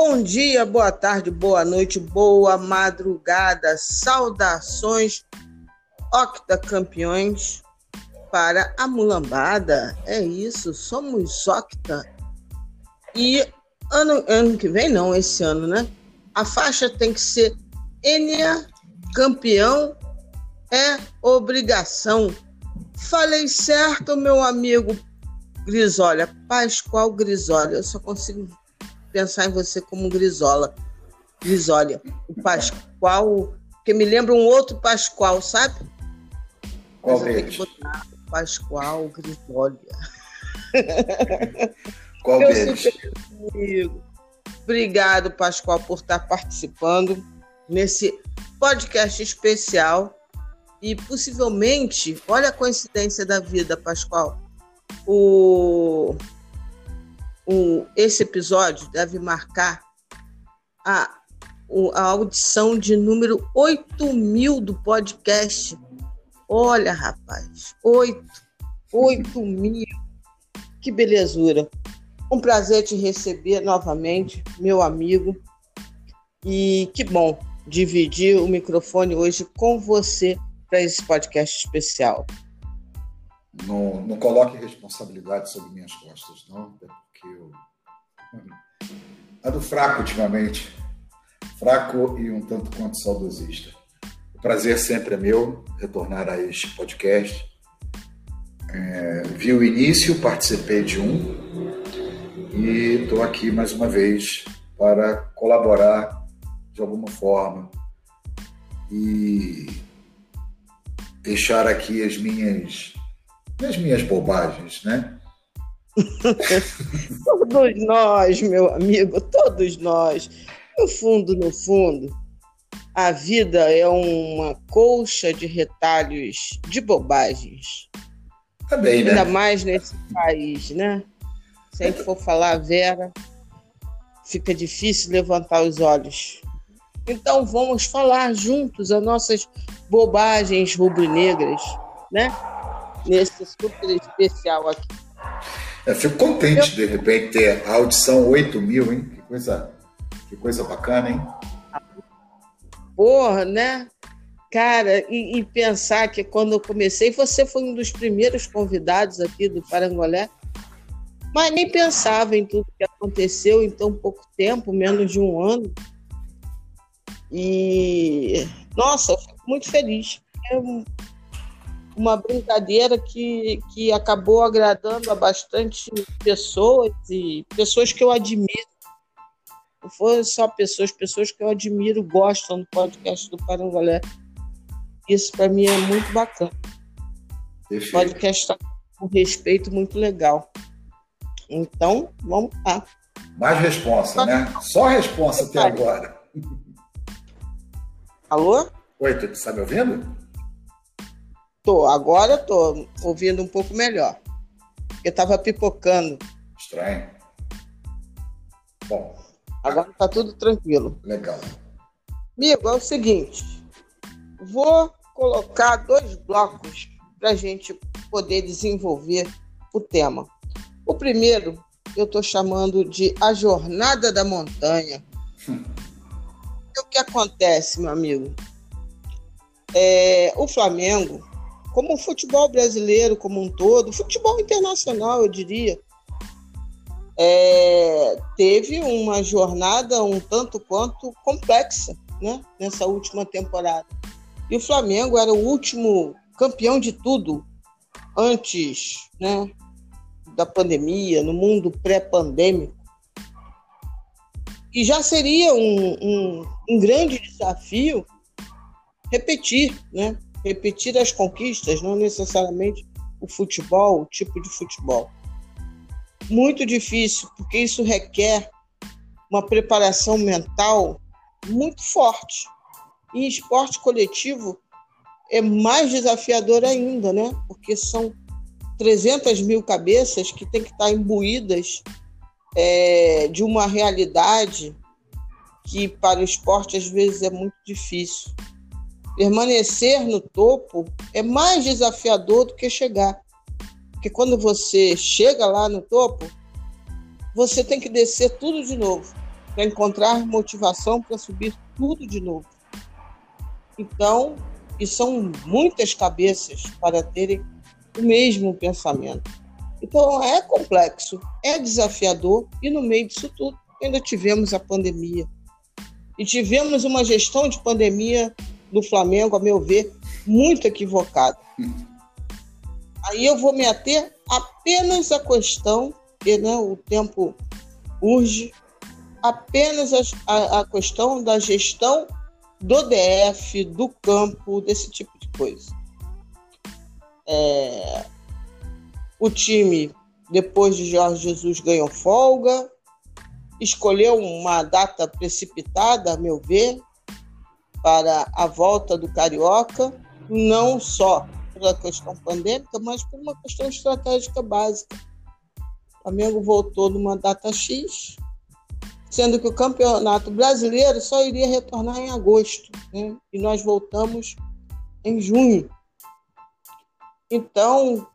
Bom dia, boa tarde, boa noite, boa madrugada. Saudações octacampeões para a mulambada. É isso, somos octa. E ano, ano que vem, não, esse ano, né? A faixa tem que ser Enia campeão é obrigação. Falei certo, meu amigo Grisolha, Pascoal Grisolha. Eu só consigo pensar em você como Grisola. Grisolha. O Pascoal, que me lembra um outro Pascoal, sabe? Qual deles? Pascoal Grisolha. Qual Meu deles? amigo. Obrigado, Pascoal, por estar participando nesse podcast especial. E possivelmente, olha a coincidência da vida, Pascoal. O, o, esse episódio deve marcar a, a audição de número 8 mil do podcast. Olha, rapaz, 8, 8 mil. Que belezura. Um prazer te receber novamente, meu amigo. E que bom dividir o microfone hoje com você para esse podcast especial. Não, não coloque responsabilidade sobre minhas costas, não, porque eu ando fraco ultimamente. Fraco e um tanto quanto saudosista. O prazer sempre é meu retornar a este podcast. É, vi o início, participei de um e estou aqui mais uma vez para colaborar de alguma forma e deixar aqui as minhas as minhas bobagens, né? Todos nós, meu amigo, todos nós. No fundo, no fundo, a vida é uma colcha de retalhos de bobagens. Tá bem, Ainda né? mais nesse país, né? Se a gente for falar a Vera, fica difícil levantar os olhos. Então vamos falar juntos as nossas bobagens rubro-negras, né? Nesse super especial aqui. Eu fico contente de repente ter a audição 8 mil, hein? Que coisa, que coisa bacana, hein? Porra, né? Cara, e, e pensar que quando eu comecei, você foi um dos primeiros convidados aqui do Parangolé, mas nem pensava em tudo que aconteceu em tão pouco tempo, menos de um ano. E, nossa, eu fico muito feliz. É um- uma brincadeira que, que acabou agradando a bastante pessoas e pessoas que eu admiro. Não foram só pessoas, pessoas que eu admiro gostam do podcast do Parangolé. Isso para mim é muito bacana. O Perfeito. podcast está com um respeito muito legal. Então, vamos lá. Mais responsa, né? Só responsa até agora. Alô? Oi, tu está me ouvindo? Tô, agora eu tô ouvindo um pouco melhor. Porque tava pipocando. Estranho. Bom, Agora tá tudo tranquilo. legal. Amigo, é o seguinte. Vou colocar dois blocos para a gente poder desenvolver o tema. O primeiro eu estou chamando de A Jornada da Montanha. E o que acontece, meu amigo? É, o Flamengo, como o futebol brasileiro como um todo, futebol internacional, eu diria, é, teve uma jornada um tanto quanto complexa né, nessa última temporada. E o Flamengo era o último campeão de tudo antes né, da pandemia, no mundo pré-pandêmico. E já seria um, um, um grande desafio repetir, né? Repetir as conquistas, não necessariamente o futebol, o tipo de futebol. Muito difícil, porque isso requer uma preparação mental muito forte. E esporte coletivo é mais desafiador ainda, né? Porque são 300 mil cabeças que têm que estar imbuídas é, de uma realidade que para o esporte às vezes é muito difícil. Permanecer no topo é mais desafiador do que chegar. Porque quando você chega lá no topo, você tem que descer tudo de novo. para encontrar motivação para subir tudo de novo. Então, e são muitas cabeças para terem o mesmo pensamento. Então, é complexo, é desafiador e no meio disso tudo ainda tivemos a pandemia. E tivemos uma gestão de pandemia do Flamengo, a meu ver, muito equivocada. Aí eu vou me ater apenas à questão, que né, o tempo urge, apenas a, a, a questão da gestão do DF, do campo, desse tipo de coisa. É, o time, depois de Jorge Jesus, ganhou folga, escolheu uma data precipitada, a meu ver, para a volta do Carioca, não só pela questão pandêmica, mas por uma questão estratégica básica. O Flamengo voltou numa data X, sendo que o campeonato brasileiro só iria retornar em agosto, né? e nós voltamos em junho. Então,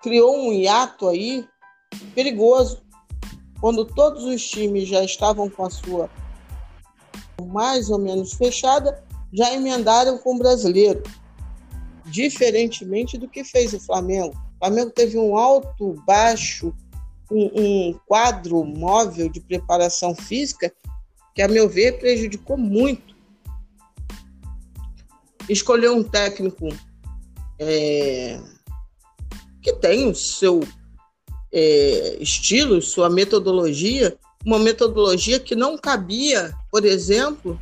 criou um hiato aí perigoso, quando todos os times já estavam com a sua mais ou menos fechada, já emendaram com o brasileiro, diferentemente do que fez o Flamengo. O Flamengo teve um alto, baixo, um, um quadro móvel de preparação física que, a meu ver, prejudicou muito. Escolheu um técnico é, que tem o seu é, estilo, sua metodologia, uma metodologia que não cabia, por exemplo,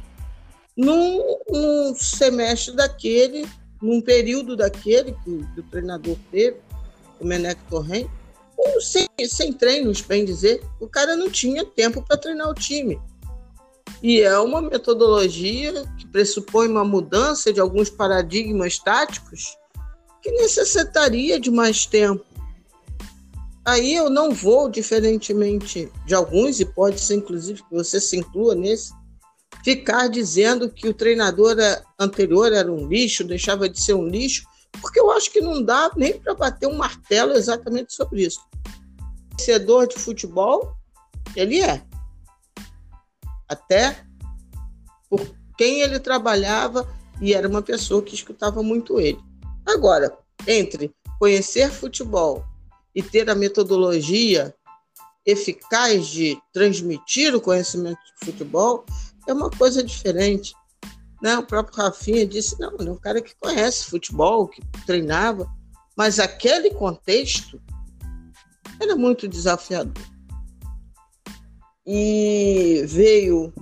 num, num semestre daquele, num período daquele que, o treinador teve, o Menec Torren, sem, sem treinos, bem dizer, o cara não tinha tempo para treinar o time. E é uma metodologia que pressupõe uma mudança de alguns paradigmas táticos que necessitaria de mais tempo. Aí eu não vou, diferentemente de alguns, e pode ser inclusive que você se inclua nesse, ficar dizendo que o treinador anterior era um lixo, deixava de ser um lixo, porque eu acho que não dá nem para bater um martelo exatamente sobre isso. Vencedor de futebol, ele é. Até por quem ele trabalhava e era uma pessoa que escutava muito ele. Agora, entre conhecer futebol e ter a metodologia eficaz de transmitir o conhecimento de futebol é uma coisa diferente. Né? O próprio Rafinha disse: não, ele é um cara que conhece futebol, que treinava, mas aquele contexto era muito desafiador. E veio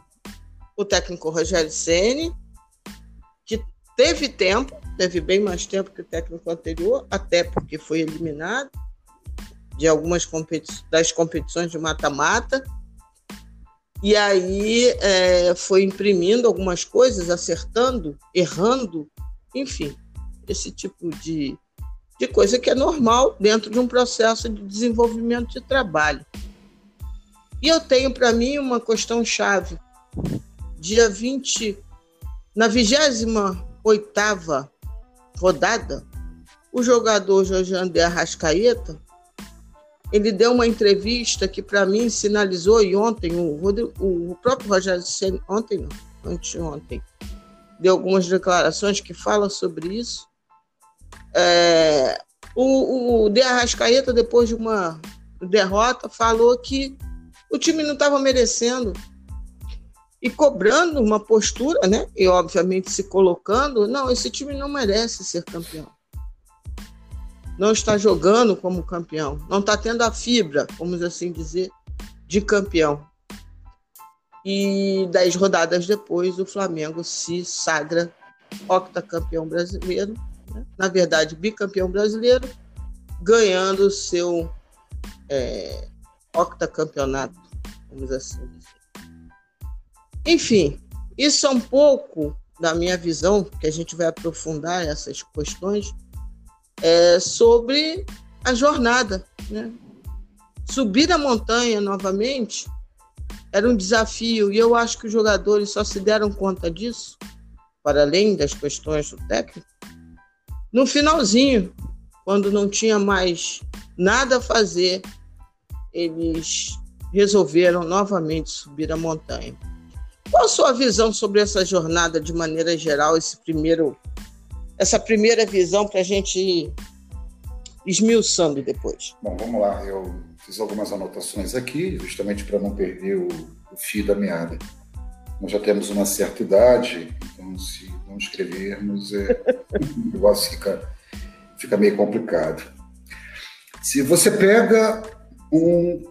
o técnico Rogério Ceni, que teve tempo, teve bem mais tempo que o técnico anterior, até porque foi eliminado de algumas competi das competições de mata-mata e aí é, foi imprimindo algumas coisas, acertando, errando, enfim, esse tipo de, de coisa que é normal dentro de um processo de desenvolvimento de trabalho. E eu tenho para mim uma questão chave. Dia 20, na 28 rodada, o jogador Jorge André Arrascaeta ele deu uma entrevista que para mim sinalizou e ontem o, Rodrigo, o próprio Rogério Senna, ontem não, anteontem, deu algumas declarações que falam sobre isso. É, o, o De Arrascaeta, depois de uma derrota, falou que o time não estava merecendo e cobrando uma postura, né? E obviamente se colocando, não, esse time não merece ser campeão não está jogando como campeão, não está tendo a fibra, vamos assim dizer, de campeão. E dez rodadas depois, o Flamengo se sagra octacampeão brasileiro, né? na verdade, bicampeão brasileiro, ganhando o seu é, octacampeonato, vamos assim dizer. Enfim, isso é um pouco da minha visão, que a gente vai aprofundar essas questões é, sobre a jornada. Né? Subir a montanha novamente era um desafio e eu acho que os jogadores só se deram conta disso, para além das questões do técnico, no finalzinho, quando não tinha mais nada a fazer, eles resolveram novamente subir a montanha. Qual a sua visão sobre essa jornada de maneira geral, esse primeiro, essa primeira visão para a gente ir esmiuçando depois? Bom, vamos lá. Eu fiz algumas anotações aqui, justamente para não perder o, o fio da meada. Nós já temos uma certa idade, então se não escrevermos, é, o negócio fica, fica meio complicado. Se você pega um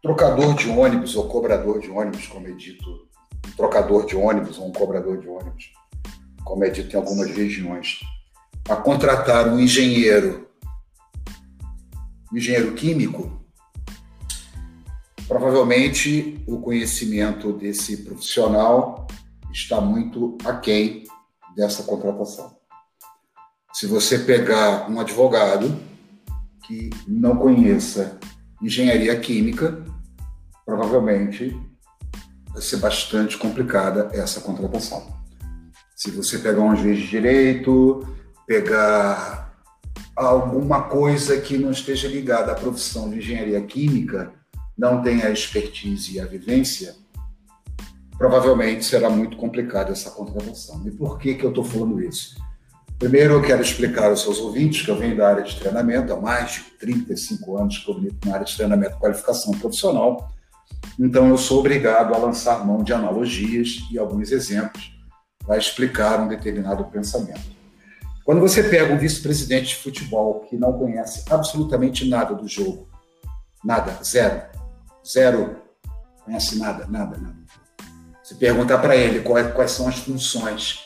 trocador de ônibus ou cobrador de ônibus, como é dito um trocador de ônibus ou um cobrador de ônibus, como é dito em algumas regiões, a contratar um engenheiro, um engenheiro químico, provavelmente o conhecimento desse profissional está muito aquém dessa contratação. Se você pegar um advogado que não conheça engenharia química, provavelmente vai ser bastante complicada essa contratação. Se você pegar um juiz de direito, pegar alguma coisa que não esteja ligada à profissão de engenharia química, não tem a expertise e a vivência, provavelmente será muito complicada essa contratação. E por que, que eu estou falando isso? Primeiro, eu quero explicar aos seus ouvintes que eu venho da área de treinamento, há mais de 35 anos que eu milito na área de treinamento e qualificação profissional, então, eu sou obrigado a lançar mão de analogias e alguns exemplos para explicar um determinado pensamento. Quando você pega um vice-presidente de futebol que não conhece absolutamente nada do jogo, nada, zero, zero, conhece nada, nada, nada. Você perguntar para ele quais, quais são as funções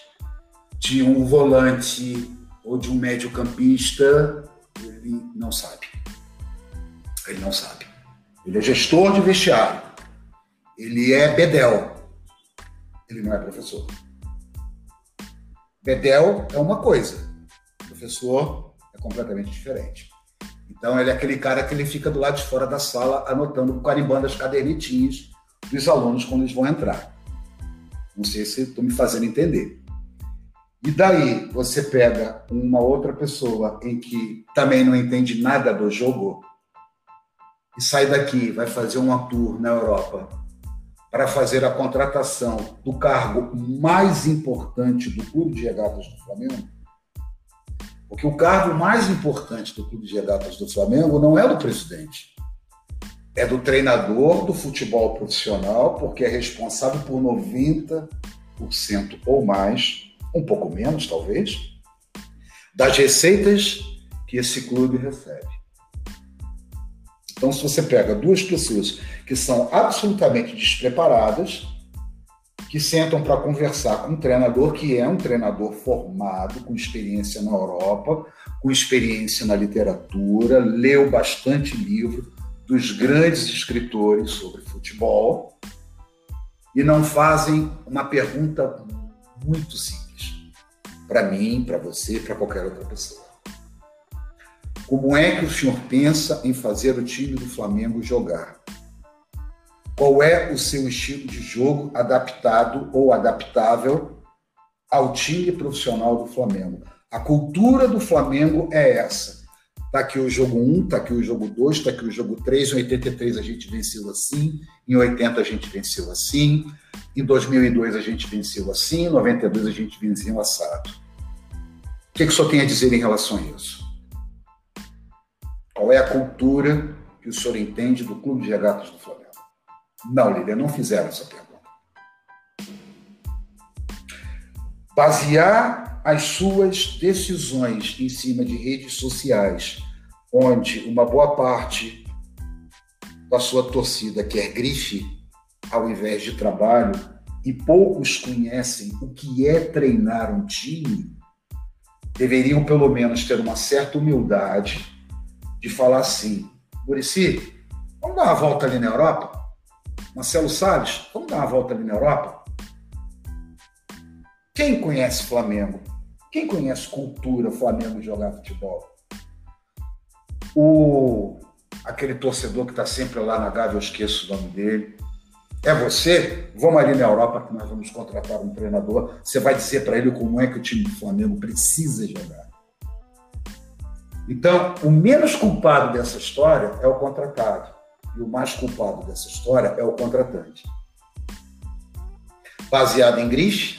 de um volante ou de um médio-campista, ele não sabe. Ele não sabe. Ele é gestor de vestiário. Ele é bedel. Ele não é professor. Bedel é uma coisa. Professor é completamente diferente. Então ele é aquele cara que ele fica do lado de fora da sala anotando, carimbando as cadernetinhas dos alunos quando eles vão entrar. Não sei se estou me fazendo entender. E daí você pega uma outra pessoa em que também não entende nada do jogo e sai daqui, vai fazer uma tour na Europa para fazer a contratação do cargo mais importante do Clube de Regatas do Flamengo, porque o cargo mais importante do Clube de Regatas do Flamengo não é do presidente, é do treinador do futebol profissional, porque é responsável por 90% ou mais, um pouco menos talvez, das receitas que esse clube recebe. Então, se você pega duas pessoas que são absolutamente despreparadas, que sentam para conversar com um treinador que é um treinador formado, com experiência na Europa, com experiência na literatura, leu bastante livro dos grandes escritores sobre futebol, e não fazem uma pergunta muito simples para mim, para você, para qualquer outra pessoa. Como é que o senhor pensa em fazer o time do Flamengo jogar? Qual é o seu estilo de jogo adaptado ou adaptável ao time profissional do Flamengo? A cultura do Flamengo é essa. Tá aqui o jogo 1, tá aqui o jogo 2, tá aqui o jogo 3. Em 83 a gente venceu assim, em 80 a gente venceu assim, em 2002 a gente venceu assim, em 92 a gente venceu assado. O que, que o senhor tem a dizer em relação a isso? Qual é a cultura que o senhor entende do Clube de Regatas do Flamengo? Não, Lilian, não fizeram essa pergunta. Basear as suas decisões em cima de redes sociais, onde uma boa parte da sua torcida quer grife ao invés de trabalho e poucos conhecem o que é treinar um time, deveriam pelo menos ter uma certa humildade de falar assim: Murici, vamos dar uma volta ali na Europa? Marcelo Salles, vamos dar uma volta ali na Europa? Quem conhece Flamengo? Quem conhece cultura Flamengo jogar futebol? O aquele torcedor que está sempre lá na Gávea, eu esqueço o nome dele. É você? Vamos ali na Europa que nós vamos contratar um treinador. Você vai dizer para ele como é que o time do Flamengo precisa jogar. Então, o menos culpado dessa história é o contratado. e o mais culpado dessa história é o contratante. Baseado em gris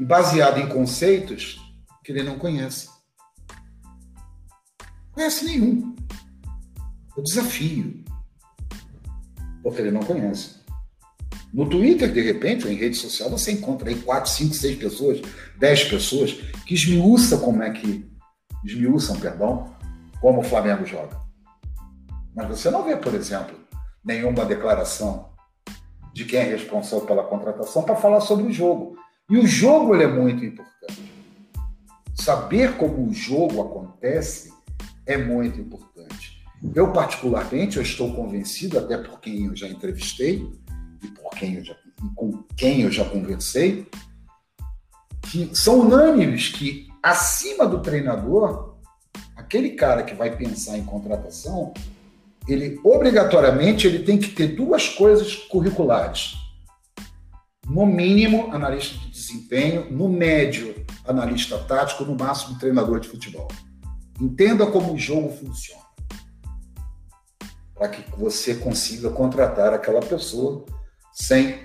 e baseado em conceitos que ele não conhece. Conhece nenhum. Eu desafio. Porque ele não conhece. No Twitter, de repente, ou em rede social, você encontra aí 4, 5, 6 pessoas, 10 pessoas que esmiuçam como é que. Esmiuçam, perdão, como o Flamengo joga. Mas você não vê, por exemplo, nenhuma declaração de quem é responsável pela contratação para falar sobre o jogo. E o jogo é muito importante. Saber como o jogo acontece é muito importante. Eu, particularmente, eu estou convencido, até por quem eu já entrevistei e por quem eu já, com quem eu já conversei, que são unânimes que, acima do treinador, aquele cara que vai pensar em contratação, ele obrigatoriamente ele tem que ter duas coisas curriculares. No mínimo, analista de desempenho, no médio, analista tático, no máximo, treinador de futebol. Entenda como o jogo funciona. Para que você consiga contratar aquela pessoa sem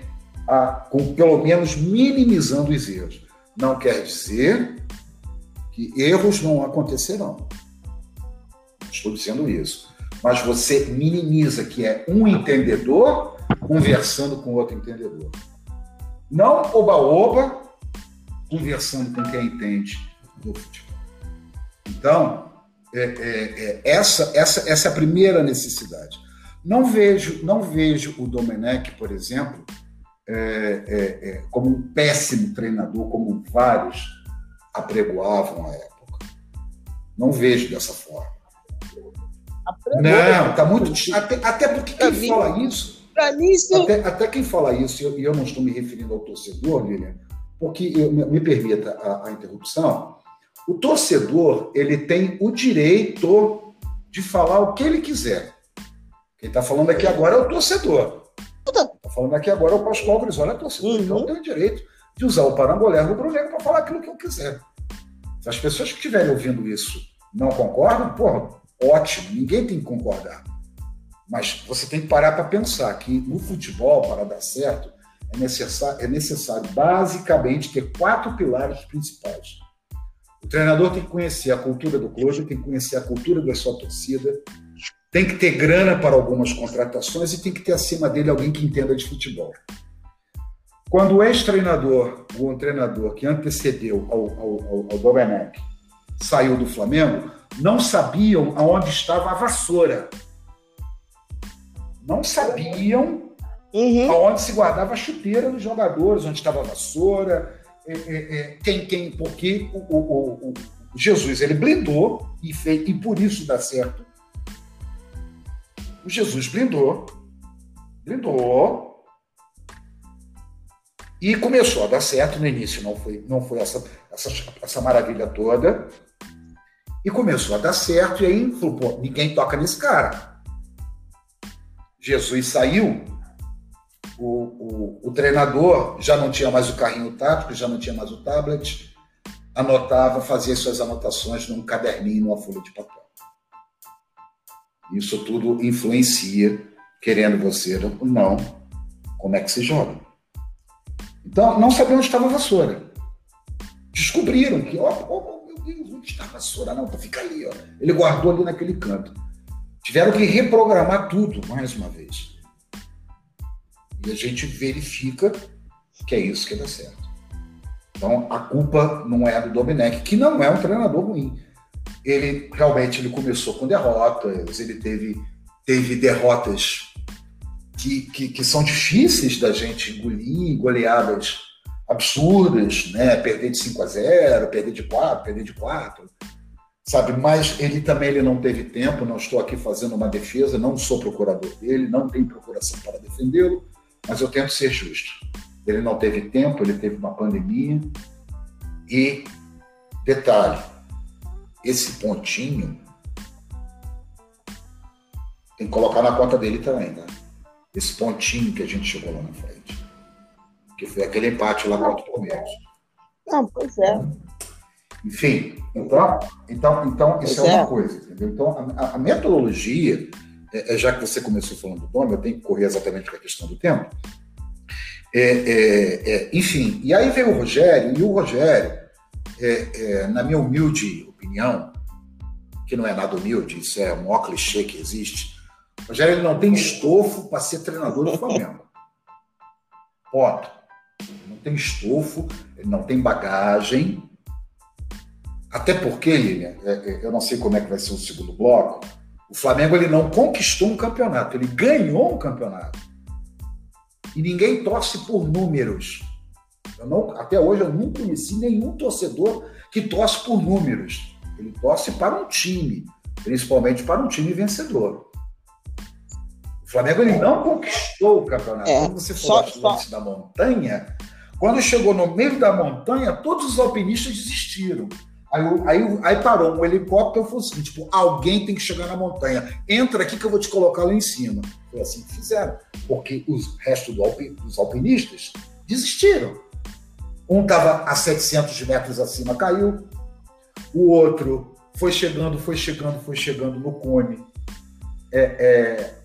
a, com pelo menos minimizando os erros. Não quer dizer que erros não acontecerão. Estou dizendo isso mas você minimiza que é um entendedor conversando com outro entendedor. Não oba-oba conversando com quem entende do futebol. Então, é, é, é, essa, essa, essa é a primeira necessidade. Não vejo, não vejo o Domenech, por exemplo, é, é, é, como um péssimo treinador, como vários apregoavam à época. Não vejo dessa forma. Não, tá muito. Até, até porque quem mim, fala isso. Mim, isso... Até, até, quem fala isso, e eu, eu, não estou me referindo ao torcedor, Lilian, porque eu, me permita a, a interrupção. O torcedor ele tem o direito de falar o que ele quiser. Quem está falando aqui agora é o torcedor. Está falando aqui agora é o Pascoal Brizola, é torcedor. Uhum. Então eu tenho o direito de usar o parangolé rubro-negro para falar aquilo que eu quiser. Se as pessoas que estiverem ouvindo isso não concordam, porra, ótimo, ninguém tem que concordar. Mas você tem que parar para pensar que no futebol, para dar certo, é necessário, é necessário basicamente ter quatro pilares principais. O treinador tem que conhecer a cultura do clube, tem que conhecer a cultura da sua torcida, tem que ter grana para algumas contratações e tem que ter acima dele alguém que entenda de futebol. Quando o ex-treinador, ou um treinador que antecedeu ao, ao, ao, ao Domenech, saiu do Flamengo, não sabiam aonde estava a vassoura. Não sabiam uhum. aonde se guardava a chuteira dos jogadores, onde estava a vassoura, é, é, é, quem, quem, porque o, o, o, Jesus ele blindou e, fez, e por isso dá certo. O Jesus blindou, blindou e começou a dar certo no início. Não foi, não foi essa, essa, essa maravilha toda. E começou a dar certo, e aí falou, pô, ninguém toca nesse cara. Jesus saiu, o, o, o, treinador já não tinha mais o carrinho tático, já não tinha mais o tablet, anotava, fazia suas anotações num caderninho, numa folha de papel. Isso tudo influencia, querendo você ou não, como é que se joga. Então, não sabiam onde estava a vassoura. Descobriram que, ó, ó Deus, onde está a vassoura? Não, tá, fica ali, ó. Ele guardou ali naquele canto. Tiveram que reprogramar tudo, mais uma vez. E a gente verifica que é isso que dá certo. Então, a culpa não é do Domenech, que não é um treinador ruim. Ele realmente ele começou com derrotas, ele teve, teve derrotas que, que, que são difíceis da gente engolir, goleadas absurdas, né? Perder de 5 a 0, perder de 4, perder de 4, sabe? Mas ele também ele não teve tempo, não estou aqui fazendo uma defesa, não sou procurador dele, não tenho procuração para defendê-lo, mas eu tento ser justo. Ele não teve tempo, ele teve uma pandemia e detalhe, esse pontinho tem que colocar na conta dele também, né? Esse pontinho que a gente chegou lá na frente que foi aquele empate lá contra o Palmeiras. Não, pois é. Enfim, então, então, então isso é, é uma coisa, entendeu? Então, a, a metodologia, é, é, já que você começou falando do nome, eu tenho que correr exatamente com a questão do tempo. É, é, é, enfim, e aí veio o Rogério, e o Rogério, na minha humilde opinião, que não é nada humilde, isso é o maior clichê que existe, Rogério ele não tem estofo para ser treinador do Flamengo. Ponto. Não tem estofo, ele não tem bagagem. Até porque, Lilian, eu não sei como é que vai ser o segundo bloco, o Flamengo ele não conquistou um campeonato, ele ganhou um campeonato. E ninguém torce por números. Não, até hoje eu não conheci nenhum torcedor que torce por números. Ele torce para um time, principalmente para um time vencedor. O Flamengo ele não conquistou o campeonato. É, quando você falou só, só. da montanha, quando chegou no meio da montanha, todos os alpinistas desistiram. Aí, aí, aí parou um helicóptero e falou assim: tipo, alguém tem que chegar na montanha. Entra aqui que eu vou te colocar lá em cima. Foi assim que fizeram. Porque os restos do dos alpinistas desistiram. Um estava a 700 metros acima, caiu. O outro foi chegando, foi chegando, foi chegando no cone. É, é,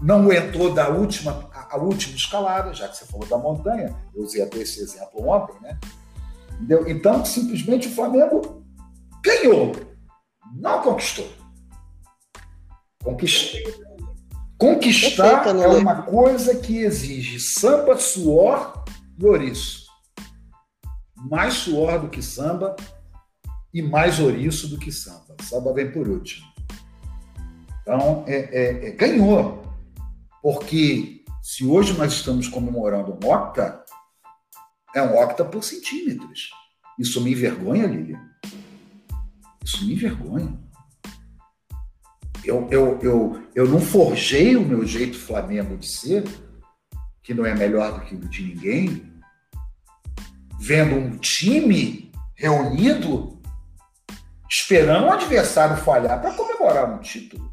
não aguentou da última, a, a, última escalada, já que você falou da montanha. Eu usei até esse exemplo ontem, né? Entendeu? Então, simplesmente o Flamengo ganhou, não conquistou. Conquistou. Conquistar é uma coisa que exige samba, suor e ouriço. Mais suor do que samba e mais ouriço do que samba. Samba vem por último. Então, é, é, é, ganhou. Porque se hoje nós estamos comemorando um octa, é um octa por centímetros. Isso me envergonha, Lilian. Isso me envergonha. Eu, eu, eu, eu não forjei o meu jeito Flamengo de ser, que não é melhor do que o de ninguém, vendo um time reunido esperando o adversário falhar para comemorar um título.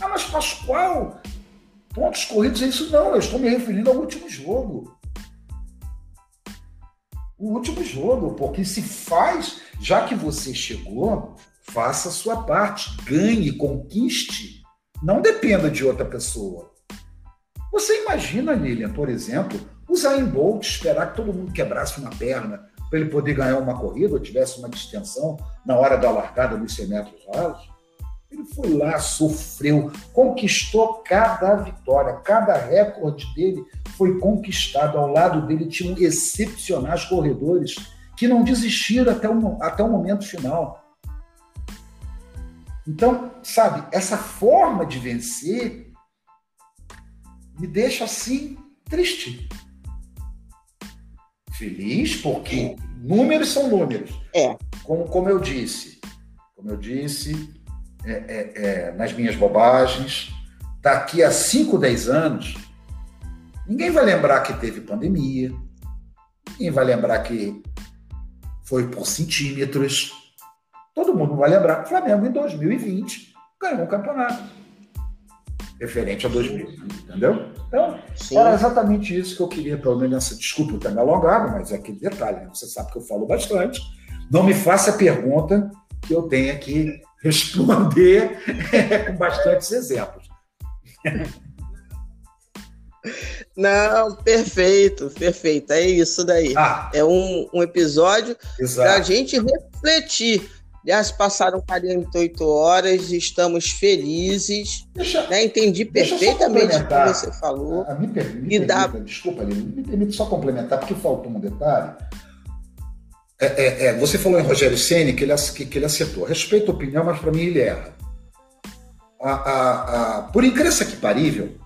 Ah, mas Pascoal, pontos corridos é isso? Não, eu estou me referindo ao último jogo. O último jogo, porque se faz, já que você chegou, Faça a sua parte, ganhe, conquiste. Não dependa de outra pessoa. Você imagina, Lilian, por exemplo, o Zayn Bolt esperar que todo mundo quebrasse uma perna para ele poder ganhar uma corrida ou tivesse uma distensão na hora da largada dos 100 metros rasos? Ele foi lá, sofreu, conquistou cada vitória, cada recorde dele foi conquistado. Ao lado dele tinham excepcionais corredores que não desistiram até o, até o momento final. Então, sabe, essa forma de vencer me deixa assim triste. Feliz porque números são números. É. Como, como eu disse, como eu disse, é, é, é, nas minhas bobagens, daqui a 5, 10 anos, ninguém vai lembrar que teve pandemia, ninguém vai lembrar que foi por centímetros, Todo mundo vai lembrar que o Flamengo, em 2020, ganhou um campeonato. Referente a 2020, entendeu? Então, Sim. era exatamente isso que eu queria, pelo menos nessa. Desculpa eu ter me alongado, mas é aquele detalhe, né? você sabe que eu falo bastante. Não me faça a pergunta que eu tenha que responder com bastantes exemplos. Não, perfeito, perfeito. É isso daí. Ah, é um, um episódio para a gente refletir já se passaram 48 horas, estamos felizes. Deixa, né? Entendi perfeitamente o que você falou. Ah, me, per, me permita, dá... desculpa, Lili, me permite só complementar, porque faltou um detalhe. É, é, é, você falou em Rogério Ceni que ele, que, que ele acertou. Respeito a opinião, mas para mim ele erra. A, a, a, por incrível que parível,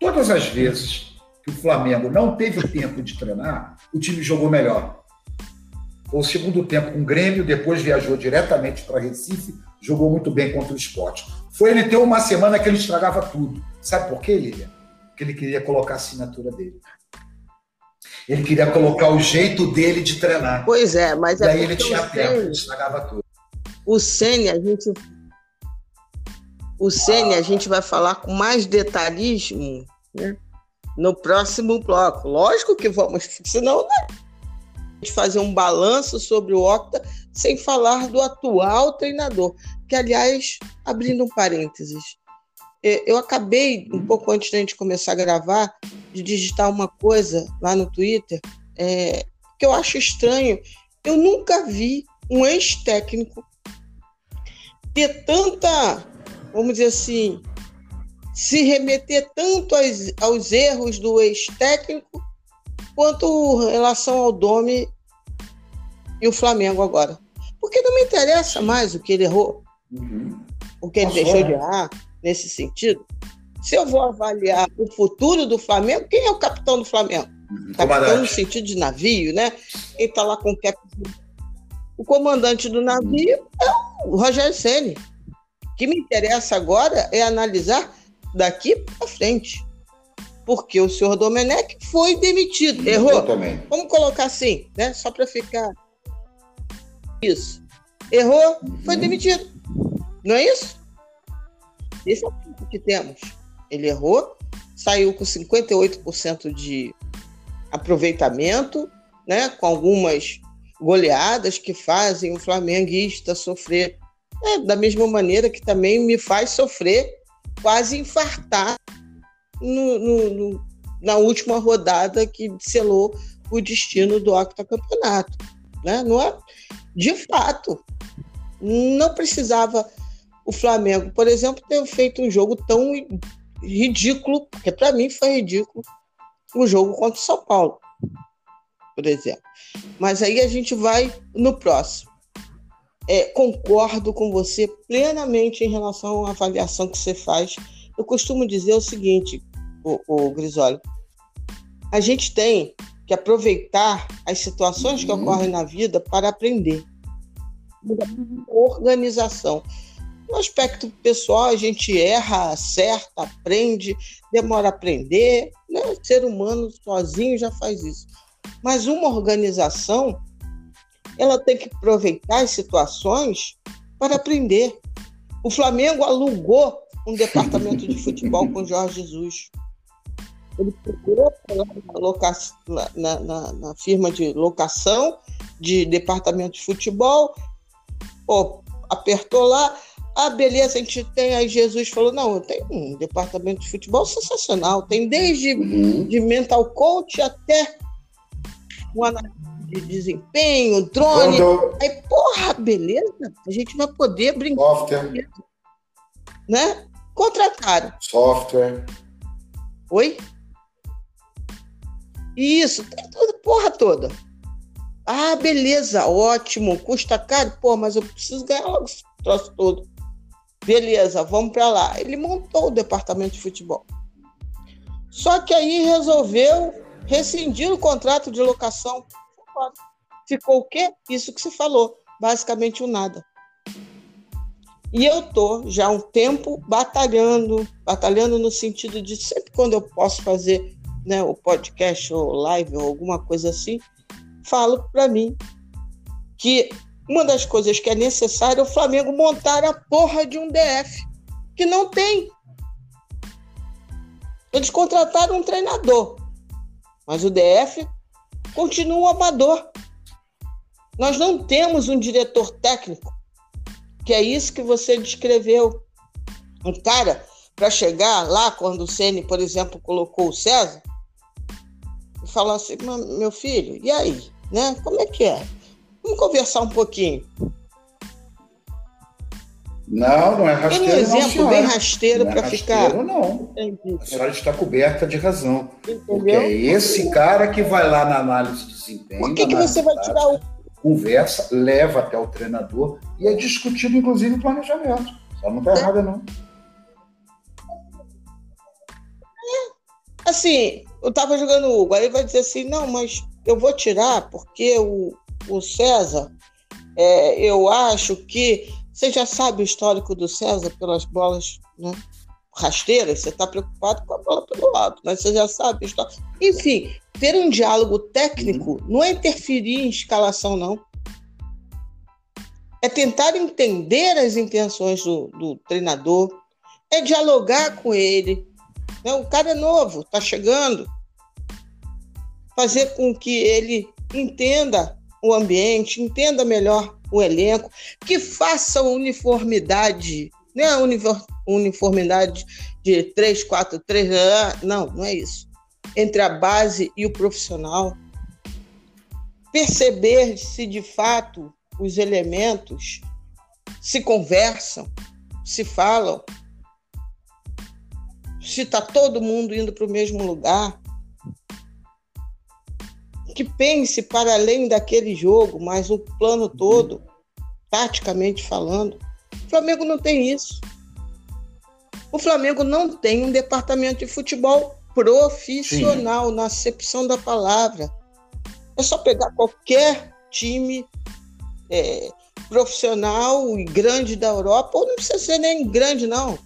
todas as vezes que o Flamengo não teve tempo de treinar, o time jogou melhor o segundo tempo com o Grêmio, depois viajou diretamente para Recife, jogou muito bem contra o esporte. Foi ele ter uma semana que ele estragava tudo. Sabe por quê, Lilian? Porque ele queria colocar a assinatura dele. Ele queria colocar o jeito dele de treinar. Pois é, mas é Daí ele tinha tempo, ele estragava tudo. O Sene, a gente. O Sene, a gente vai falar com mais detalhismo né? no próximo bloco. Lógico que vamos, senão não de fazer um balanço sobre o Octa sem falar do atual treinador. Que, aliás, abrindo um parênteses, eu acabei, um pouco antes da gente começar a gravar, de digitar uma coisa lá no Twitter é, que eu acho estranho. Eu nunca vi um ex-técnico ter tanta, vamos dizer assim, se remeter tanto aos, aos erros do ex-técnico quanto em relação ao Dome e o Flamengo agora. Porque não me interessa mais o que ele errou, uhum. o que ele deixou de errar nesse sentido. Se eu vou avaliar o futuro do Flamengo, quem é o capitão do Flamengo? Uhum. Capitão no sentido de navio, né? Quem está lá com o. O comandante do navio é o Rogério Ceni. O que me interessa agora é analisar daqui para frente. Porque o senhor Domenech foi demitido. Errou? também. Vamos colocar assim, né? Só para ficar. Isso. Errou, uhum. foi demitido. Não é isso? Esse é o que temos. Ele errou, saiu com 58% de aproveitamento, né? com algumas goleadas que fazem o flamenguista sofrer. É, da mesma maneira que também me faz sofrer, quase infartar no, no, no, na última rodada que selou o destino do octacampeonato. Né? Não é, de fato, não precisava o Flamengo, por exemplo, ter feito um jogo tão ridículo, porque para mim foi ridículo, o jogo contra o São Paulo, por exemplo. Mas aí a gente vai no próximo. É, concordo com você plenamente em relação à avaliação que você faz. Eu costumo dizer o seguinte, o, o Grisólio, a gente tem que aproveitar as situações uhum. que ocorrem na vida para aprender. Organização. No aspecto pessoal, a gente erra, acerta, aprende, demora a aprender. Né? O ser humano sozinho já faz isso. Mas uma organização, ela tem que aproveitar as situações para aprender. O Flamengo alugou um departamento de futebol com Jorge Jesus. Ele procurou na, na, na, na, firma de locação de departamento de futebol, pô, apertou lá, ah, beleza, a gente tem. Aí Jesus falou: não, eu tenho um departamento de futebol sensacional. Tem desde uhum. de mental coach até um analista de desempenho, drone. Quando... Aí, porra, beleza, a gente vai poder brincar. Software. Né? Contrataram. Software. Oi? Isso, tem tudo, porra toda. Ah, beleza, ótimo, custa caro, pô, mas eu preciso ganhar logo esse troço todo. Beleza, vamos para lá. Ele montou o departamento de futebol. Só que aí resolveu rescindir o contrato de locação. Ficou o quê? Isso que você falou, basicamente o nada. E eu tô já há um tempo batalhando, batalhando no sentido de sempre quando eu posso fazer né, o podcast ou live ou alguma coisa assim, falo para mim que uma das coisas que é necessário é o Flamengo montar a porra de um DF, que não tem. Eles contrataram um treinador, mas o DF continua um amador. Nós não temos um diretor técnico, que é isso que você descreveu. Um cara para chegar lá, quando o Ceni, por exemplo, colocou o César, e falar assim: meu filho, e aí? Né? Como é que é? Vamos conversar um pouquinho. Não, não é rasteiro. Tem um exemplo não, bem rasteiro é para ficar. Não, A senhora está coberta de razão. Entendeu? Porque é esse cara que vai lá na análise de desempenho. Por que, que você vai tirar o. Conversa, leva até o treinador e é discutido, inclusive, o planejamento. Só não está é. errada, não. É. Assim, eu estava jogando o Hugo, aí vai dizer assim: não, mas eu vou tirar porque o, o César, é, eu acho que você já sabe o histórico do César pelas bolas né, rasteiras, você está preocupado com a bola pelo lado, mas você já sabe. Histórico. Enfim, ter um diálogo técnico não é interferir em escalação, não. É tentar entender as intenções do, do treinador, é dialogar com ele. Né? O cara é novo, está chegando. Fazer com que ele entenda o ambiente, entenda melhor o elenco, que faça uniformidade nem a uniformidade de 3, 4, 3, não, não é isso. Entre a base e o profissional. Perceber se de fato os elementos se conversam, se falam, se está todo mundo indo para o mesmo lugar. Que pense para além daquele jogo, mas o plano todo, taticamente falando. O Flamengo não tem isso. O Flamengo não tem um departamento de futebol profissional, Sim. na acepção da palavra. É só pegar qualquer time é, profissional e grande da Europa, ou não precisa ser nem grande, não.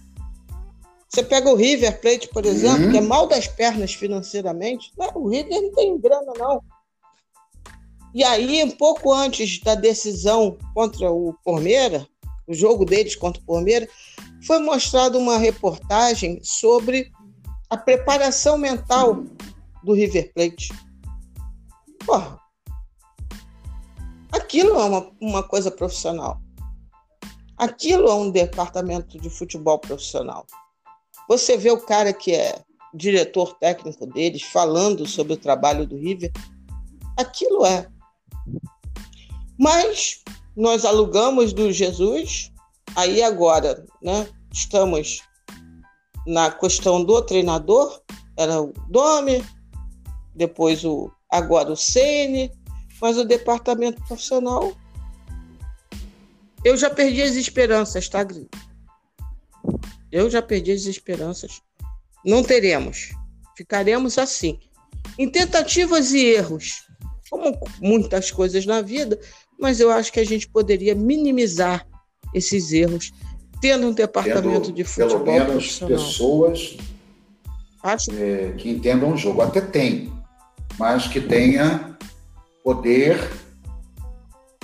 Você pega o River Plate, por exemplo, uhum. que é mal das pernas financeiramente. Não, o River não tem grana, não. E aí, um pouco antes da decisão contra o Palmeiras, o jogo deles contra o Palmeiras, foi mostrada uma reportagem sobre a preparação mental do River Plate. Porra, aquilo é uma, uma coisa profissional. Aquilo é um departamento de futebol profissional. Você vê o cara que é diretor técnico deles falando sobre o trabalho do River, aquilo é. Mas nós alugamos do Jesus, aí agora, né? Estamos na questão do treinador, era o Domi, depois o agora o Sene, mas o departamento profissional eu já perdi as esperanças, tá, Gris? Eu já perdi as esperanças. Não teremos. Ficaremos assim. Em tentativas e erros, como muitas coisas na vida, mas eu acho que a gente poderia minimizar esses erros tendo um departamento tendo, de futebol pelo menos pessoas acho... É, que entendam o jogo. Até tem, mas que tenha poder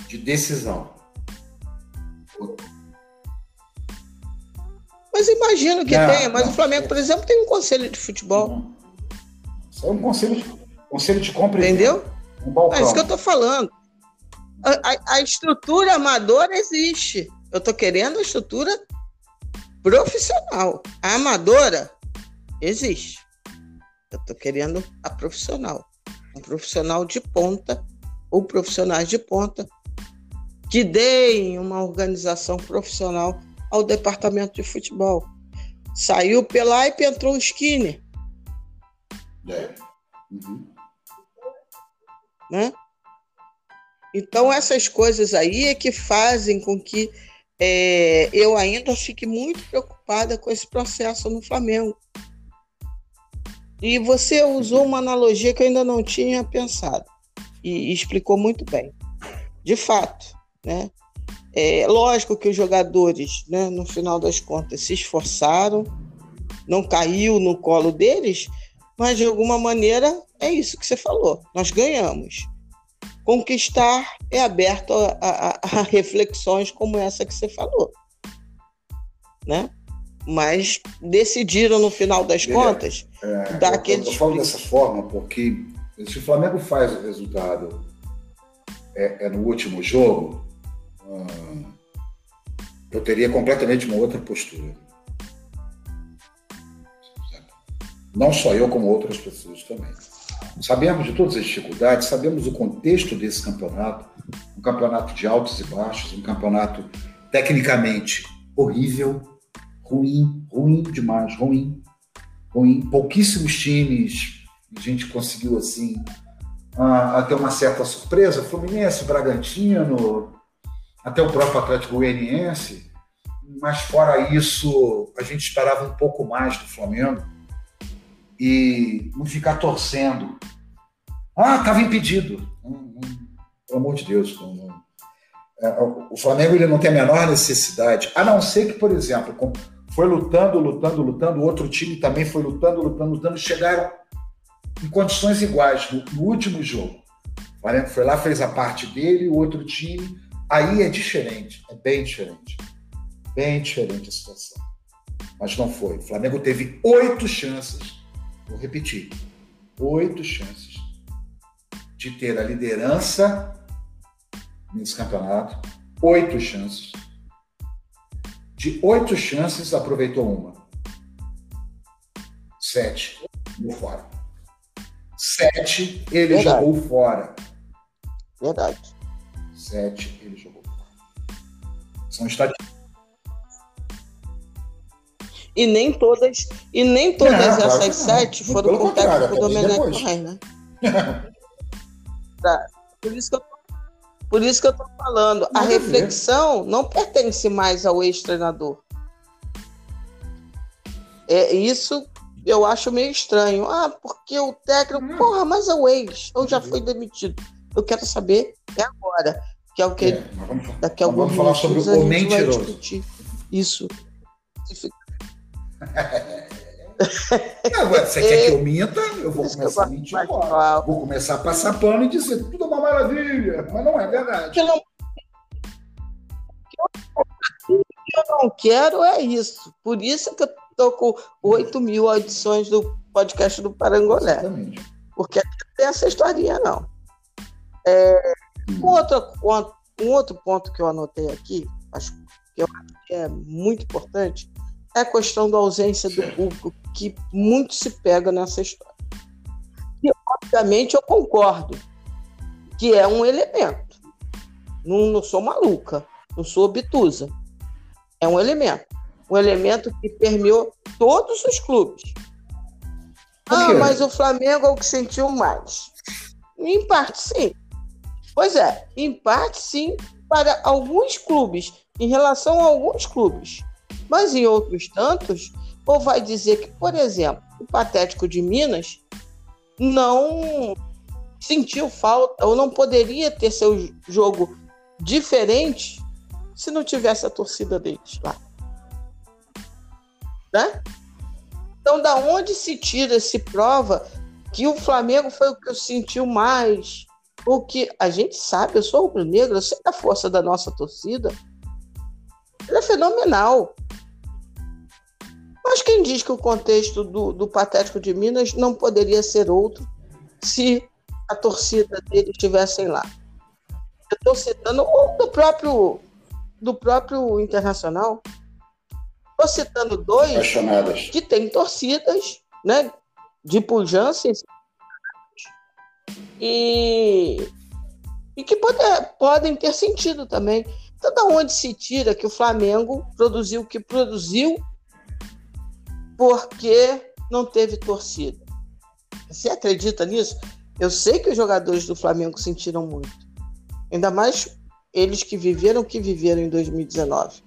de decisão. Mas imagino que não, tenha, mas não, o Flamengo, por exemplo, tem um conselho de futebol. Isso é um conselho de, conselho de compra Entendeu? Um. É isso que eu estou falando. A, a, estrutura amadora existe. Eu estou querendo a estrutura profissional. A amadora existe. Eu estou querendo a profissional. Um profissional de ponta ou profissionais de ponta que deem uma organização profissional ao departamento de futebol. Saiu pela e entrou o Skinner. É. Uhum. Né? Então, essas coisas aí é que fazem com que é, eu ainda fique muito preocupada com esse processo no Flamengo. E você usou uma analogia que eu ainda não tinha pensado e, explicou muito bem. De fato, né? É lógico que os jogadores, né, no final das contas, se esforçaram, não caiu no colo deles, mas de alguma maneira é isso que você falou. Nós ganhamos. Conquistar é aberto a, a, a reflexões como essa que você falou, né? Mas decidiram no final das contas é, dar eu, aquele. Eu, eu falo dessa forma porque se o Flamengo faz o resultado é, é no último jogo, eu teria completamente uma outra postura. Não só eu, como outras pessoas também. Sabemos de todas as dificuldades, sabemos o contexto desse campeonato, um campeonato de altos e baixos, um campeonato tecnicamente horrível, ruim, ruim demais, ruim, ruim. Pouquíssimos times, a gente conseguiu assim até uma certa surpresa, Fluminense, Bragantino, até o próprio Atlético Goianiense, mas fora isso, a gente esperava um pouco mais do Flamengo e não ficar torcendo. Ah, estava impedido. pelo amor de Deus. É, o Flamengo ele não tem a menor necessidade, a não ser que, por exemplo, foi lutando, lutando, lutando, outro time também foi lutando, lutando, lutando, chegaram em condições iguais no, no último jogo. O Flamengo foi lá, fez a parte dele, o outro time Aí é diferente, é bem diferente. Bem diferente a situação. Mas não foi. O Flamengo teve oito chances, vou repetir, oito chances de ter a liderança nesse campeonato, oito chances De oito chances, aproveitou uma. Sete. Jogou fora. Sete, ele Verdade. jogou fora. Verdade. Sete, ele jogou fora. São estatísticas. E nem todas, e nem todas não, essas claro sete foram com o técnico Domenech né? tá. Por isso que eu por isso que eu estou falando, a reflexão não pertence mais ao ex-treinador. É, isso eu acho meio estranho. Ah, porque o técnico. Hum. Porra, mas é o ex. Eu já fui demitido. Eu quero saber é agora. Que é o que. É, vamos, daqui a alguns vamos falar sobre o mentiroso. Isso. Não, você quer que eu minta? Eu vou começar a mentir agora. Vou começar a passar pano e dizer tudo é uma maravilha, mas não é verdade. Eu não... O que eu não quero é isso. Por isso que eu estou com 8 mil audições do podcast do Parangolé. Exatamente. Porque não tem essa historinha, não. É, hum. um, outro, um outro ponto que eu anotei aqui, acho que é muito importante, é a questão da ausência do público, que muito se pega nessa história. E, obviamente, eu concordo que é um elemento. Não, não sou maluca, não sou obtusa. É um elemento. Um elemento que permeou todos os clubes. Ah, mas o Flamengo é o que sentiu mais. Em parte, sim. Pois é, em parte, sim, para alguns clubes, em relação a alguns clubes. Mas em outros tantos, ou vai dizer que, por exemplo, o Patético de Minas não sentiu falta ou não poderia ter seu jogo diferente se não tivesse a torcida deles lá. Né? Então, da onde se tira, se prova que o Flamengo foi o que sentiu mais? O que a gente sabe, eu sou rubro-negro, eu sei da força da nossa torcida. Ela é fenomenal. Mas quem diz que o contexto do, do Patético de Minas não poderia ser outro se a torcida dele estivessem lá? Eu estou citando ou do próprio do próprio Internacional. Estou citando dois que têm torcidas né, de pujança e, e que pode, podem ter sentido também. Então, da onde se tira que o Flamengo produziu o que produziu porque não teve torcida. Você acredita nisso? Eu sei que os jogadores do Flamengo sentiram muito. Ainda mais eles que viveram o que viveram em 2019.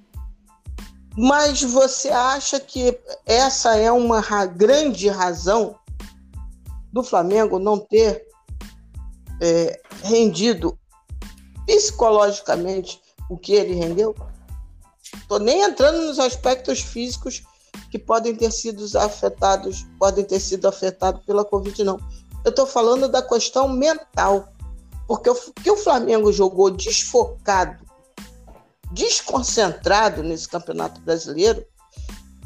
Mas você acha que essa é uma grande razão do Flamengo não ter é, rendido psicologicamente o que ele rendeu? Estou nem entrando nos aspectos físicos que podem ter sido afetados, podem ter sido afetados pela Covid, não. Eu estou falando da questão mental. Porque o que o Flamengo jogou desfocado, desconcentrado nesse Campeonato Brasileiro,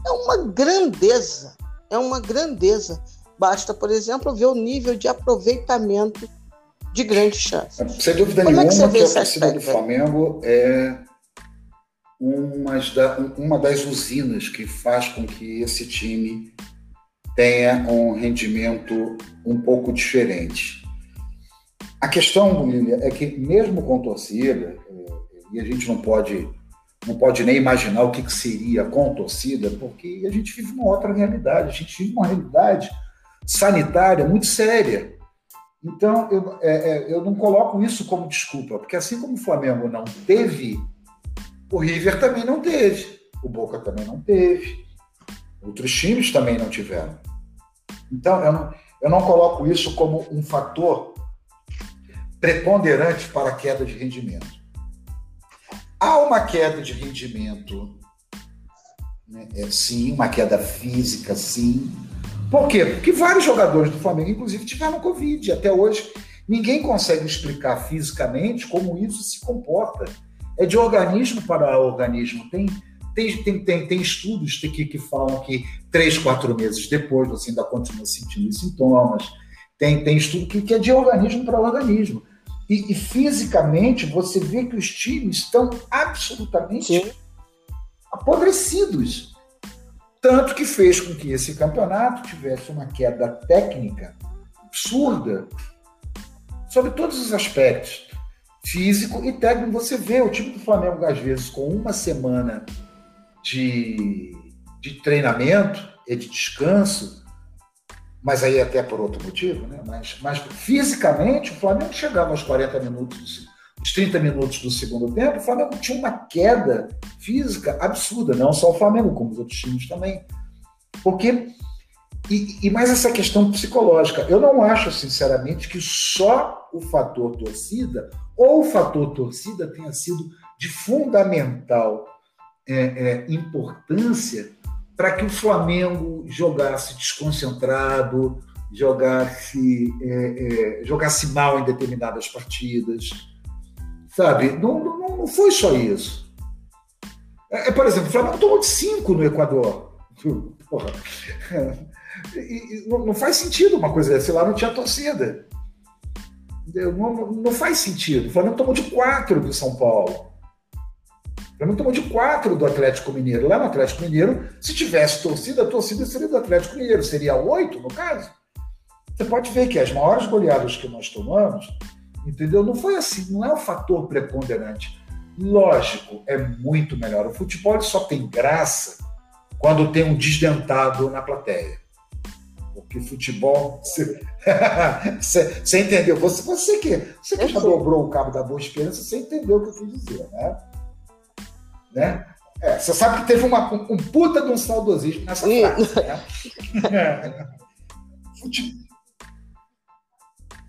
é uma grandeza. É uma grandeza. Basta, por exemplo, ver o nível de aproveitamento de grandes chances. Sem dúvida Como nenhuma é que, que a torcida do Flamengo é uma, uma das usinas que faz com que esse time tenha um rendimento um pouco diferente. A questão, Lilia, é que mesmo com torcida, é, e a gente não pode não pode nem imaginar o que, seria com torcida, porque a gente vive uma outra realidade, a gente vive uma realidade sanitária muito séria. Então, eu, é, eu não coloco isso como desculpa, porque assim como o Flamengo não teve o River também não teve, o Boca também não teve, outros times também não tiveram. Então, eu não, eu não coloco isso como um fator preponderante para a queda de rendimento. Há uma queda de rendimento, né? é, sim, uma queda física, sim. Por quê? Porque vários jogadores do Flamengo, inclusive, tiveram Covid. Até hoje, ninguém consegue explicar fisicamente como isso se comporta é de organismo para organismo. Tem, tem, tem, tem, tem estudos que, que falam que três, quatro meses depois você ainda continua sentindo os sintomas. Tem, tem estudo que, que é de organismo para organismo. E, e, fisicamente você vê que os times estão absolutamente, apodrecidos. Tanto que fez com que esse campeonato tivesse uma queda técnica absurda sobre todos os aspectos, físico e técnico. Você vê o time do Flamengo, às vezes, com uma semana de, de treinamento e de descanso, mas aí até por outro motivo, né? mas, mas fisicamente o Flamengo chegava aos 40 minutos, os 30 minutos do segundo tempo, o Flamengo tinha uma queda física absurda, não só o Flamengo, como os outros times também. Porque e, e, mais essa questão psicológica. Eu não acho, sinceramente, que só o fator torcida ou o fator torcida tenha sido de fundamental é, é, importância para que o Flamengo jogasse desconcentrado, jogasse, é, é, jogasse mal em determinadas partidas. Sabe? Não, não, não foi só isso. É, é por exemplo, o Flamengo tomou de 5 no Equador. Porra. E, e não, não, faz sentido uma coisa dessa. Lá não tinha torcida. Não, não faz sentido. O Flamengo tomou de 4 do São Paulo. O Flamengo tomou de 4 do Atlético Mineiro. Lá no Atlético Mineiro, se tivesse torcida, a torcida seria do Atlético Mineiro. Seria 8, no caso. Você pode ver que as maiores goleadas que nós tomamos, entendeu? Não foi assim, não é um fator preponderante. Lógico, é muito melhor. O futebol só tem graça quando tem um desdentado na plateia. Porque futebol. Você, você, entendeu? Você, você que, você que já dobrou o cabo da Boa Esperança, você entendeu o que eu quis dizer, né? né? É, você sabe que teve uma, um, puta de um saudosismo nessa frase, né? futebol.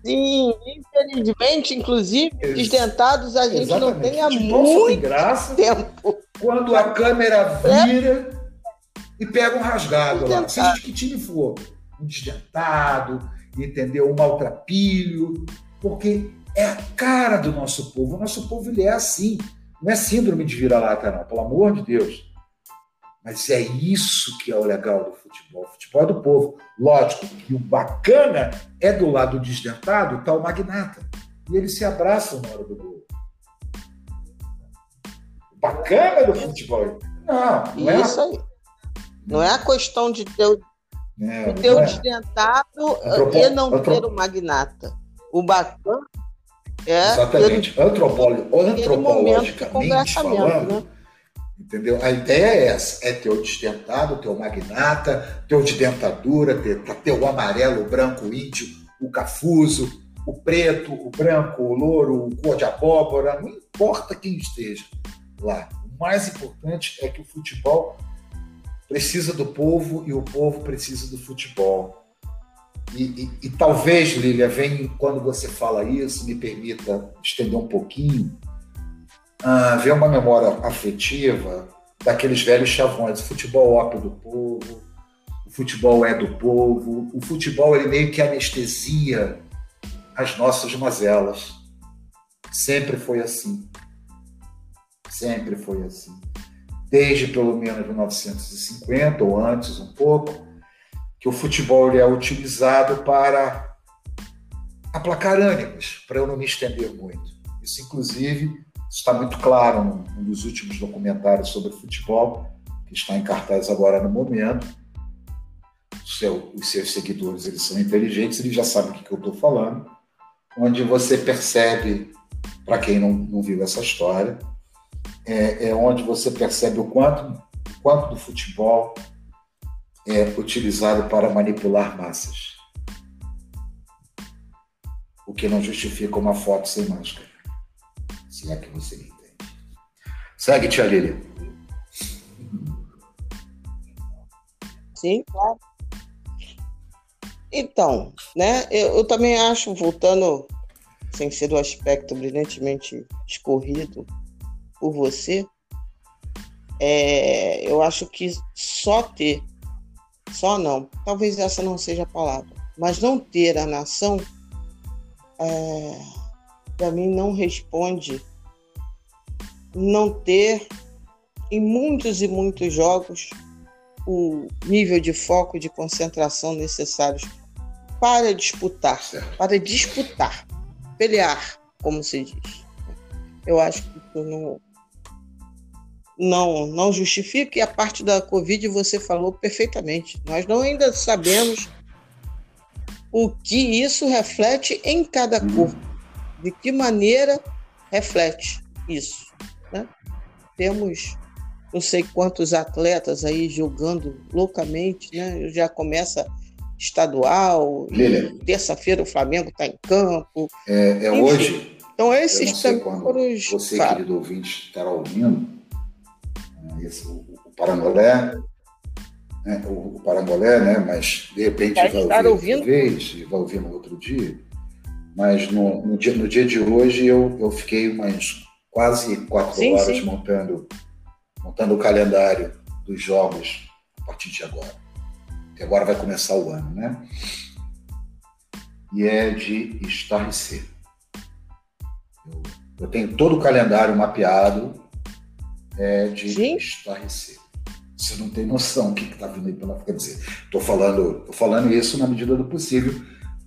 Sim, infelizmente, inclusive, desdentados a gente Exatamente. não tem há muito graça tempo. Quando a câmera vira é. e pega um rasgado lá, seja de que time for desdentado, entendeu? Um maltrapilho, porque é a cara do nosso povo. O nosso povo ele é assim. Não é síndrome de vira-lata, não, pelo amor de Deus. Mas é isso que é o legal do futebol. O futebol é do povo. Lógico que o bacana é do lado desdentado, tá o magnata. E eles se abraçam na hora do gol. O bacana do futebol. Não, não é. Isso aí. Não é a questão de ter é, o teu é. desdentado Antropo... e não Antrop... ter o magnata. O bacana é. Exatamente. Ter... Antropolo... Antropologicamente falando. Né? Entendeu? A ideia é essa: é ter o destentado, ter o magnata, ter o de dentadura, ter, ter o amarelo, o branco, o índio, o cafuso, o preto, o branco, o louro, o cor de abóbora, não importa quem esteja lá. O mais importante é que o futebol precisa do povo e o povo precisa do futebol. E, e, e talvez, Lília, vem quando você fala isso, me permita estender um pouquinho, uh, ver uma memória afetiva daqueles velhos chavões. O futebol é ópio do povo, o futebol é do povo, o futebol ele meio que anestesia as nossas mazelas. Sempre foi assim. Sempre foi assim desde pelo menos 1950 ou antes um pouco, que o futebol é utilizado para aplacar ânimos, para eu não me estender muito. Isso, inclusive, está muito claro num dos últimos documentários sobre futebol, que está em cartaz agora no momento. Seu, os seus seguidores eles são inteligentes, eles já sabem o que, que eu estou falando, onde você percebe, para quem não, não viu essa história, é, é onde você percebe o quanto, quanto do futebol é utilizado para manipular massas. O que não justifica uma foto sem máscara. Se é que você me entende. Segue, tia Lília. Sim, claro. Então, né, eu, eu também acho, voltando, sem ser do aspecto brilhantemente escorrido por você, é, eu acho que só ter, só não, talvez essa não seja a palavra, mas não ter a nação, é, para mim não responde não ter em muitos e muitos jogos o nível de foco e de concentração necessários para disputar, para disputar, pelear, como se diz. Eu acho que não, não, não justifica, e a parte da Covid você falou perfeitamente. Nós não ainda sabemos o que isso reflete em cada corpo, de que maneira reflete isso. Né? Temos não sei quantos atletas aí jogando loucamente, né? Já começa estadual, terça-feira o Flamengo está em campo. É, é hoje. Então esses também foram os. Você, querido ouvinte, estará ouvindo esse, o, o Parangolé, né, o, o Parangolé, né? Mas de repente vai, ouvir ouvindo. vez, vai ouvir no outro dia. Mas no, no, dia, no dia de hoje eu, eu fiquei umas quase quatro sim, horas sim. montando montando o calendário dos jogos a partir de agora. Que agora vai começar o ano, né? E é de estarrecer. Eu, eu tenho todo o calendário mapeado, é de Sim. estarrecer. Você não tem noção do que está vindo aí pela dizer, estou falando, tô falando isso na medida do possível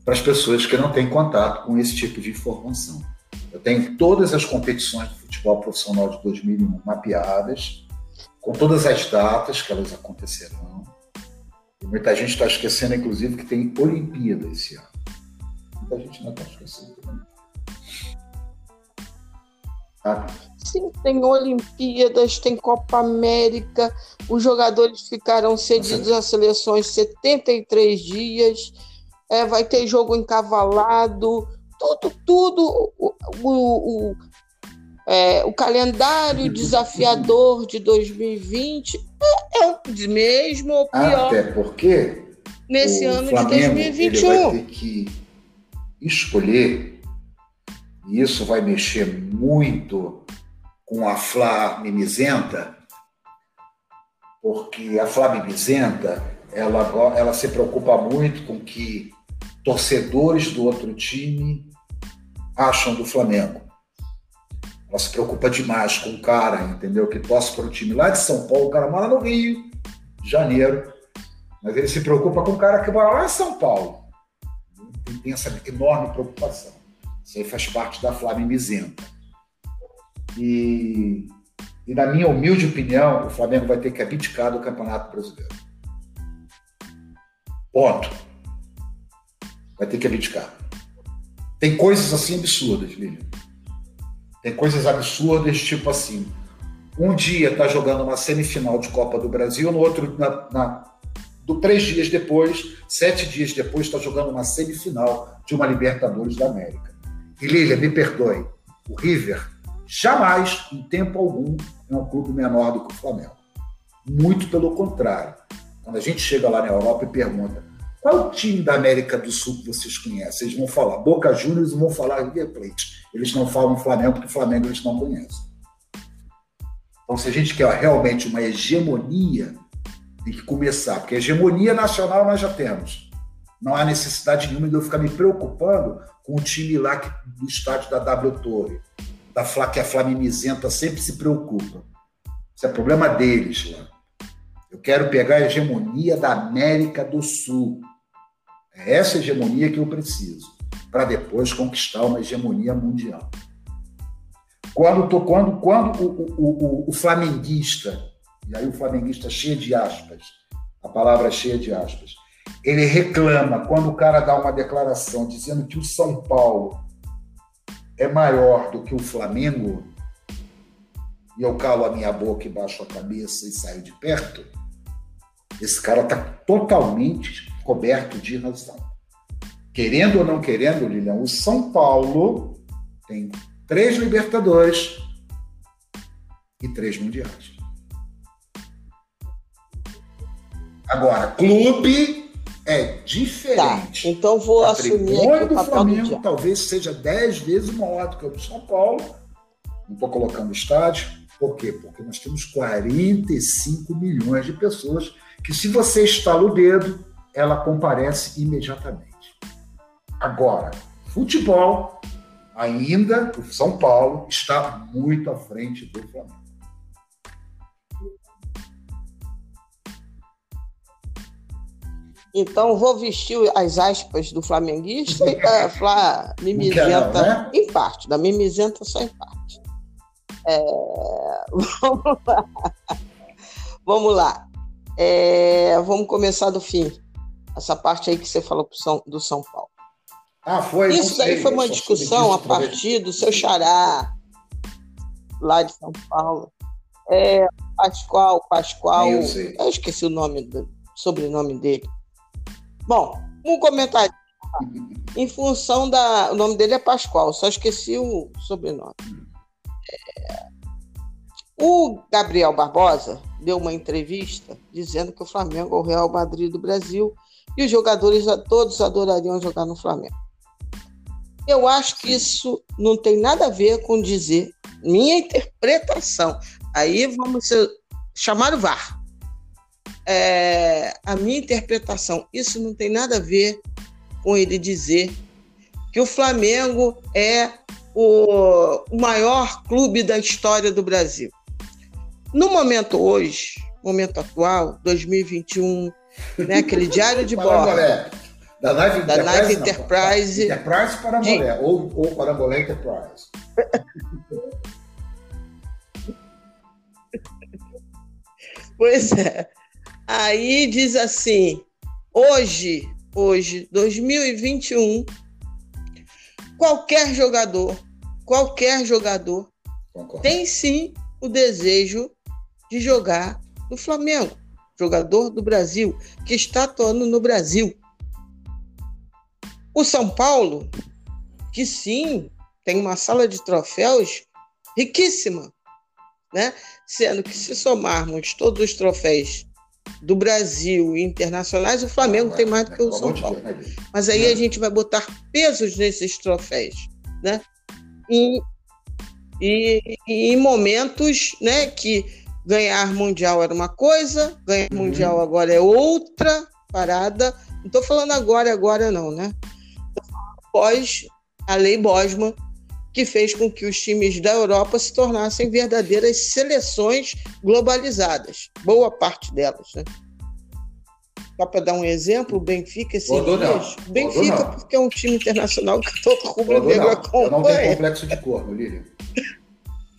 para as pessoas que não têm contato com esse tipo de informação. Eu tenho todas as competições de futebol profissional de 2001 mapeadas, com todas as datas que elas acontecerão. E muita gente está esquecendo, inclusive, que tem Olimpíada esse ano. Muita gente não está esquecendo também. Tá? Sim, tem Olimpíadas, tem Copa América, os jogadores ficaram cedidos às seleções 73 dias, é, vai ter jogo encavalado, tudo, tudo. O, o, o é, o calendário desafiador de 2020 é, é o mesmo ou pior. Até porque nesse ano Flamengo, de 2021. Ele vai ter que escolher, e isso vai mexer muito com a Flá Mimizenta, porque a Flá Mimizenta ela, ela se preocupa muito com que torcedores do outro time acham do Flamengo. Ela se preocupa demais com o cara, entendeu? Que torce para o time lá de São Paulo, o cara mora no Rio, Janeiro. Mas ele se preocupa com o cara que mora lá em São Paulo. Tem essa enorme preocupação. Isso aí faz parte da Flamengo isenta. E, e, na minha humilde opinião, o Flamengo vai ter que abdicar do Campeonato Brasileiro. Ponto. Vai ter que abdicar. Tem coisas assim absurdas, Lilian. Tem coisas absurdas, tipo assim, um dia tá jogando uma semifinal de Copa do Brasil, no outro, na, na do, três dias depois, sete dias depois, está jogando uma semifinal de uma Libertadores da América. E Lília, me perdoe, o River jamais, em tempo algum, é um clube menor do que o Flamengo. Muito pelo contrário. Quando a gente chega lá na Europa e pergunta qual o time da América do Sul que vocês conhecem? Eles vão falar Boca Juniors e vão falar River Plate. Eles não falam Flamengo porque Flamengo eles não conhecem. Então, se a gente quer realmente uma hegemonia, tem que começar, porque hegemonia nacional nós já temos. Não há necessidade nenhuma de eu ficar me preocupando com o time lá do estádio da W Torre, da Fla, que a Flamimizenta sempre se preocupa. Isso é problema deles lá. Eu quero pegar a hegemonia da América do Sul. É essa hegemonia que eu preciso, para depois conquistar uma hegemonia mundial. Quando, tô, quando, quando o, o, o, o flamenguista, e aí o flamenguista cheio de aspas, a palavra cheia de aspas, ele reclama quando o cara dá uma declaração dizendo que o São Paulo é maior do que o Flamengo, e eu calo a minha boca e baixo a cabeça e saio de perto, esse cara está totalmente coberto de razão. Querendo ou não querendo, Lilian, o São Paulo tem três Libertadores e três Mundiais. Agora, clube é diferente. Tá, então vou o assumir aqui o do Flamengo do talvez seja dez vezes maior do que o do São Paulo. Não estou colocando estádio. Por quê? Porque nós temos 45 milhões de pessoas que, se você estala o dedo, ela comparece imediatamente. Agora, futebol, ainda o São Paulo está muito à frente do Flamengo. Então vou vestir as aspas do flamenguista e uh, falar mimizenta né? em parte, da mimizenta só em parte. É, vamos lá. Vamos lá. É, vamos começar do fim. Essa parte aí que você falou do São Paulo. Ah, foi. Isso aí foi uma discussão a partir do seu xará, lá de São Paulo. É, Pascoal, Pascoal. Eu, eu esqueci o nome, do, sobrenome dele. Bom, um comentário. Em função da. O nome dele é Pascoal, só esqueci o sobrenome. É, o Gabriel Barbosa deu uma entrevista dizendo que o Flamengo é o Real Madrid do Brasil e os jogadores todos adorariam jogar no Flamengo. Eu acho que isso não tem nada a ver com dizer minha interpretação. Aí vamos chamar o VAR. É, a minha interpretação, isso não tem nada a ver com ele dizer que o Flamengo é o, o maior clube da história do Brasil. No momento hoje, momento atual, 2021, né, aquele diário de bordo da Live da Enterprise, Enterprise, Enterprise para de... mulher, ou, ou para mulher Enterprise. pois é. Aí diz assim: hoje, hoje, 2021, qualquer jogador, qualquer jogador Concordo. tem sim o desejo de jogar no Flamengo, jogador do Brasil, que está atuando no Brasil. O São Paulo, que sim, tem uma sala de troféus riquíssima, né? Sendo que se somarmos todos os troféus do Brasil e internacionais, o Flamengo tem mais do que o São Paulo. Né, Mas aí a gente vai botar pesos nesses troféus, né? E, e, e em momentos, né, que ganhar mundial era uma coisa, ganhar uhum. mundial agora é outra parada. Não estou falando agora, agora não, né? Após a lei Bosman, que fez com que os times da Europa se tornassem verdadeiras seleções globalizadas, boa parte delas, né? Só para dar um exemplo, o Benfica esses Rodou dias. Não. Benfica, porque é um time internacional que todo rubro-negro acompanha. Não tenho complexo de corno, Lília.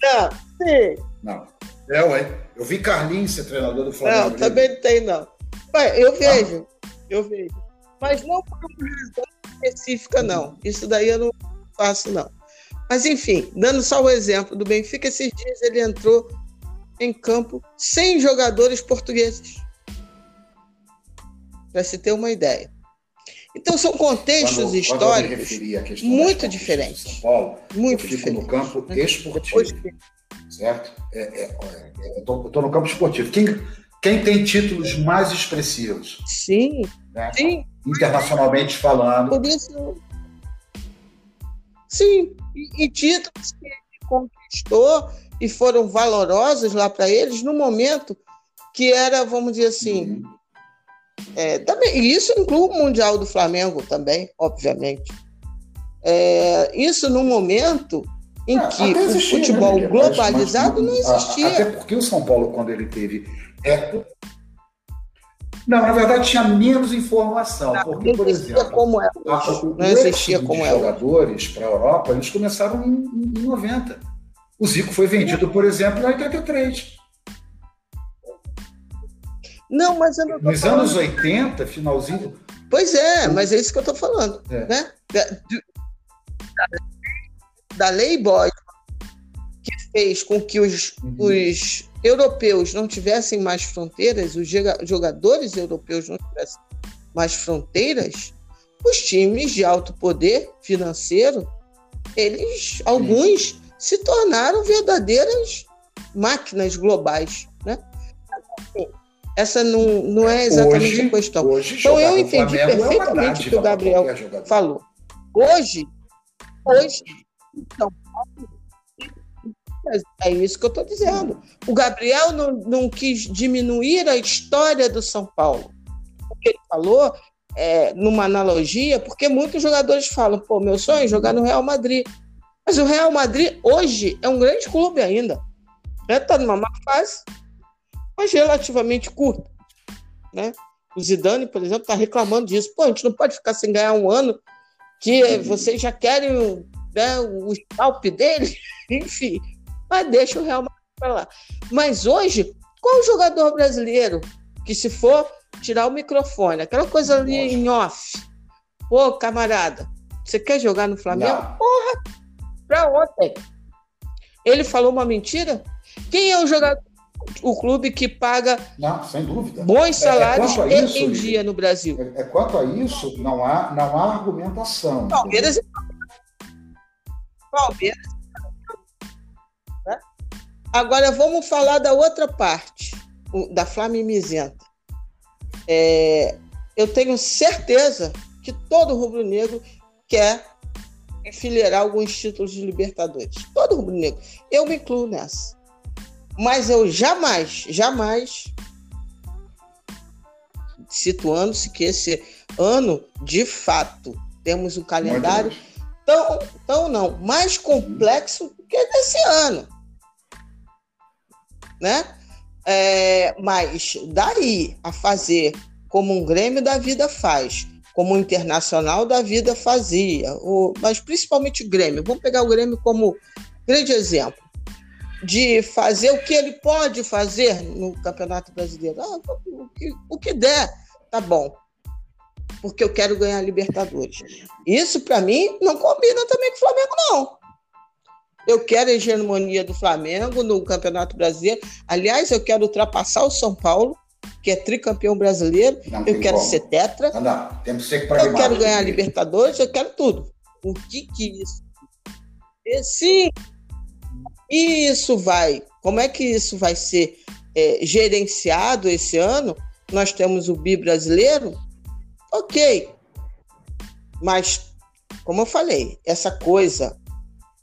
Não, sim. Não. É, ué. Eu vi Carlinhos ser treinador do Flamengo. Não, também não tem, não. Ué, eu vejo, ah. eu vejo. Mas não por uma razão específica, não. Isso daí eu não faço, não. Mas, enfim, dando só o exemplo do Benfica, esses dias ele entrou em campo sem jogadores portugueses. Para se ter uma ideia. Então, são contextos quando, históricos quando muito diferentes. São Paulo, muito eu fico diferentes. no campo esportivo certo? É, é, é, eu estou no campo esportivo. Quem, quem tem títulos mais expressivos? Sim, né? sim. Internacionalmente falando. Por isso. Sim, e, e títulos que ele conquistou e foram valorosos lá para eles no momento que era, vamos dizer assim. Uhum. É, também, e isso inclui o Mundial do Flamengo também, obviamente. É, isso no momento em é, que existia, o futebol né, globalizado mas, mas, não existia. Até porque o São Paulo, quando ele teve. É... Não, na verdade tinha menos informação. Não, porque, por exemplo, como. A, o não existia como é. jogadores para a Europa, eles começaram em, em 90. O Zico foi vendido, por exemplo, em 83. Não, mas eu não Nos falando. anos 80, finalzinho. Pois é, mas é isso que eu estou falando. É. Né? da lei Bosman, que fez com que os, uhum. os europeus não tivessem mais fronteiras, os jogadores europeus não tivessem mais fronteiras, os times de alto poder financeiro, eles, alguns, se tornaram verdadeiras máquinas globais, né? Essa não, não é exatamente hoje, a questão. Hoje, então eu entendi é perfeitamente é o que o Gabriel falou. Hoje, hoje então, é isso que eu estou dizendo. O Gabriel não, não quis diminuir a história do São Paulo. O que ele falou, é, numa analogia, porque muitos jogadores falam: pô, meu sonho é jogar no Real Madrid. Mas o Real Madrid hoje é um grande clube ainda. Está né? numa má fase, mas relativamente curta. Né? O Zidane, por exemplo, está reclamando disso. Pô, a gente não pode ficar sem ganhar um ano que vocês já querem né, o scalp dele, enfim. Mas deixa o Real Madrid para lá. Mas hoje, qual jogador brasileiro que se for tirar o microfone, aquela coisa ali Nossa. em off, pô, camarada, você quer jogar no Flamengo? Não. Porra, pra ontem. Ele falou uma mentira? Quem é o jogador, o clube que paga não, sem dúvida. bons salários é, é isso, em dia no Brasil? É, é, quanto a isso, não há, não há argumentação. Palmeiras e Palmeiras. Agora vamos falar da outra parte, da Flamimizenta. É, eu tenho certeza que todo rubro-negro quer enfileirar alguns títulos de Libertadores. Todo rubro-negro. Eu me incluo nessa. Mas eu jamais, jamais, situando-se que esse ano, de fato, temos um calendário tão, tão não, mais complexo do que desse ano. Né? É, mas daí a fazer como um Grêmio da vida faz, como o Internacional da vida fazia, o, mas principalmente o Grêmio. Vamos pegar o Grêmio como grande exemplo de fazer o que ele pode fazer no Campeonato Brasileiro. Ah, o, que, o que der, tá bom porque eu quero ganhar a Libertadores. Isso, para mim, não combina também com o Flamengo, não. Eu quero a hegemonia do Flamengo no Campeonato Brasileiro. Aliás, eu quero ultrapassar o São Paulo, que é tricampeão brasileiro. Não eu quero como. ser tetra. Não, não. Tem que ser Eu quero ganhar a Libertadores, eu quero tudo. O que que isso? E, sim, isso vai. Como é que isso vai ser é, gerenciado esse ano? Nós temos o bi brasileiro, Ok. Mas, como eu falei, essa coisa,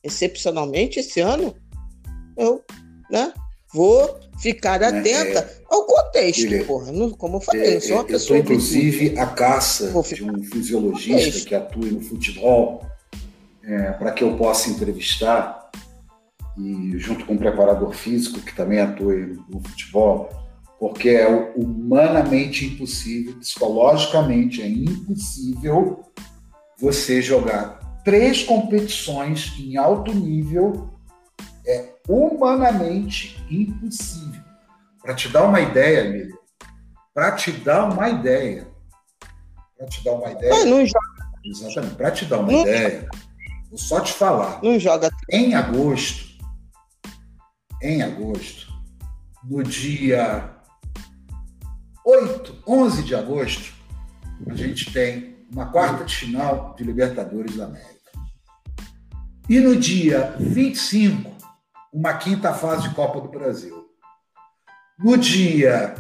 excepcionalmente esse ano, eu né, vou ficar é, atenta é, ao contexto, ele, porra. como eu falei, é, eu sou uma eu pessoa. inclusive, a caça de um fisiologista que atua no futebol é, para que eu possa entrevistar, e junto com um preparador físico que também atua no futebol porque é humanamente impossível, psicologicamente é impossível você jogar três competições em alto nível, é humanamente impossível. Para te dar uma ideia, Miriam, para te dar uma ideia, para te dar uma ideia. Não joga. Exatamente, para te dar uma não ideia, vou só te falar. Não joga. Em agosto, em agosto, no dia 8, 11 de agosto, a gente tem uma quarta de final de Libertadores da América. E no dia 25, uma quinta fase de Copa do Brasil. No dia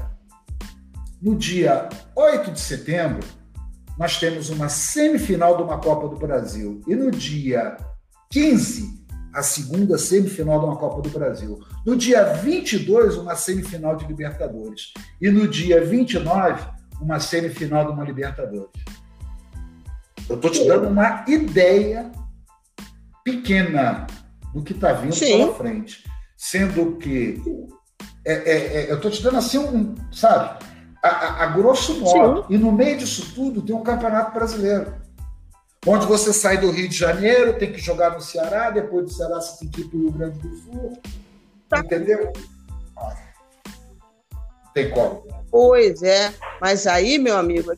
no dia 8 de setembro, nós temos uma semifinal de uma Copa do Brasil. E no dia 15, a segunda semifinal de uma Copa do Brasil. No dia 22, uma semifinal de Libertadores. E no dia 29, uma semifinal de uma Libertadores. Eu estou te dando uma ideia pequena do que está vindo Sim. pela frente. Sendo que. É, é, é, eu estou te dando assim um. Sabe? A, a, a grosso modo. Sim. E no meio disso tudo tem um campeonato brasileiro. Onde você sai do Rio de Janeiro, tem que jogar no Ceará, depois do Ceará você tem que ir para o Rio Grande do Sul. Tá. Entendeu? Tem como. Pois é, mas aí, meu amigo,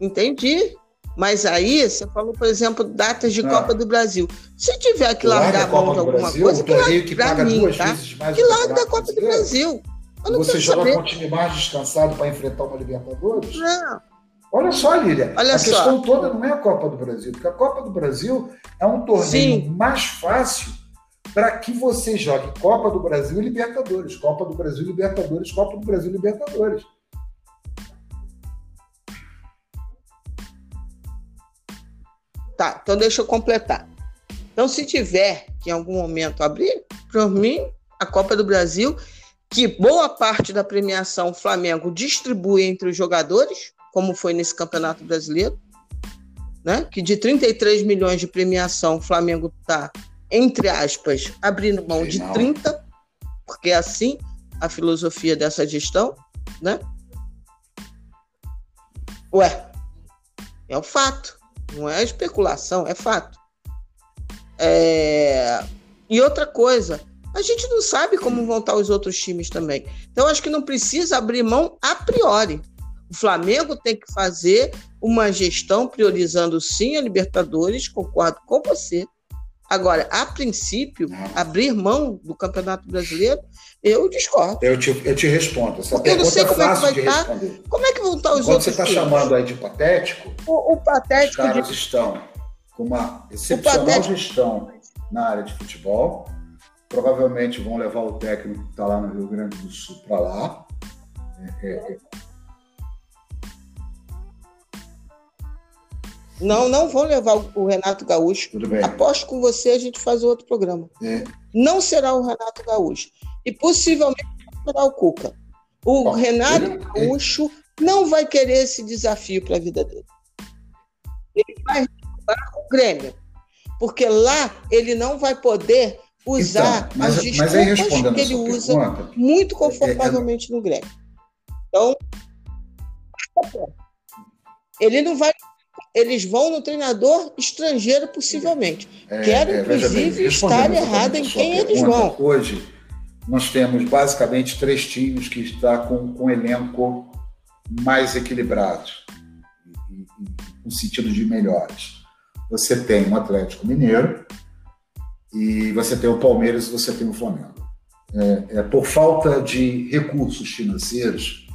entendi. Mas aí, você falou, por exemplo, datas de Não. Copa do Brasil. Se tiver que largar a mão de alguma Brasil, coisa, que largue que paga mim, duas tá? vezes mais que largue da Copa do Brasil. Você joga saber. com o time mais descansado para enfrentar uma Libertadores? Não. Olha só, Lília, Olha a só. questão toda não é a Copa do Brasil, porque a Copa do Brasil é um torneio Sim. mais fácil para que você jogue Copa do Brasil e Libertadores, Copa do Brasil e Libertadores, Copa do Brasil e Libertadores. Tá, então deixa eu completar. Então, se tiver que em algum momento abrir, para mim, a Copa do Brasil, que boa parte da premiação o Flamengo distribui entre os jogadores, como foi nesse Campeonato Brasileiro, né? que de 33 milhões de premiação, o Flamengo está, entre aspas, abrindo mão de 30, porque é assim a filosofia dessa gestão, né? Ué, é o um fato, não é especulação, é fato. É... E outra coisa, a gente não sabe como vão estar os outros times também. Então, acho que não precisa abrir mão a priori. O Flamengo tem que fazer uma gestão priorizando sim a Libertadores, concordo com você. Agora, a princípio, abrir mão do Campeonato Brasileiro, eu discordo. Eu te, eu te respondo. Essa Porque eu não sei como é que vai estar. Tá. Como é que vão estar os Quando outros? você está chamando aí de patético, o, o patético os caras de... estão com uma excepcional gestão na área de futebol. Provavelmente vão levar o técnico que está lá no Rio Grande do Sul para lá. É, é, Não, não vão levar o Renato Gaúcho. Tudo bem. Aposto com você, a gente faz outro programa. É. Não será o Renato Gaúcho. E possivelmente não será o Cuca. O Bom, Renato ele, Gaúcho ele... não vai querer esse desafio para a vida dele. Ele vai com o Grêmio. Porque lá ele não vai poder usar então, mas, as desculpas que ele usa pergunta, muito confortavelmente é, é... no Grêmio. Então, ele não vai eles vão no treinador estrangeiro, possivelmente. É, Quero, é, inclusive, bem, estar errado em quem pergunta, eles vão. Hoje, nós temos basicamente três times que estão com, com um elenco mais equilibrado, no sentido de melhores. Você tem o Atlético Mineiro, e você tem o Palmeiras e você tem o Flamengo. É, é por falta de recursos financeiros,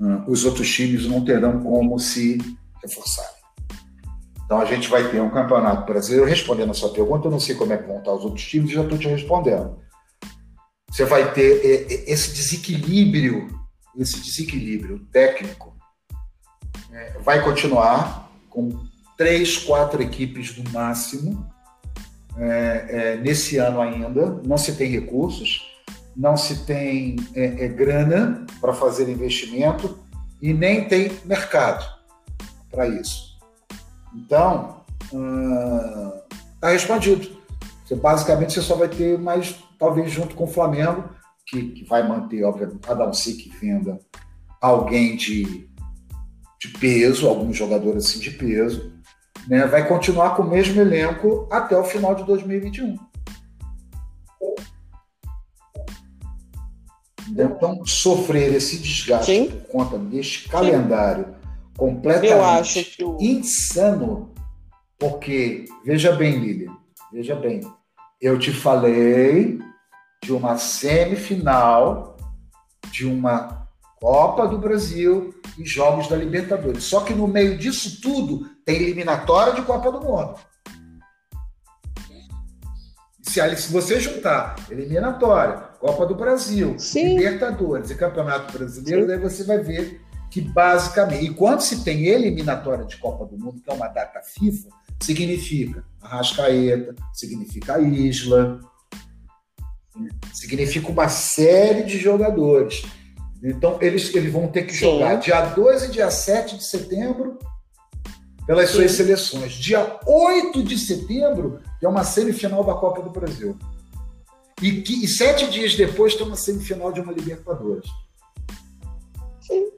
uh, os outros times não terão como se reforçar. Então a gente vai ter um campeonato brasileiro. Respondendo a sua pergunta, eu não sei como é que vão estar os outros times, já estou te respondendo. Você vai ter esse desequilíbrio, esse desequilíbrio técnico é, vai continuar com três, quatro equipes no máximo é, é, nesse ano ainda. Não se tem recursos, não se tem é, é, grana para fazer investimento e nem tem mercado para isso. Então, está uh, respondido. Você, basicamente, você só vai ter mais, talvez junto com o Flamengo, que, que vai manter, obviamente, a não ser que venda alguém de, de peso, algum jogador assim de peso, né, vai continuar com o mesmo elenco até o final de 2021. Então, sofrer esse desgaste Sim. por conta deste calendário completamente eu acho que o... insano, porque, veja bem, Lilian, veja bem, eu te falei de uma semifinal de uma Copa do Brasil e Jogos da Libertadores. Só que no meio disso tudo tem eliminatória de Copa do Mundo. Se, se você juntar eliminatória, Copa do Brasil, Sim. Libertadores e Campeonato Brasileiro, Sim. daí você vai ver que basicamente, e quando se tem eliminatória de Copa do Mundo, que é uma data FIFA, significa Arrascaeta, significa Isla, significa uma série de jogadores. Então, eles, eles vão ter que Sim. jogar dia 2 e dia 7 de setembro pelas Sim. suas seleções. Dia 8 de setembro tem uma semifinal da Copa do Brasil. E, que, e sete dias depois tem uma semifinal de uma Libertadores.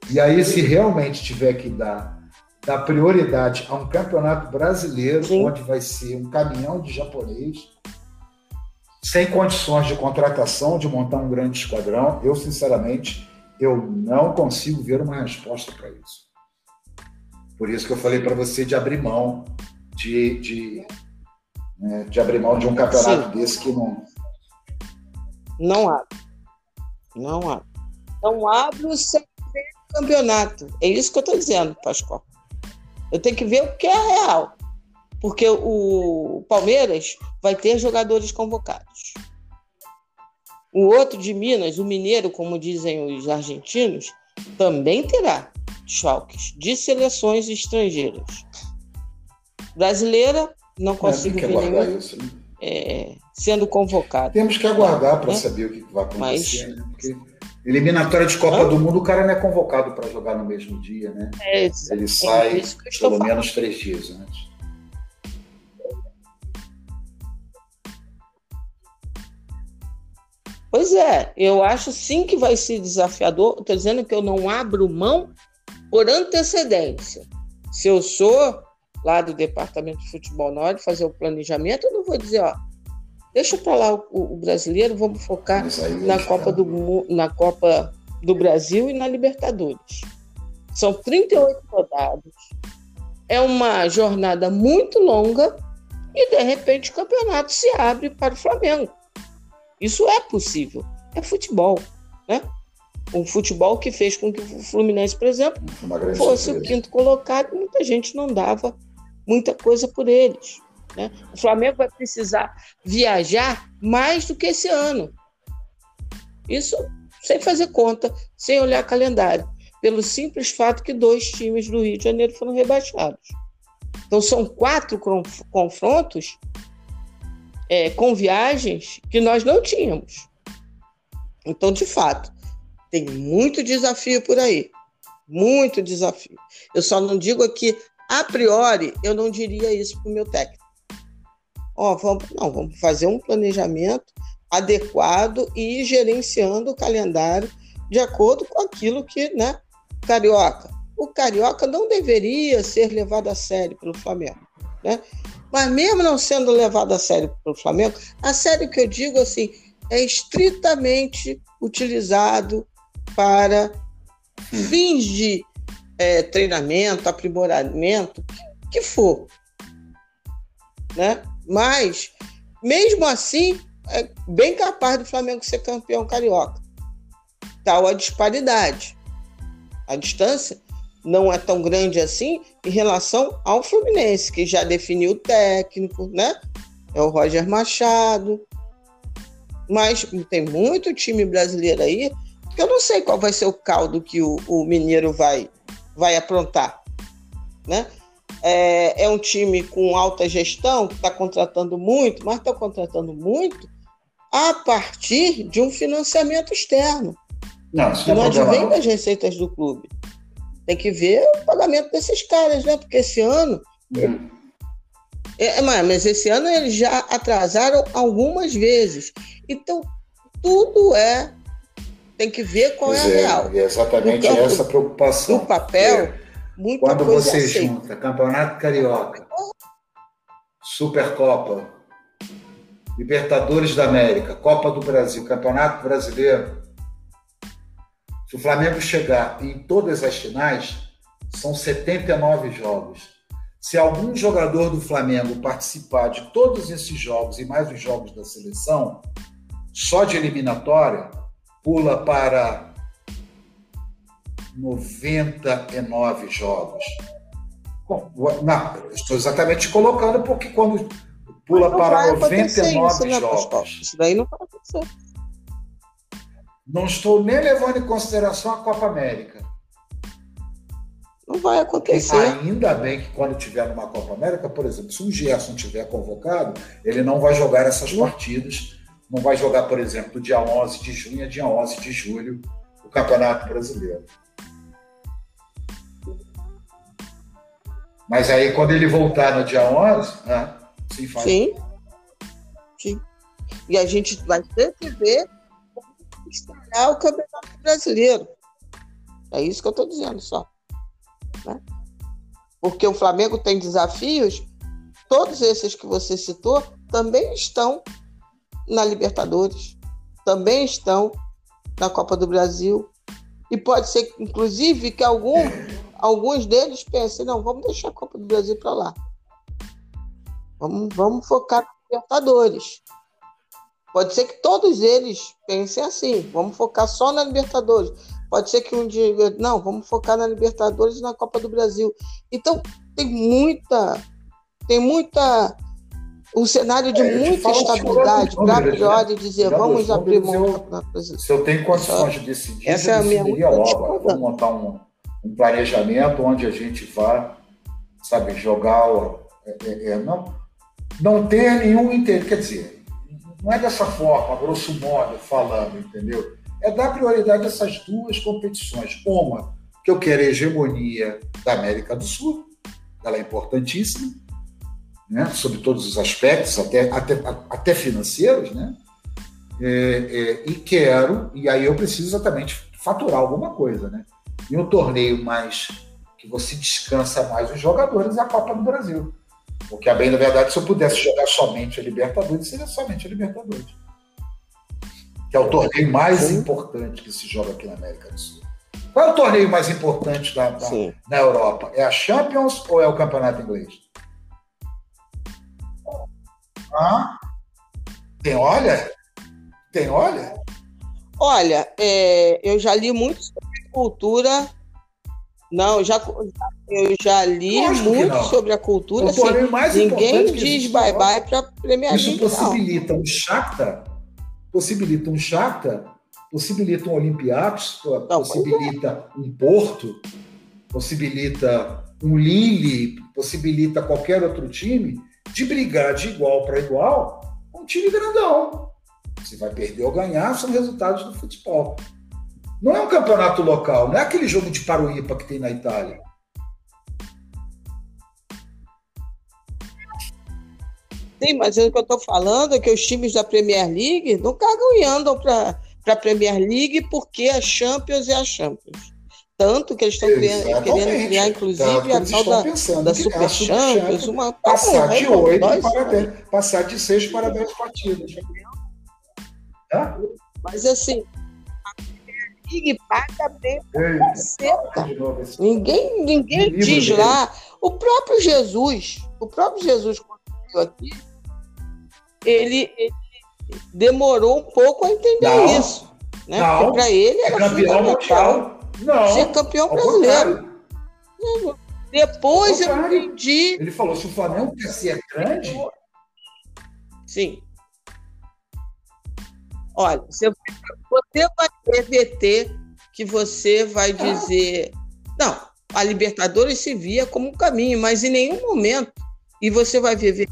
E aí, se realmente tiver que dar, dar prioridade a um campeonato brasileiro, Sim. onde vai ser um caminhão de japonês, sem condições de contratação, de montar um grande esquadrão, eu, sinceramente, eu não consigo ver uma resposta para isso. Por isso que eu falei para você de abrir mão de, de, né, de abrir mão de um campeonato Sim. desse que não. Não abre. Não abre. Não abre o campeonato. É isso que eu estou dizendo, Pascoal. Eu tenho que ver o que é real. Porque o Palmeiras vai ter jogadores convocados. O outro de Minas, o Mineiro, como dizem os argentinos, também terá choques de seleções estrangeiras. Brasileira, não é, consigo ver nenhum isso, né? é, sendo convocado. Temos que aguardar para né? saber o que vai acontecer. Mas, né? Porque Eliminatória de Copa do Mundo, o cara não é convocado para jogar no mesmo dia, né? É, Ele é sai pelo menos três dias antes. Pois é, eu acho sim que vai ser desafiador. Estou dizendo que eu não abro mão por antecedência. Se eu sou lá do Departamento de Futebol de fazer o planejamento, eu não vou dizer, ó, Deixa para lá o, o, brasileiro, vamos focar na Copa, do, na Copa do Brasil e na Libertadores. São 38 rodadas. É uma jornada muito longa e, de repente, o campeonato se abre para o Flamengo. Isso é possível. É futebol. Né? Um futebol que fez com que o Fluminense, por exemplo, fosse o quinto colocado e muita gente não dava muita coisa por eles. Né? O Flamengo vai precisar viajar mais do que esse ano. Isso sem fazer conta, sem olhar calendário, pelo simples fato que dois times do Rio de Janeiro foram rebaixados. Então são quatro confrontos é, com viagens que nós não tínhamos. Então, de fato, tem muito desafio por aí. Muito desafio. Eu só não digo aqui, a priori, eu não diria isso para o meu técnico. Ó, vamos, não, vamos fazer um planejamento adequado e gerenciando o calendário de acordo com aquilo que, né, Carioca. O Carioca não deveria ser levado a sério pelo Flamengo, né? Mas mesmo não sendo levado a sério pelo Flamengo, a sério que eu digo assim, é estritamente utilizado para fins de é, treinamento, aprimoramento, que for, né? Mas, mesmo assim, é bem capaz do Flamengo ser campeão carioca. Tal a disparidade. A distância não é tão grande assim em relação ao Fluminense, que já definiu o técnico, né? É o Roger Machado. Mas tem muito time brasileiro aí que eu não sei qual vai ser o caldo que o, o Mineiro vai, vai aprontar, né? É, é um time com alta gestão, que está contratando muito, mas está contratando muito a partir de um financiamento externo. Não, isso não, não advém das receitas do clube. Tem que ver o pagamento desses caras, né? Porque esse ano. Hum. É, mas esse ano eles já atrasaram algumas vezes. Então, tudo é. Tem que ver qual pois é a é, real. É exatamente campo, essa preocupação. No papel. É Muita Quando você aceita. junta Campeonato Carioca, Supercopa, Libertadores da América, Copa do Brasil, Campeonato Brasileiro, se o Flamengo chegar em todas as finais, são 79 jogos. Se algum jogador do Flamengo participar de todos esses jogos e mais os jogos da seleção, só de eliminatória, pula para 99 jogos. Bom, não, estou exatamente colocando porque quando pula para 99 isso, né, jogos. Isso daí não vai acontecer. Não estou nem levando em consideração a Copa América. Não vai acontecer. Ainda bem que quando tiver numa Copa América, por exemplo, se o Gerson tiver convocado, ele não vai jogar essas partidas. Não vai jogar, por exemplo, do dia 11 de junho a dia 11 de julho, o Campeonato Brasileiro. Mas aí, quando ele voltar no dia 11, né, sim, faz. Sim. Sim. E a gente vai ter que ver como estará o Campeonato Brasileiro. É isso que eu estou dizendo só. Né? Porque o Flamengo tem desafios, todos esses que você citou também estão na Libertadores, também estão na Copa do Brasil. E pode ser, inclusive, que algum alguns deles pensam, não, vamos deixar a Copa do Brasil para lá. Vamos, vamos focar na Libertadores. Pode ser que todos eles pensem assim, vamos focar só na Libertadores. Pode ser que um dia, não, vamos focar na Libertadores e na Copa do Brasil. Então, tem muita, tem muita, um cenário de é, muita estabilidade para a priori dizer, vamos abrir mão do Campeonato Brasileiro. Se eu tenho condições de decidir, essa é a minha logo, vamos montar um, um planejamento onde a gente vá, sabe, jogar, é, é, é, não, não ter nenhum interesse, quer dizer, não é dessa forma, grosso modo, falando, entendeu? É dar prioridade a essas duas competições. Uma, que eu quero a hegemonia da América do Sul, ela é importantíssima, né, sobre todos os aspectos, até, até, até financeiros, né? É, é, e quero, e aí eu preciso exatamente faturar alguma coisa, né? E um torneio mais que você descansa mais os jogadores é a Copa do Brasil. Porque, a bem da verdade, se eu pudesse jogar somente a Libertadores, seria somente a Libertadores. Que é o torneio mais Sim. importante que se joga aqui na América do Sul. Qual é o torneio mais importante da, da, na Europa? É a Champions ou é o Campeonato Inglês? Ah, tem olha? Tem olha? Olha, é, eu já li muito sobre cultura. Não, já, eu já li muito sobre a cultura. Assim, ninguém diz bye-bye para Premier. Isso possibilita não. um Shakhtar, possibilita um Shakhtar possibilita um Olympiacos, possibilita um Porto, possibilita um Lille, possibilita qualquer outro time de brigar de igual para igual com um time grandão. Se vai perder ou ganhar, são resultados do futebol. Não é um campeonato local, não é aquele jogo de Paruípa que tem na Itália. Sim, mas o que eu estou falando é que os times da Premier League não cagam e andam para para a Premier League porque a Champions é a Champions. Tanto que eles estão querendo criar, inclusive, a tal da, da Super Champions, uma passar de oito para dez, passar de seis para dez partidas. É? Mas assim, League paga bem pra Ninguém, ninguém diz dele. lá. O próprio Jesus, o próprio Jesus, quando veio aqui, ele, ele demorou um pouco a entender não, isso. Né? Não, para ele era é campeão mundial. Não, ser campeão brasileiro. Depois eu entendi. Ele falou: se o Flamengo quer ser grande. Sim. Olha, você, você vai reverter que você vai dizer. Não, a Libertadores se via como um caminho, mas em nenhum momento. E você vai ver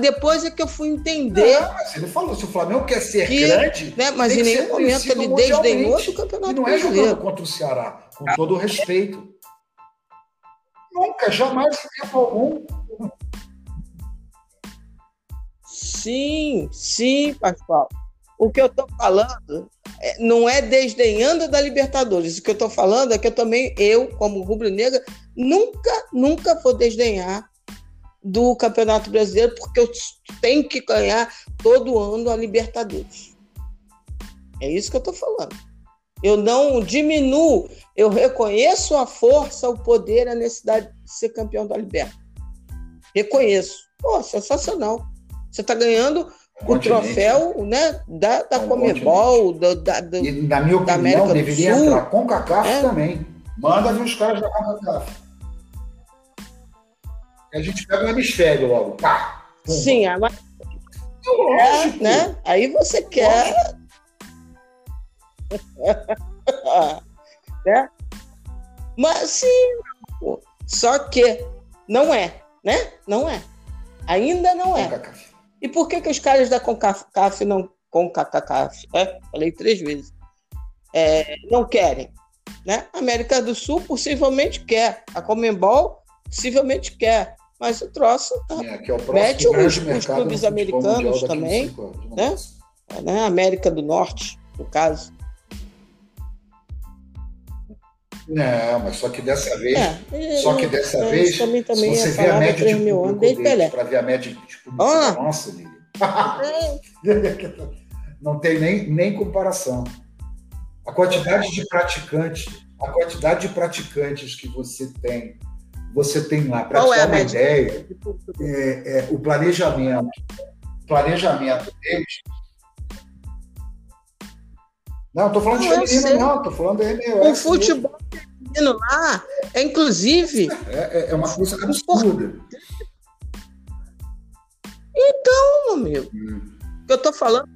depois é que eu fui entender. Não, mas ele falou: se o Flamengo quer ser que, grande. Né, mas em nenhum momento ele desdenhou do campeonato. E não é jogando contra o Ceará, com todo o respeito. Nunca, jamais, em tempo algum. Sim, sim, Pascoal. O que eu estou falando é, não é desdenhando da Libertadores. O que eu estou falando é que eu também, eu, como rubro-negra, nunca, nunca vou desdenhar do Campeonato Brasileiro, porque eu tenho que ganhar todo ano a Libertadores. É isso que eu estou falando. Eu não diminuo, eu reconheço a força, o poder, a necessidade de ser campeão da Libertadores. Reconheço. Pô, sensacional. Você está ganhando o troféu né, da, da Comebol, da, da, da, e, na minha opinião, deveria Sul, entrar com CACAF é. também. Manda vir os caras da CONCACAF. A gente pega o hemisfério logo. Pá, Sim, mas. É, né? Aí você quer. né? Mas sim, só que não é, né? Não é. Ainda não é. E por que, que os caras da CONCACAF não. CONCACAF, é? Falei três vezes. É, não querem. Né? A América do Sul possivelmente quer. A Comembol possivelmente quer. Mas o troço tá. é, é o mete os, os clubes americanos também, né? É, né? América do Norte, no caso. Não, mas só que dessa vez, é, só que dessa é, vez, também, também se você vê a média de público para ver a média de público, ah. nossa, Lili. não tem nem, nem comparação. A quantidade de praticantes, a quantidade de praticantes que você tem você tem lá, para te é dar uma ideia, é, é, o planejamento, o planejamento deles. Não, estou falando não, de feminino, não, estou falando da MLS. O futebol feminino lá é, inclusive. É, é, é uma coisa absurda. Então, amigo, hum. o que eu estou falando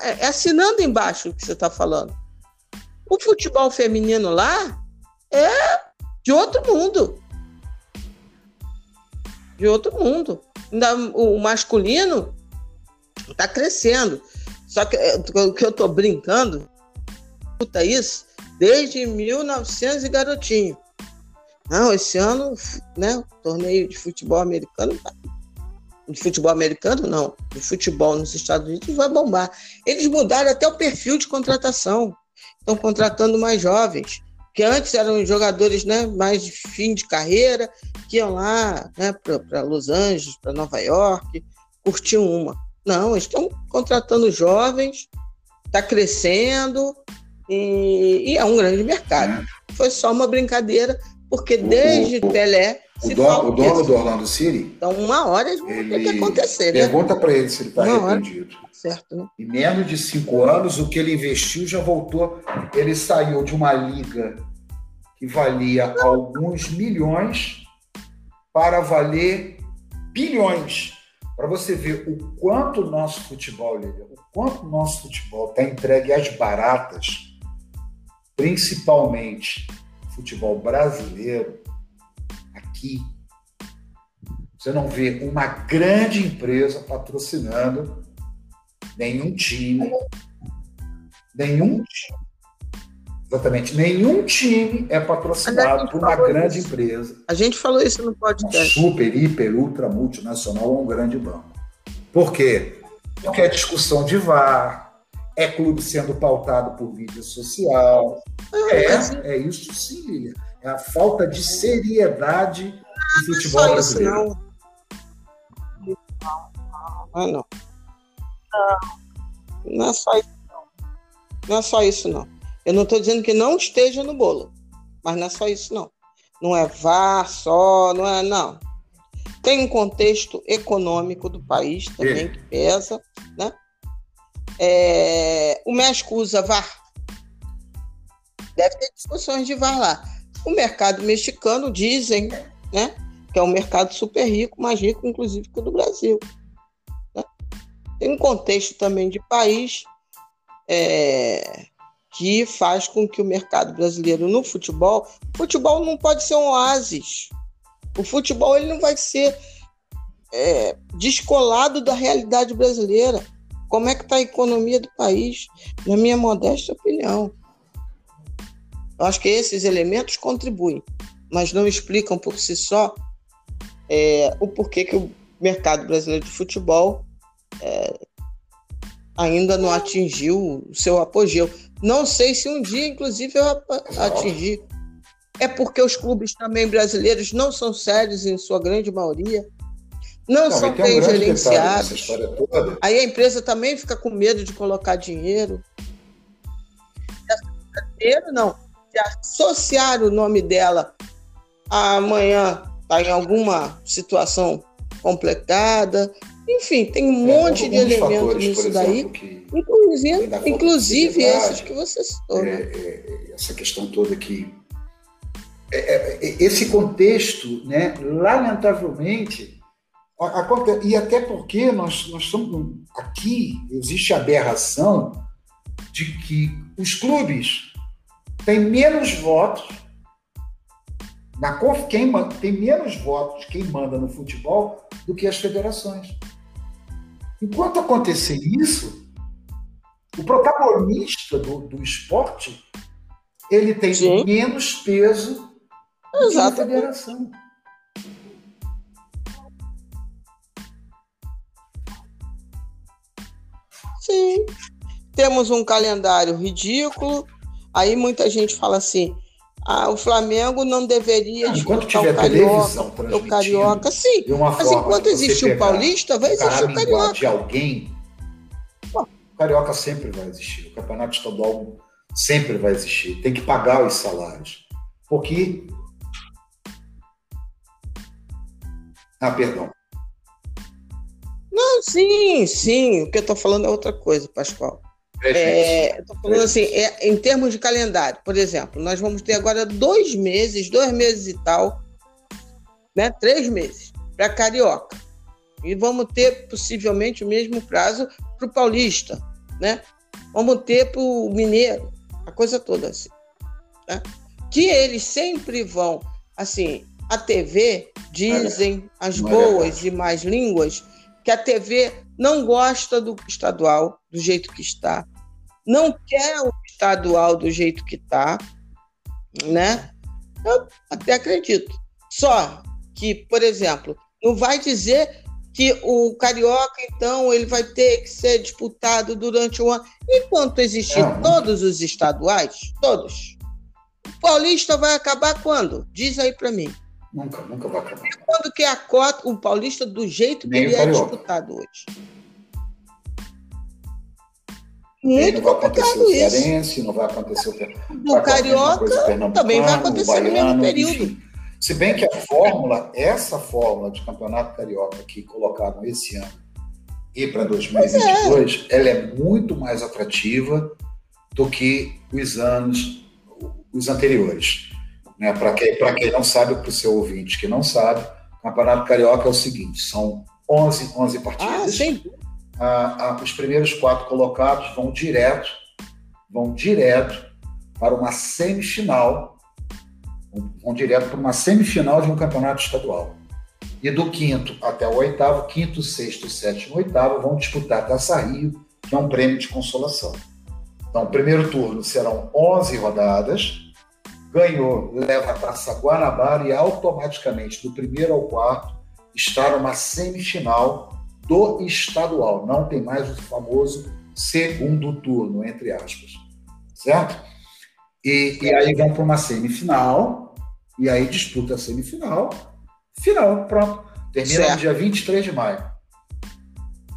é assinando embaixo o que você está falando. O futebol feminino lá é de outro mundo. De outro mundo. O masculino está crescendo. Só que é, o que eu estou brincando, escuta isso, desde 1900 e garotinho. Não, esse ano, né, torneio de futebol americano, de futebol americano não, de futebol nos Estados Unidos vai bombar. Eles mudaram até o perfil de contratação. Estão contratando mais jovens que antes eram jogadores né, mais de fim de carreira, que iam lá né, para Los Angeles, para Nova York, curtiam uma. Não, eles estão contratando jovens, está crescendo e, e, é um grande mercado. É. Foi só uma brincadeira, porque desde o, Pelé. O, dono, o dono do Orlando City. Então, uma hora eles vão ter que acontecer. Né? Pergunta para ele se ele está arrependido. Hora. Certo, né? Em menos de cinco anos, o que ele investiu já voltou. Ele saiu de uma liga que valia alguns milhões para valer bilhões. Para você ver o quanto o nosso futebol, o quanto o nosso futebol está entregue às baratas, principalmente futebol brasileiro, aqui, você não vê uma grande empresa patrocinando nenhum time, nenhum time Exatamente. Nenhum time é patrocinado por uma grande isso. empresa. A gente falou isso no podcast. Super, hiper, ultra multinacional ou um grande banco. Por quê? Porque é discussão de VAR, é clube sendo pautado por mídia social. Ah, é, é, é isso sim, Lilian. É a falta de seriedade do futebol não é brasileiro. Isso, não. Ah, não. Não é só isso, não. Não é só isso, não. Eu não estou dizendo que não esteja no bolo, mas não é só isso, não. Não é VAR só, não é, não. Tem um contexto econômico do país também é. que pesa, né? É, o México usa VAR. Deve ter discussões de VAR lá. O mercado mexicano dizem, né, que é um mercado super rico, mais rico inclusive que o do Brasil. Né? Tem um contexto também de país é, que faz com que o mercado brasileiro no futebol, futebol não pode ser um oásis. O futebol ele não vai ser é, descolado da realidade brasileira. Como é que está a economia do país? Na minha modesta opinião. Eu acho que esses elementos contribuem, mas não explicam por si só é, o porquê que o mercado brasileiro de futebol é, ainda não atingiu o seu apogeu. Não sei se um dia, inclusive, eu atingir. É porque os clubes também brasileiros não são sérios em sua grande maioria, não, não são bem um gerenciados. Aí a empresa também fica com medo de colocar dinheiro. Dinheiro não. Se associar o nome dela amanhã está em alguma situação complicada, enfim, tem um é, monte de elementos nisso daí, que, inclusive, inclusive esses que você citou. Né? É, é, essa questão toda que. É, é, esse contexto, né, lamentavelmente, acontece, e até porque nós, nós estamos aqui, existe a aberração de que os clubes têm menos votos na quem tem menos votos quem manda no futebol do que as federações. Enquanto acontecer isso, o protagonista do, do esporte ele tem Sim. menos peso do que a federação. Sim. Temos um calendário ridículo. Aí muita gente fala assim: ah, o Flamengo não deveria não, enquanto tiver o Carioca, o Carioca, sim. Mas enquanto existe o Paulista, vai existir o Carioca. de alguém, o Carioca sempre vai existir. O Campeonato Estadual sempre vai existir. Tem que pagar os salários. Porque... Ah, perdão. Não, sim, sim. O que eu estou falando é outra coisa, Pascoal. É, Estou falando assim, é, em termos de calendário, por exemplo, nós vamos ter agora dois meses, dois meses e tal, né? Três meses para Carioca. E vamos ter possivelmente o mesmo prazo para o Paulista, né? Vamos ter para o Mineiro, a coisa toda assim. Né? Que eles sempre vão, assim, a TV dizem as boas e mais línguas que a TV não gosta do estadual do jeito que está, não quer o estadual do jeito que está, né? Eu até acredito. Só que, por exemplo, não vai dizer que o carioca então ele vai ter que ser disputado durante um ano, enquanto existir todos os estaduais, todos, O Paulista vai acabar quando? Diz aí para mim. Nunca, nunca vai acabar. quando que é a cota, o Paulista do jeito que ele é disputado hoje? Muito não vai acontecer o Cearense, não vai acontecer o Do Carioca também vai acontecer no mesmo período. Enfim. Se bem que a fórmula, essa fórmula de campeonato carioca que colocaram esse ano e para 2022, é. ela é muito mais atrativa do que os anos os anteriores. Né? Para quem, quem não sabe, para o seu ouvinte que não sabe, o campeonato carioca é o seguinte: são 11, 11 partidas. Ah, sim ah, ah, os primeiros quatro colocados vão direto, vão direto para uma semifinal, vão direto para uma semifinal de um campeonato estadual. E do quinto até o oitavo, quinto, sexto, sétimo, oitavo vão disputar a Taça Rio, que é um prêmio de consolação. Então, primeiro turno serão 11 rodadas. Ganhou, leva a Taça Guanabara e automaticamente, do primeiro ao quarto, está numa semifinal do estadual. Não tem mais o famoso segundo turno, entre aspas. Certo? E, e aí vão para uma semifinal, e aí disputa a semifinal, final, pronto. Termina certo. no dia 23 de maio.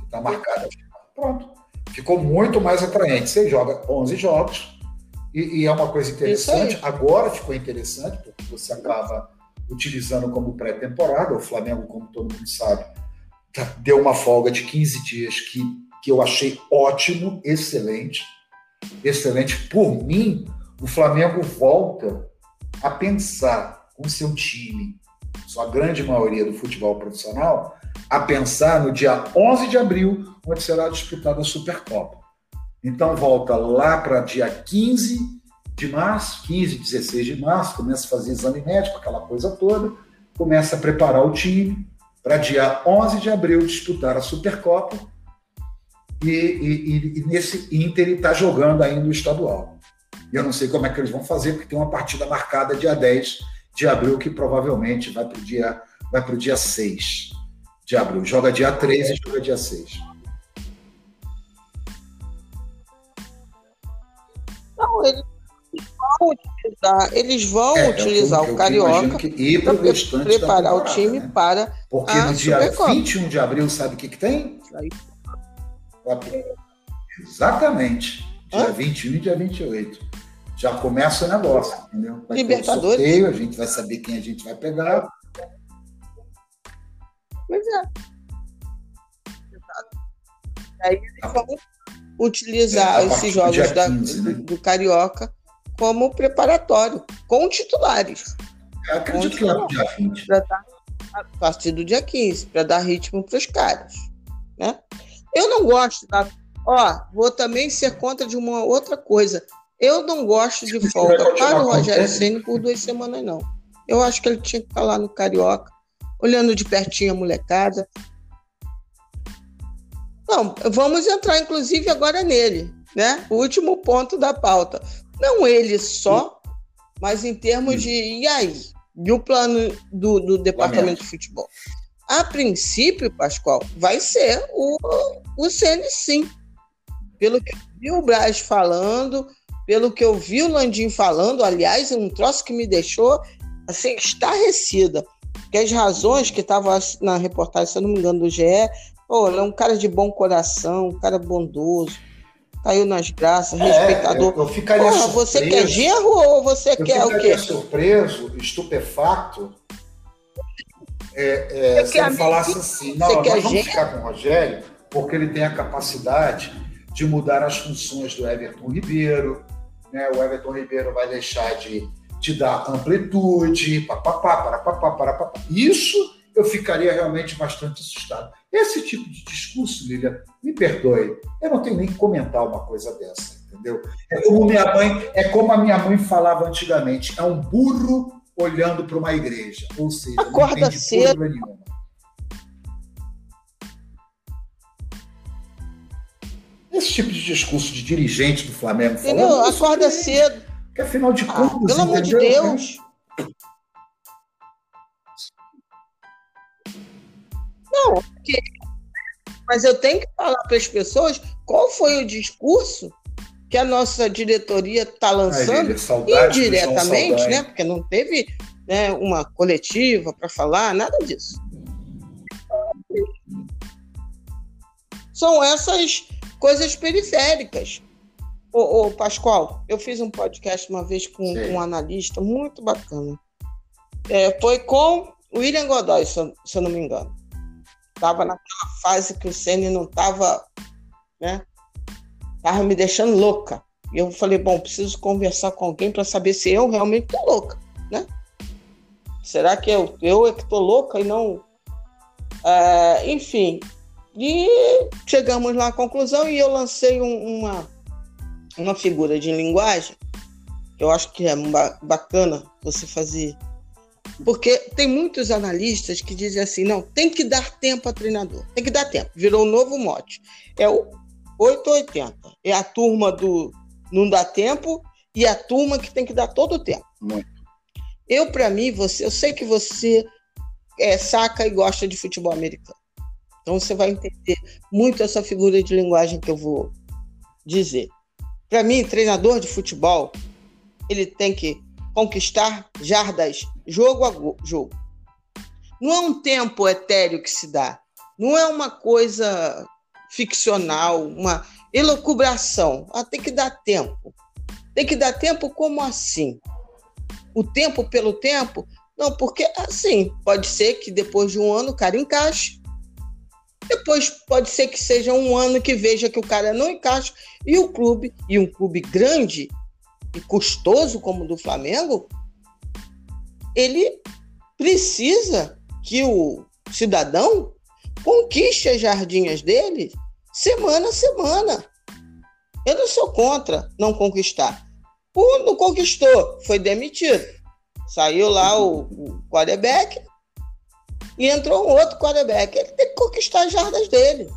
Está marcada. Pronto. Ficou muito mais atraente. Você joga 11 jogos, e, e é uma coisa interessante. Agora ficou interessante, porque você acaba utilizando como pré-temporada. O Flamengo, como todo mundo sabe, Tá, deu uma folga de 15 dias que, que eu achei ótimo, excelente. Excelente. Por mim, o Flamengo volta a pensar com seu time, sua grande maioria do futebol profissional, a pensar no dia 11 de abril, onde será disputada a Supercopa. Então volta lá para dia 15 de março, 15, 16 de março, começa a fazer exame médico, aquela coisa toda, começa a preparar o time, para dia 11 de abril disputar a Supercopa e, e, e nesse Inter está jogando ainda o estadual. E eu não sei como é que eles vão fazer, porque tem uma partida marcada dia 10 de abril, que provavelmente vai para o dia, dia 6 de abril. Joga dia 13 e joga dia 6. Não, ele vão utilizar, eles vão é, utilizar o Carioca para preparar o time né? para Porque no dia Supercopa. 21 de abril, sabe o que, que tem? Exatamente. Dia Hã? 21 e dia 28. Já começa o negócio, entendeu? Vai Libertadores. sorteio, a gente vai saber quem a gente vai pegar. Pois é. Aí eles vão utilizar é, esses jogos 15, da, né? do Carioca como preparatório, com titulares. Eu acredito que lá dia 20. Dar, a partir do dia 15, para dar ritmo para os caras. Né? Eu não gosto da. Ó, vou também ser contra de uma outra coisa. Eu não gosto de folga para o Rogério Senna por duas semanas, não. Eu acho que ele tinha que estar lá no Carioca, olhando de pertinho a molecada. Não, vamos entrar, inclusive, agora nele, né? O último ponto da pauta. Não ele só, mas em termos de. E aí? E o plano do, do departamento de futebol? A princípio, Pascoal, vai ser o, o CN sim. Pelo que eu vi o Braz falando, pelo que eu vi o Landim falando, aliás, um troço que me deixou assim, estarrecida. Que as razões que estavam na reportagem, se eu não me engano, do GE, ele é um cara de bom coração, um cara bondoso caiu nas graças, é, respeitador. Eu, eu ficaria Porra, surpreso, você quer gerro ou você quer o quê? surpreso, estupefacto, é, é, se ele falasse assim, não, nós vamos gerro? ficar com o Rogério porque ele tem a capacidade de mudar as funções do Everton Ribeiro, né? o Everton Ribeiro vai deixar de, de dar amplitude, papapá, parapapá, parapapá. Isso eu ficaria realmente bastante assustado. Esse tipo de discurso, Lilian, me perdoe, eu não tenho nem que comentar uma coisa dessa, entendeu? É como minha mãe, é como a minha mãe falava antigamente, é um burro olhando para uma igreja, ou seja, Acorda não entende cedo. nenhuma. Esse tipo de discurso de dirigente do Flamengo Entendeu? falando. Acorda cedo. Que afinal de ah, contas. Ah, pelo amor de Deus. Não, porque... mas eu tenho que falar para as pessoas qual foi o discurso que a nossa diretoria está lançando indiretamente, né? Porque não teve né, uma coletiva para falar, nada disso. São essas coisas periféricas. Ô, ô, Pascoal, eu fiz um podcast uma vez com Sim. um analista muito bacana. É, foi com William Godoy, se eu, se eu não me engano. Estava naquela fase que o Ceni não estava, né? Tava me deixando louca. E eu falei, bom, preciso conversar com alguém para saber se eu realmente tô louca, né? Será que eu, eu é que tô louca e não. É, enfim. E chegamos lá à conclusão e eu lancei um, uma, uma figura de linguagem que eu acho que é bacana você fazer. Porque tem muitos analistas que dizem assim: não, tem que dar tempo a treinador, tem que dar tempo. Virou um novo mote. É o 880. É a turma do não dá tempo e a turma que tem que dar todo o tempo. Muito. Eu, para mim, você, eu sei que você é, saca e gosta de futebol americano. Então você vai entender muito essa figura de linguagem que eu vou dizer. Para mim, treinador de futebol, ele tem que conquistar jardas jogo a jogo. Não é um tempo etéreo que se dá. Não é uma coisa ficcional, uma elucubração. Ah, tem que dar tempo. Tem que dar tempo como assim? O tempo pelo tempo? Não, porque assim, pode ser que depois de um ano o cara encaixe. Depois pode ser que seja um ano que veja que o cara não encaixa e o clube, e um clube grande e custoso como o do Flamengo, ele precisa que o cidadão conquiste as jardinhas dele semana a semana. Eu não sou contra não conquistar. O não conquistou, foi demitido. Saiu lá o, o quarterback e entrou um outro quarterback. Ele tem que conquistar as jardas dele.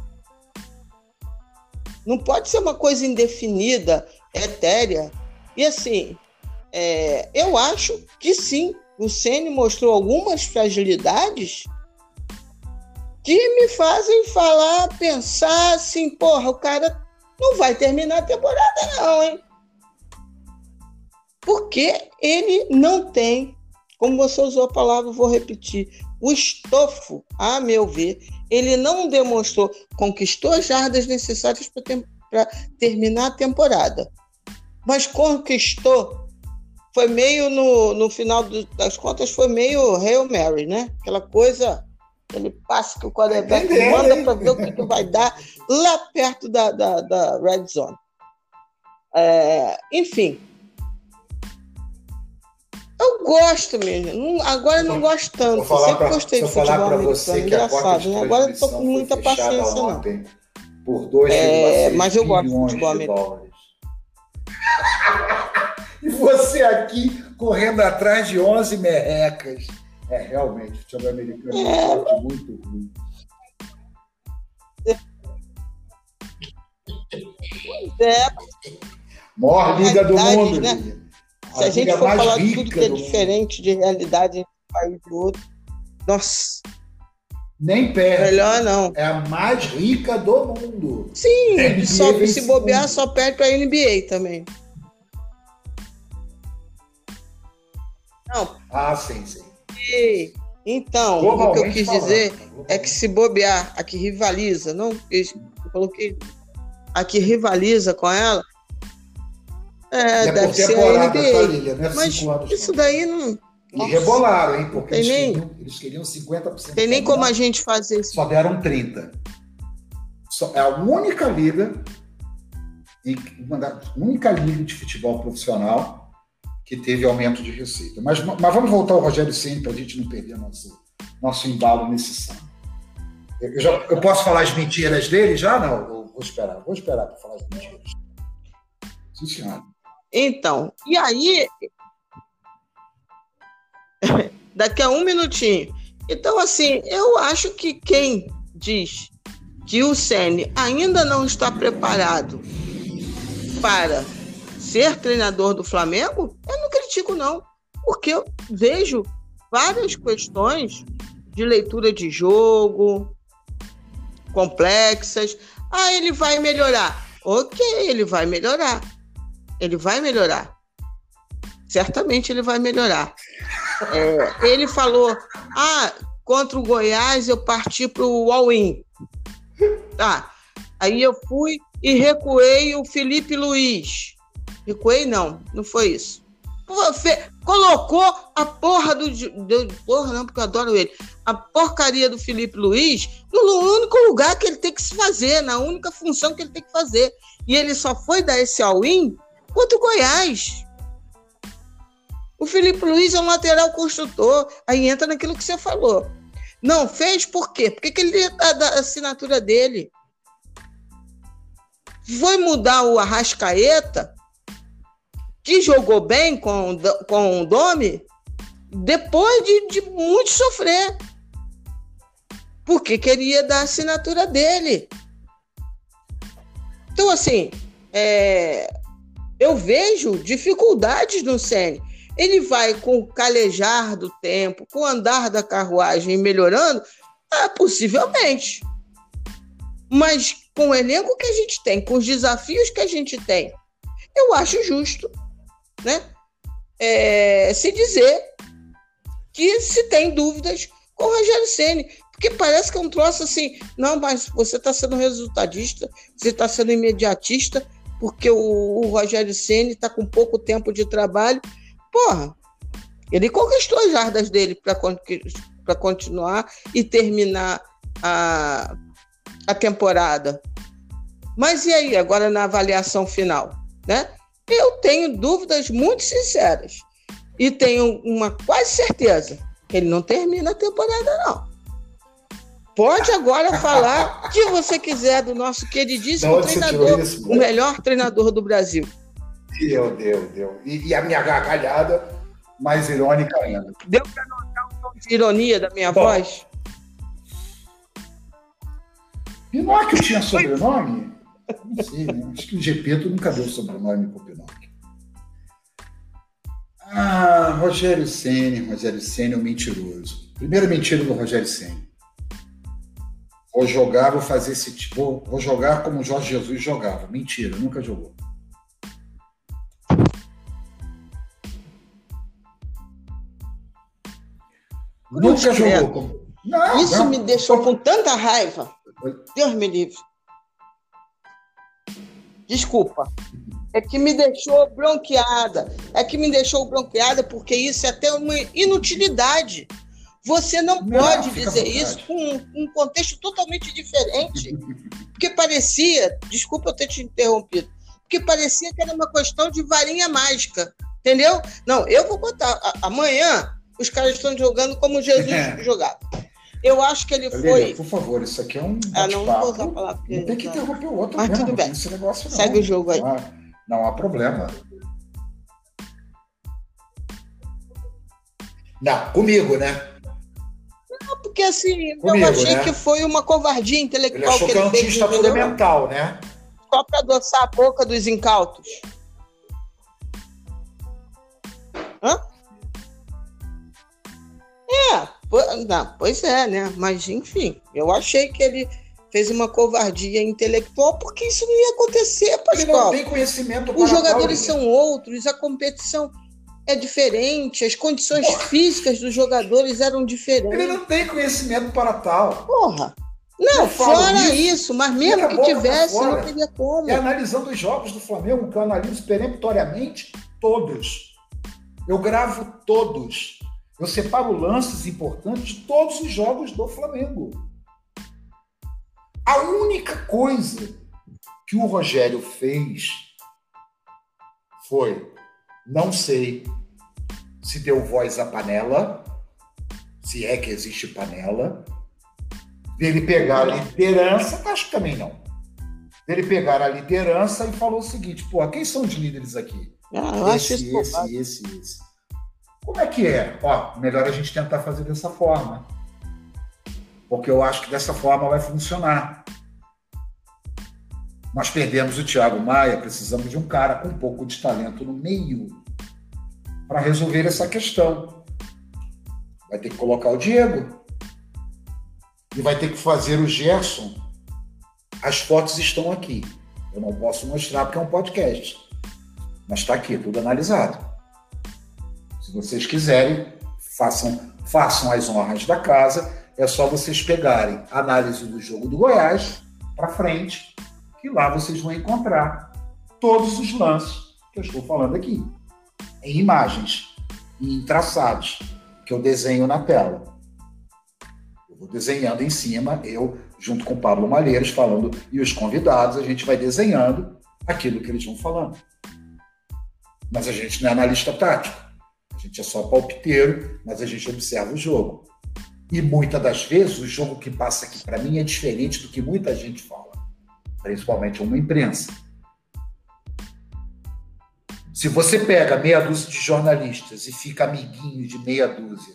Não pode ser uma coisa indefinida, etérea. E assim, é, eu acho que sim, o Ceni mostrou algumas fragilidades que me fazem falar, pensar assim, porra, o cara não vai terminar a temporada não, hein? Porque ele não tem, como você usou a palavra, vou repetir, o estofo, a meu ver, ele não demonstrou, conquistou as jardas necessárias para ter, terminar a temporada. Mas conquistou, foi meio no, no final do, das contas, foi meio Hail Mary, né? Aquela coisa Aquele passe que o quarterback manda para ver o que, que, vai dar lá perto da, da, da red zone. É, enfim. Eu gosto mesmo. Agora não gosto tanto. Sempre pra, gostei de futebol americano. Engraçado, né? Agora não tô com muita paciência, não. Por dois é, mas eu gosto de futebol americano. E você aqui correndo atrás de 11 merrecas. É, realmente, o futebol americano é um esporte muito ruim. É. Maior liga do mundo. Né? A Se a, gente for falar de tudo que é diferente mundo. de realidade entre um país e outro, nossa. Nem perto. Melhor não. É a mais rica do mundo. Sim, só, se bobear, mundo. só perde para a NBA também. Não. Ah, sim, sim. Então, o que eu quis dizer é que se bobear, a que rivaliza, não, eu coloquei a que rivaliza com ela, é, é deve ser a NBA. Né? Mas isso daí não. E rebolaram, hein? Porque eles, nem, queriam, eles queriam 50%. Tem nem como a gente fazer isso. Só deram 30%. Só, é a única liga, uma da única liga de futebol profissional que teve aumento de receita. Mas, mas vamos voltar ao Rogério Ceni para a gente não perder nosso, nosso embalo nesse samba. Eu, já, eu posso falar as mentiras dele já? Não, vou esperar. Vou esperar para falar as mentiras. Sim, senhora. Então, e aí. Daqui a um minutinho. Então, assim, eu acho que quem diz que o Sene ainda não está preparado para ser treinador do Flamengo, eu não critico, não. Porque eu vejo várias questões de leitura de jogo complexas. Ah, ele vai melhorar. Ok, ele vai melhorar. Ele vai melhorar. Certamente ele vai melhorar. É, ele falou: ah, contra o Goiás eu parti para o all-in. Tá. Aí eu fui e recuei o Felipe Luiz. Recuei, não, não foi isso. Colocou a porra do, do. Porra, não, porque eu adoro ele. A porcaria do Felipe Luiz no único lugar que ele tem que se fazer, na única função que ele tem que fazer. E ele só foi dar esse all-in contra o Goiás. O Felipe Luiz é um lateral construtor. Aí entra naquilo que você falou. Não fez por quê? Porque que ele a, a assinatura dele. Foi mudar o Arrascaeta, que jogou bem com, com o Domi, depois de, de muito sofrer. Porque queria dar a assinatura dele. Então, assim, é, eu vejo dificuldades no Sene. Ele vai com o calejar do tempo, com o andar da carruagem melhorando? Ah, possivelmente. Mas com o elenco que a gente tem, com os desafios que a gente tem, eu acho justo né? É, se dizer que se tem dúvidas com o Rogério Ceni, porque parece que é um troço assim, não, mas você está sendo resultadista, você está sendo imediatista, porque o, o Rogério Ceni está com pouco tempo de trabalho. Porra, ele conquistou as jardas dele para continuar e terminar a, a temporada. Mas e aí, agora na avaliação final, né? Eu tenho dúvidas muito sinceras. E tenho uma quase certeza que ele não termina a temporada, não. Pode agora falar o que você quiser do nosso queridíssimo treinador, isso, o melhor treinador do Brasil. Deu, deu, deu. E, e a minha gargalhada mais irônica ainda. Deu para notar um tom de ironia da minha Bom, voz? Pinóquio tinha sobrenome? Não sei, né? Acho que o Gepeto nunca deu sobrenome o Pinóquio. Ah, Rogério Senna, Rogério Senna é um mentiroso. Primeira mentira do Rogério Senna. Vou jogar, vou fazer esse tipo. Vou, vou jogar como o Jorge Jesus jogava. Mentira, nunca jogou. Nunca jogou. Não, Isso não. me deixou com tanta raiva. Deus me livre. Desculpa. É que me deixou bronqueada. É que me deixou bronqueada porque isso é até uma inutilidade. Você não, não pode dizer isso com um, contexto totalmente diferente. Porque parecia, desculpa eu ter te interrompido, porque parecia que era uma questão de varinha mágica. Entendeu? Não, eu vou botar. Amanhã os caras estão jogando como Jesus é. jogava. Eu acho que ele foi. por favor, isso aqui é um. Ah, não vou usar a palavra. Não tem que interromper o outro. Mas mesmo, tudo bem. Esse negócio, não. Segue o jogo aí. Não há, não há problema. Não, comigo, né? Não, porque assim, comigo, eu achei né? que foi uma covardia intelectual ele achou que, que ele fez. Que é um fundamental, né? Só para adoçar a boca dos incautos. Não, pois é, né? Mas, enfim, eu achei que ele fez uma covardia intelectual porque isso não ia acontecer, Pascoal. Ele não tem conhecimento Os jogadores são outros, a competição é diferente, as condições Porra. físicas dos jogadores eram diferentes. Ele não tem conhecimento para tal. Porra! Não, fora isso, isso, mas mesmo que tivesse, não teria como. É analisando os jogos do Flamengo, que eu analiso peremptoriamente todos. Eu gravo todos. Eu separo lances importantes de todos os jogos do Flamengo. A única coisa que o Rogério fez foi, não sei se deu voz à panela, se é que existe panela, dele pegar a liderança, acho que também não. Dele pegar a liderança e falou o seguinte: pô, quem são os líderes aqui? Ah, esse, esse, esse, esse, esse. Como é que é? Ó, melhor a gente tentar fazer dessa forma. Porque eu acho que dessa forma vai funcionar. Nós perdemos o Thiago Maia, precisamos de um cara com um pouco de talento no meio para resolver essa questão. Vai ter que colocar o Diego. E vai ter que fazer o Gerson. As fotos estão aqui. Eu não posso mostrar porque é um podcast. Mas está aqui, tudo analisado. Vocês quiserem, façam, façam as honras da casa. É só vocês pegarem a análise do jogo do Goiás para frente, que lá vocês vão encontrar todos os lances que eu estou falando aqui, em imagens e em traçados que eu desenho na tela. Eu vou desenhando em cima, eu junto com o Pablo Malheiros falando e os convidados, a gente vai desenhando aquilo que eles vão falando. Mas a gente não é analista tático. A gente é só palpiteiro, mas a gente observa o jogo. E muitas das vezes o jogo que passa aqui para mim é diferente do que muita gente fala, principalmente uma imprensa. Se você pega meia dúzia de jornalistas e fica amiguinho de meia dúzia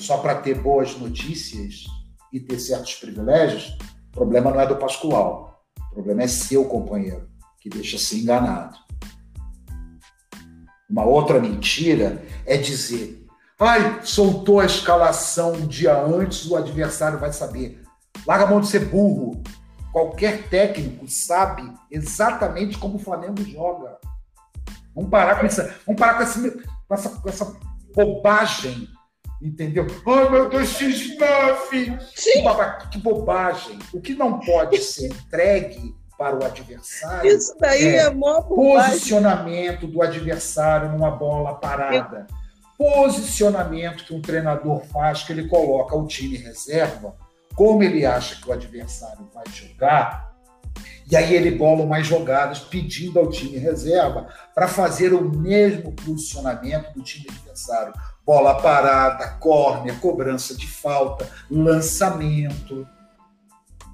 só para ter boas notícias e ter certos privilégios, o problema não é do Pascoal. O problema é seu companheiro, que deixa ser enganado. Uma outra mentira é dizer: ai, soltou a escalação um dia antes, o adversário vai saber. Larga a mão de ser burro. Qualquer técnico sabe exatamente como o Flamengo joga. Vamos parar com, essa, vamos parar com, essa, com, essa, com essa bobagem. Entendeu? Ai, meu Deus, X9! Sim. Que, que bobagem. O que não pode ser entregue para o adversário. Isso daí é, é posicionamento do adversário numa bola parada. Posicionamento que um treinador faz, que ele coloca o time reserva, como ele acha que o adversário vai jogar, e aí ele bola mais jogadas pedindo ao time reserva para fazer o mesmo posicionamento do time adversário. Bola parada, córnea, cobrança de falta, lançamento.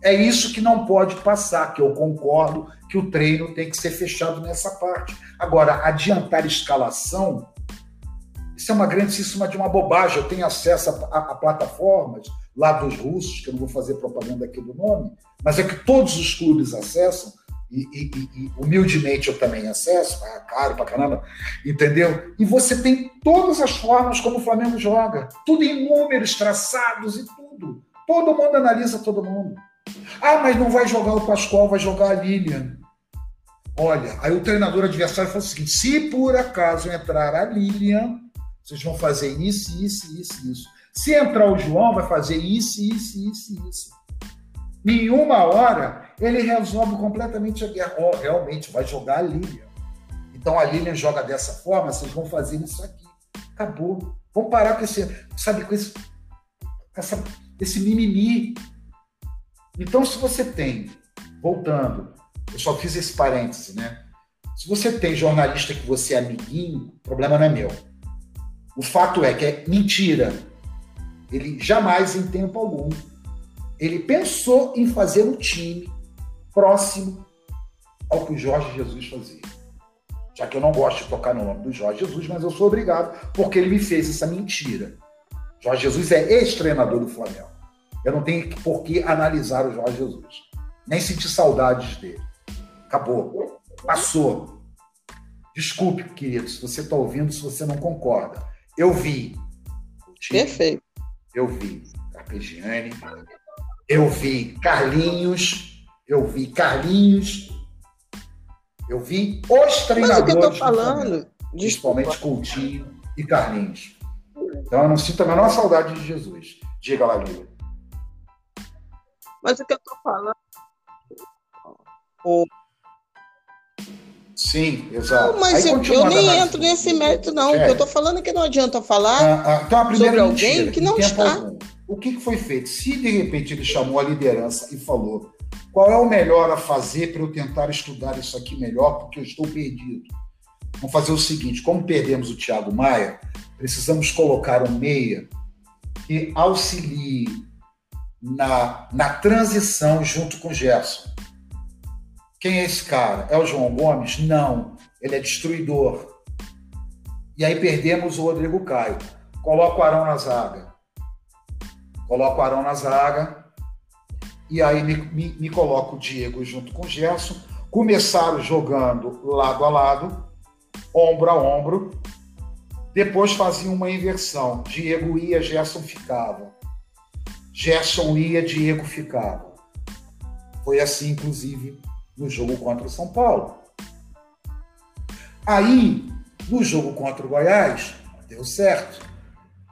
É isso que não pode passar, que eu concordo que o treino tem que ser fechado nessa parte. Agora, adiantar escalação, isso é uma grandíssima de uma bobagem. Eu tenho acesso a, a, a plataformas lá dos russos, que eu não vou fazer propaganda aqui do nome, mas é que todos os clubes acessam, e, e, e, humildemente eu também acesso, é caro pra caramba, entendeu? E você tem todas as formas como o Flamengo joga, tudo em números, traçados e tudo. Todo mundo analisa todo mundo. Ah, mas não vai jogar o Pascoal, vai jogar a Lilian. Olha, aí o treinador adversário falou o seguinte: se por acaso entrar a Lilian, vocês vão fazer isso, isso, isso, isso. Se entrar o João, vai fazer isso, isso, isso, isso. Em uma hora, ele resolve completamente a guerra. Oh, realmente, vai jogar a Lilian. Então a Lilian joga dessa forma, vocês vão fazer isso aqui. Acabou. Vamos parar com esse, sabe, com esse, essa, esse mimimi. Então, se você tem, voltando, eu só fiz esse parêntese, né? Se você tem jornalista que você é amiguinho, o problema não é meu. O fato é que é mentira. Ele jamais, em tempo algum, ele pensou em fazer um time próximo ao que o Jorge Jesus fazia. Já que eu não gosto de tocar no nome do Jorge Jesus, mas eu sou obrigado, porque ele me fez essa mentira. Jorge Jesus é ex-treinador do Flamengo. Eu não tenho por que analisar o Jorge Jesus. Nem sentir saudades dele. Acabou. Passou. Desculpe, querido, se você está ouvindo, se você não concorda. Eu vi. Perfeito. Eu vi Carpegiani. Eu vi Carlinhos. Eu vi Carlinhos. Eu vi os treinadores. Mas o que eu tô falando? Principalmente Coutinho e Carlinhos. Então eu não sinto a menor saudade de Jesus. Diga lá, Lila. Mas o que eu estou falando. O... Sim, exato. Não, mas eu, eu nem entro nesse mérito, não. O que eu estou falando é que não adianta falar ah, ah, então a sobre alguém que não está. Algum. O que foi feito? Se de repente ele chamou a liderança e falou qual é o melhor a fazer para eu tentar estudar isso aqui melhor, porque eu estou perdido. Vamos fazer o seguinte: como perdemos o Thiago Maia, precisamos colocar um meia que auxilie na, na transição junto com Gerson. Quem é esse cara? É o João Gomes? Não, ele é destruidor. E aí perdemos o Rodrigo Caio. Coloca o Arão na zaga. Coloca o Arão na zaga. E aí me, me, me coloca o Diego junto com o Gerson. Começaram jogando lado a lado, ombro a ombro. Depois faziam uma inversão. Diego ia, Gerson ficava. Gerson ia, Diego ficava. Foi assim, inclusive, no jogo contra o São Paulo. Aí, no jogo contra o Goiás, deu certo.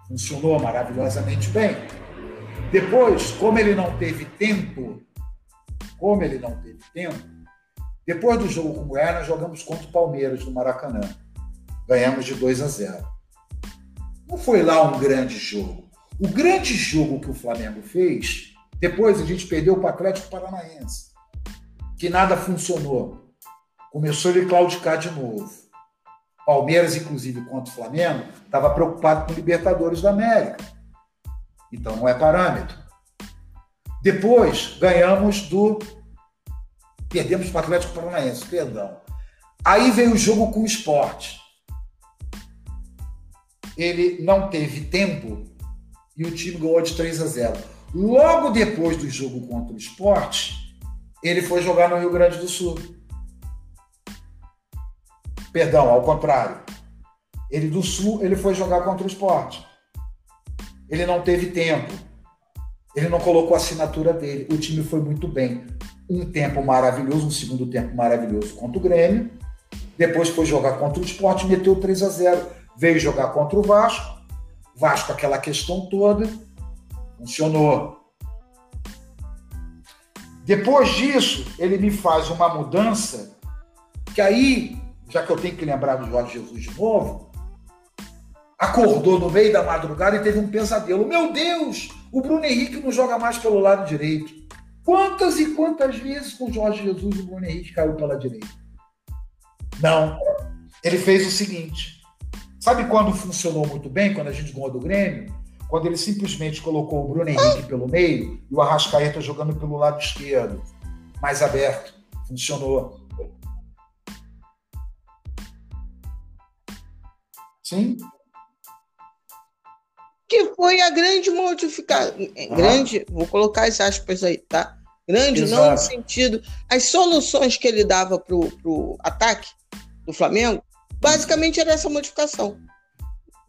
Funcionou maravilhosamente bem. Depois, como ele não teve tempo, como ele não teve tempo, depois do jogo com o Goiás, nós jogamos contra o Palmeiras no Maracanã. Ganhamos de 2 a 0. Não foi lá um grande jogo. O grande jogo que o Flamengo fez, depois a gente perdeu para o Atlético Paranaense, que nada funcionou. Começou ele claudicar de novo. Palmeiras, inclusive, contra o Flamengo, estava preocupado com Libertadores da América. Então não é parâmetro. Depois ganhamos do. Perdemos para o Atlético Paranaense, perdão. Aí veio o jogo com o esporte. Ele não teve tempo e o time ganhou de 3 a 0. Logo depois do jogo contra o esporte, ele foi jogar no Rio Grande do Sul. Perdão, ao contrário. Ele do Sul, ele foi jogar contra o esporte. Ele não teve tempo. Ele não colocou a assinatura dele. O time foi muito bem. Um tempo maravilhoso, um segundo tempo maravilhoso contra o Grêmio. Depois foi jogar contra o esporte, meteu 3 a 0. Veio jogar contra o Vasco Vasco, aquela questão toda, funcionou. Depois disso, ele me faz uma mudança, que aí, já que eu tenho que lembrar do Jorge Jesus de novo, acordou no meio da madrugada e teve um pesadelo. Meu Deus, o Bruno Henrique não joga mais pelo lado direito. Quantas e quantas vezes com o Jorge Jesus o Bruno Henrique caiu pela direita? Não. Ele fez o seguinte: Sabe quando funcionou muito bem, quando a gente ganhou do Grêmio? Quando ele simplesmente colocou o Bruno Henrique pelo meio e o Arrascaeta jogando pelo lado esquerdo, mais aberto. Funcionou. Sim. Que foi a grande modificação. Grande, vou colocar as aspas aí, tá? Grande, Exato. não no sentido. As soluções que ele dava para o ataque do Flamengo Basicamente era essa modificação.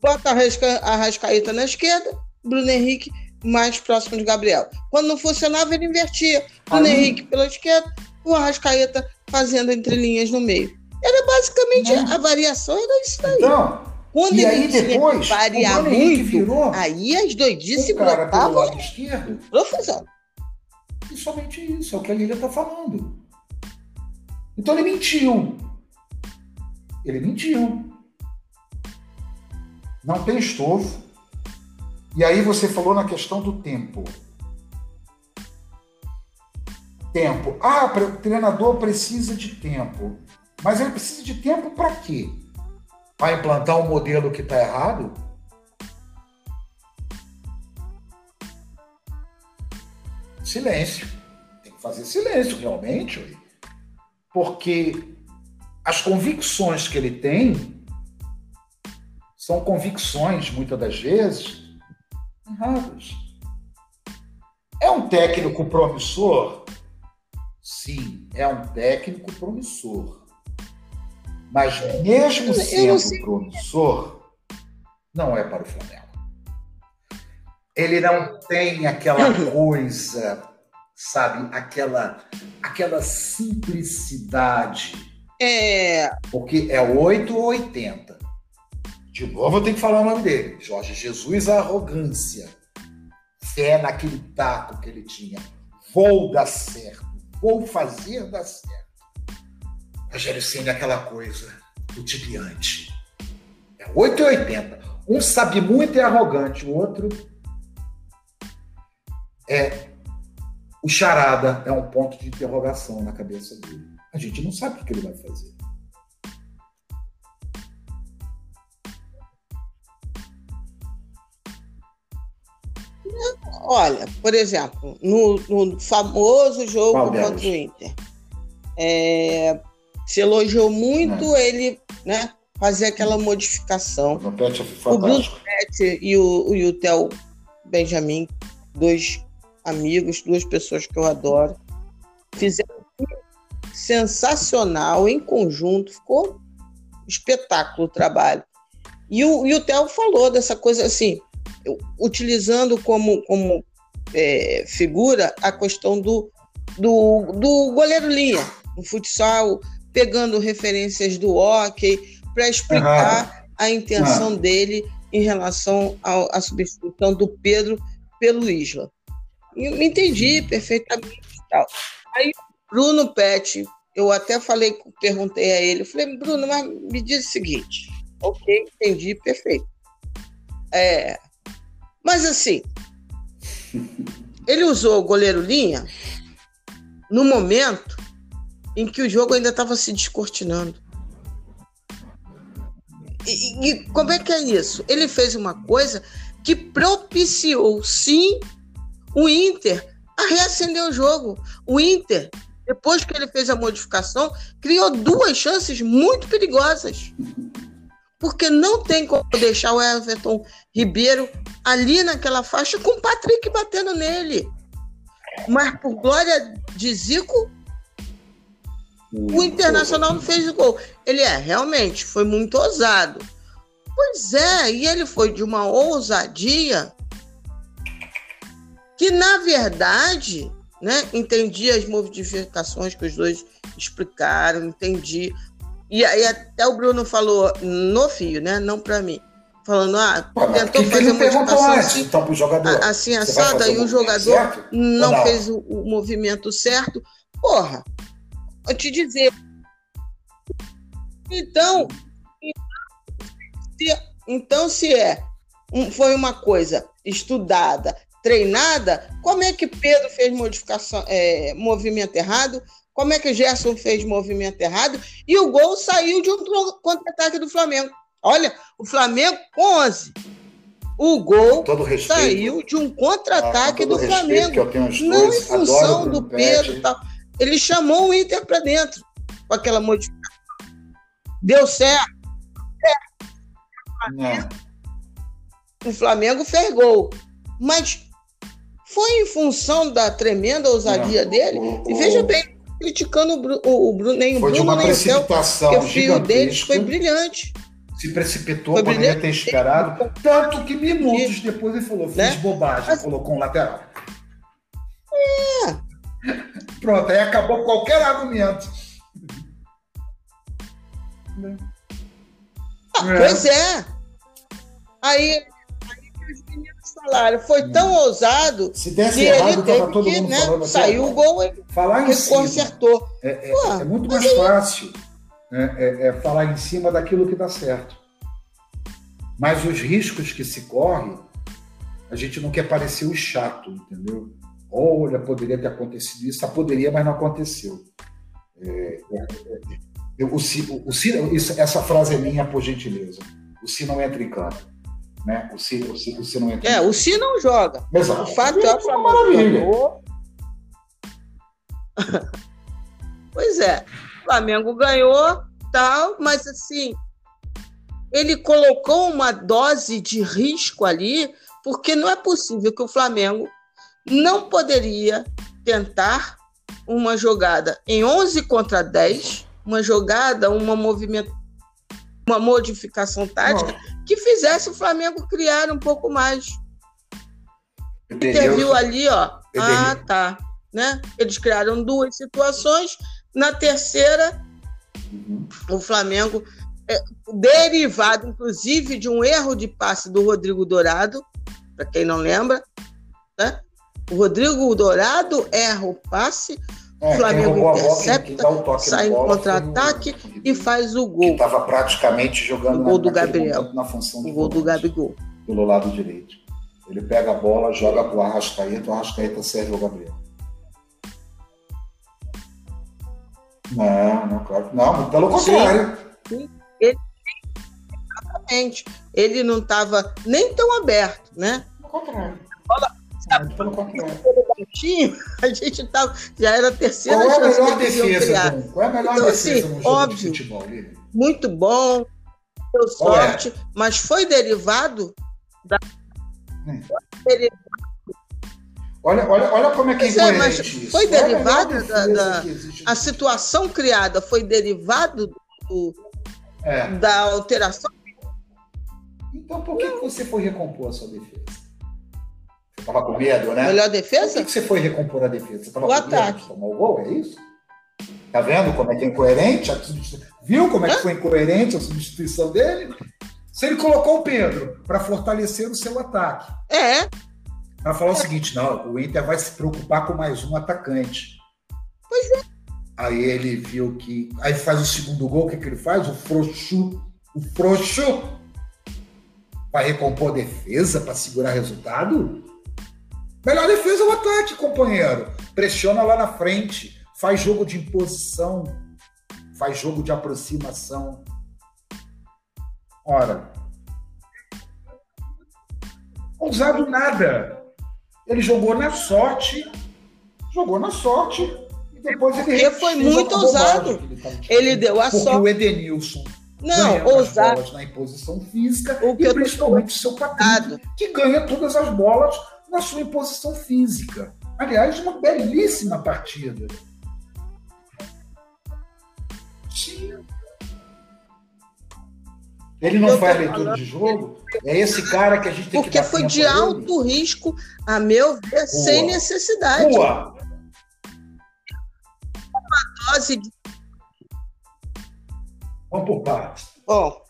Bota a Rascaeta na esquerda, Bruno Henrique mais próximo de Gabriel. Quando não funcionava, ele invertia. Bruno Henrique pela esquerda, o Arrascaeta fazendo entrelinhas no meio. Era basicamente não. a variação, era isso daí. Então, Quando e aí depois, variar muito, virou aí as doidices brotavam. Profusão. E somente isso, é o que a Lília está falando. Então ele mentiu. Ele mentiu. Não tem estofo. E aí você falou na questão do tempo. Tempo. Ah, o treinador precisa de tempo. Mas ele precisa de tempo para quê? Para implantar um modelo que está errado? Silêncio. Tem que fazer silêncio, realmente. Porque as convicções que ele tem são convicções, muitas das vezes, erradas. É um técnico promissor? Sim, é um técnico promissor. Mas mesmo sendo promissor, não é para o Flamengo. Ele não tem aquela coisa, sabe, aquela aquela simplicidade é. Porque é 8 ou 80. De novo eu tenho que falar o nome dele. Jorge Jesus, a arrogância. Fé naquele taco que ele tinha. Vou dar certo. Vou fazer dar certo. Rogério Senna é aquela coisa do tibiante. É 8 e 80. Um sabe muito e é arrogante, o outro é o charada, é um ponto de interrogação na cabeça dele. A gente não sabe o que ele vai fazer. Olha, por exemplo, no, no famoso jogo Qual contra o Inter, é, se elogiou muito é. ele né, fazer aquela modificação. O Bruno Pet e o, e o Theo Benjamin, dois amigos, duas pessoas que eu adoro, fizeram sensacional em conjunto, ficou espetáculo o trabalho. E o, e o Theo falou dessa coisa assim, utilizando como, como é, figura a questão do, do, do goleiro linha, no futsal, pegando referências do hockey, para explicar a intenção ah. dele em relação à substituição do Pedro pelo Isla. Eu entendi perfeitamente. Tal. Aí Bruno Pet, eu até falei, perguntei a ele, eu falei, Bruno, mas me diz o seguinte. Ok, entendi, perfeito. É, mas assim, ele usou o goleiro linha no momento em que o jogo ainda estava se descortinando. E, e, como é que é isso? Ele fez uma coisa que propiciou, sim, o Inter a reacender o jogo. O Inter, depois que ele fez a modificação, criou duas chances muito perigosas. Porque não tem como deixar o Everton Ribeiro ali naquela faixa com o Patrick batendo nele. Mas por glória de Zico, o Internacional não fez o gol. Ele é, realmente, foi muito ousado. Pois é, e ele foi de uma ousadia que, na verdade, né, entendi as modificações que os dois explicaram, entendi. E aí até o Bruno falou no fio, né? Não para mim. Falando, ah, Pô, tentou fazer modificação assim, então, pro jogador. assim assada, e o jogador não, não, fez o, o movimento certo. Porra, Vou te dizer. Então, então, se é foi uma coisa estudada, treinada, como é que Pedro fez modificação, é, movimento errado? Como é que Gerson fez movimento errado? E o gol saiu de um contra-ataque do Flamengo. Olha, o Flamengo 11. O gol saiu de um contra-ataque ah, do Flamengo. Não em função do Pedro e tal. Ele chamou o Inter para dentro com aquela modificação. Deu certo. É. O Flamengo fez gol. Mas foi em função da tremenda ousadia Não. dele. O, e veja bem, criticando o, Bruno, o Bruno, nem o Bruno, uma nem o Céu, o deles foi brilhante. Se precipitou, foi poderia brilhante. ter esperado. Tanto que minutos depois ele falou, fez né? bobagem, Mas... colocou um lateral. É. Pronto, aí acabou qualquer argumento. Ah, é. Pois é. Aí, foi tão ousado Se desse que errado, ele teve que, né, saiu o gol e falar em cima, consertou. É, é, Pô, é muito mais fácil né, é, é, falar em cima daquilo que dá certo. Mas os riscos que se corre, a gente não quer parecer o chato, entendeu? Olha, poderia ter acontecido isso, poderia, mas não aconteceu. É, é, o, o, isso, essa frase é minha, por gentileza. O Si não entra em campo. Né? O, si, o, si, o si não entra É, o Si não joga. Exato. O fato é, é uma maravilha. pois é, o Flamengo ganhou, tal, mas assim, ele colocou uma dose de risco ali, porque não é possível que o Flamengo não poderia tentar uma jogada em 11 contra 10, uma jogada, uma movimento, uma modificação tática que fizesse o Flamengo criar um pouco mais. Entendeu? viu ali, ó. Ah, tá. Né? Eles criaram duas situações. Na terceira, uhum. o Flamengo, é, derivado, inclusive, de um erro de passe do Rodrigo Dourado, para quem não lembra, né? O Rodrigo Dourado erra o passe, é, o Flamengo intercepta, sai em contra-ataque e faz o gol. Estava praticamente jogando o gol do Gabriel. na função o gol do Gabigol. Pelo lado direito. Ele pega a bola, joga para o Arrascaeta, o Arrascaeta serve o Gabriel. Não, não, claro. Não, pelo contrário. Sim, ele, exatamente. Ele não estava nem tão aberto, né? Pelo contrário. Bola, pelo contrário. A gente tava, já era a terceira Qual é a melhor defesa? Qual é a melhor então, defesa assim, no jogo óbvio, de futebol, Lili? Muito bom, deu é? sorte, é? mas foi derivado da. Hum. Olha, olha, olha como é que é, é mas isso. Foi derivado da, da a situação criada foi derivado do, é. da alteração. Então por que, que você foi recompor a sua defesa? Tava com medo, né? Melhor defesa? Por que, você foi recompor a defesa? Você tava o com ataque. medo tomar o gol, é isso? Tá vendo como é que é incoerente? Viu como é que foi incoerente a substituição dele? Se ele colocou o Pedro para fortalecer o seu ataque. É. Para falar o seguinte: não, o Inter vai se preocupar com mais um atacante. Pois é. Aí ele viu que. Aí faz o segundo gol, o que, que ele faz? O frouxo. O frouxo vai recompor a defesa para segurar resultado? Melhor defesa é o ataque, companheiro. Pressiona lá na frente, faz jogo de imposição, faz jogo de aproximação. Ora, ousado nada. Ele jogou na sorte, jogou na sorte e depois ele Porque foi muito ousado. Ele, ele deu a Porque sorte. o Edenilson não, ousado na imposição física o que e principalmente o seu Patrick, que ganha todas as bolas na sua imposição física. Aliás, uma belíssima partida. Sim. Ele não faz leitura de jogo? É esse cara que a gente tem Porque que foi de alto ele? risco, a meu ver, Rua. sem necessidade. Rua. Uma dose de Vamos por partes. Bom,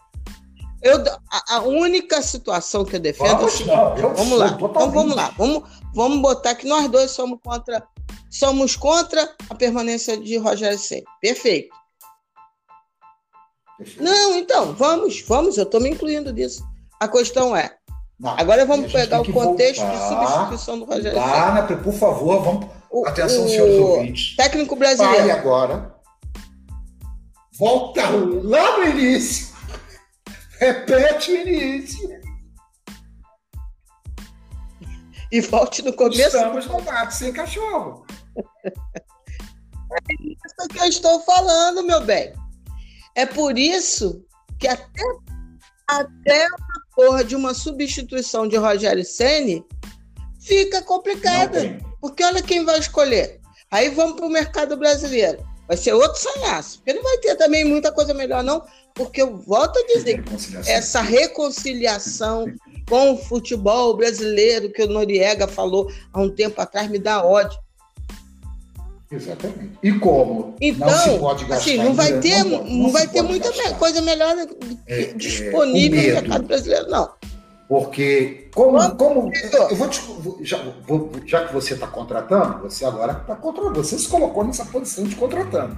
eu, a, a, única situação que eu defendo vamos, é não, eu vamos lá, então vamos lá, vamos, vamos botar que nós dois somos contra, somos contra a permanência de Rogério Senna. Perfeito. Perfeito. Não, então, vamos, vamos, eu estou me incluindo nisso. A questão é, não, agora vamos pegar o contexto de substituição do Rogério Senna. Né, por favor, vamos, o, atenção, o senhores ouvintes. Técnico brasileiro. Pare agora, Volta lá no início. Repete o início. E volte no começo. Estamos no mato sem cachorro. É isso que eu estou falando, meu bem. É por isso que até, até a porra de uma substituição de Rogério Ceni fica complicada. Porque olha quem vai escolher. Aí vamos para o mercado brasileiro. Vai ser outro sanhaço. Porque não vai ter também muita coisa melhor, não. Porque eu volto a dizer, essa reconciliação com o futebol brasileiro que o Noriega falou há um tempo atrás me dá ódio. Exatamente. E como então, não se pode gastar assim, não vai ter, não, não, não vai ter muita gastar. coisa melhor é, disponível é, no mercado brasileiro, não. Porque, como. como eu vou te, já, vou, já que você está contratando, você agora está contratando, você se colocou nessa posição de contratando.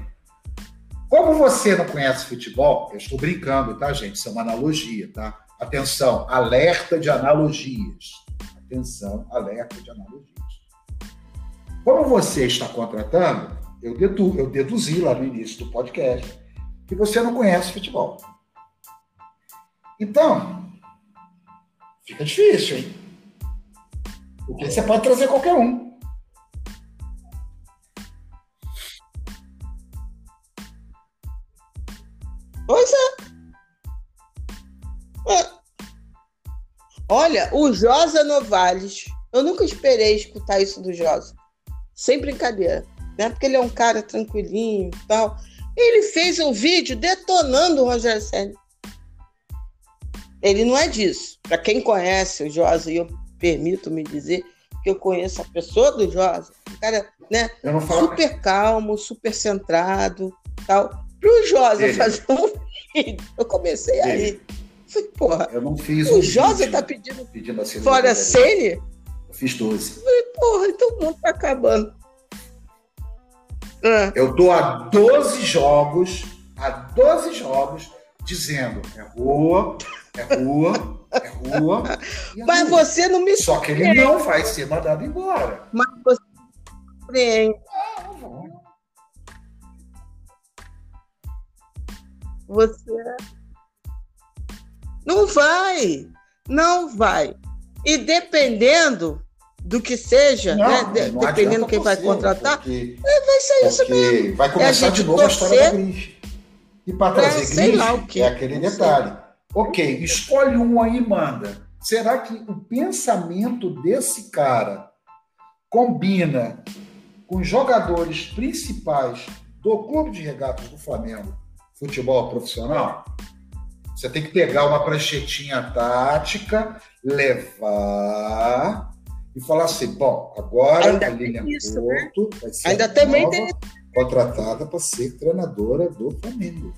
Como você não conhece futebol, eu estou brincando, tá, gente? Isso é uma analogia, tá? Atenção, alerta de analogias. Atenção, alerta de analogias. Como você está contratando, eu, dedu, eu deduzi lá no início do podcast que você não conhece futebol. Então, Fica difícil, hein? Porque você pode trazer qualquer um. Pois é. é. Olha, o Josa Novales, eu nunca esperei escutar isso do Josa. Sem brincadeira. Né? Porque ele é um cara tranquilinho e tal. Ele fez um vídeo detonando o Rogério Senna. Ele não é disso. Para quem conhece o Josa, e eu permito me dizer que eu conheço a pessoa do Josa, um cara né, super calmo, super centrado, tal. Para o Josa Ele. fazer um vídeo, eu comecei Ele. aí. Falei, porra, eu não fiz o um Josa está pedindo, pedindo fora Sene? Eu fiz 12. falei, porra, então o mundo tá acabando. Ah. Eu tô a 12 jogos, a 12 jogos, dizendo, é rua, é rua, é rua. Mas rua. você não me Só que ele não vai ser mandado embora. Mas você compreende. Você não vai, não vai. E dependendo do que seja, não, né? De, dependendo quem vai contratar, porque, é, vai ser isso mesmo. Vai começar é a de novo torcer, a história da Gris. E para trazer é, Gris, é aquele detalhe. Ok, escolhe um aí e manda. Será que o pensamento desse cara combina com os jogadores principais do Clube de Regatas do Flamengo, futebol profissional? Você tem que pegar uma pranchetinha tática, levar e falar assim: bom, agora Ainda a Lilian isso, né? Porto vai ser Ainda também tem contratada para ser treinadora do Flamengo.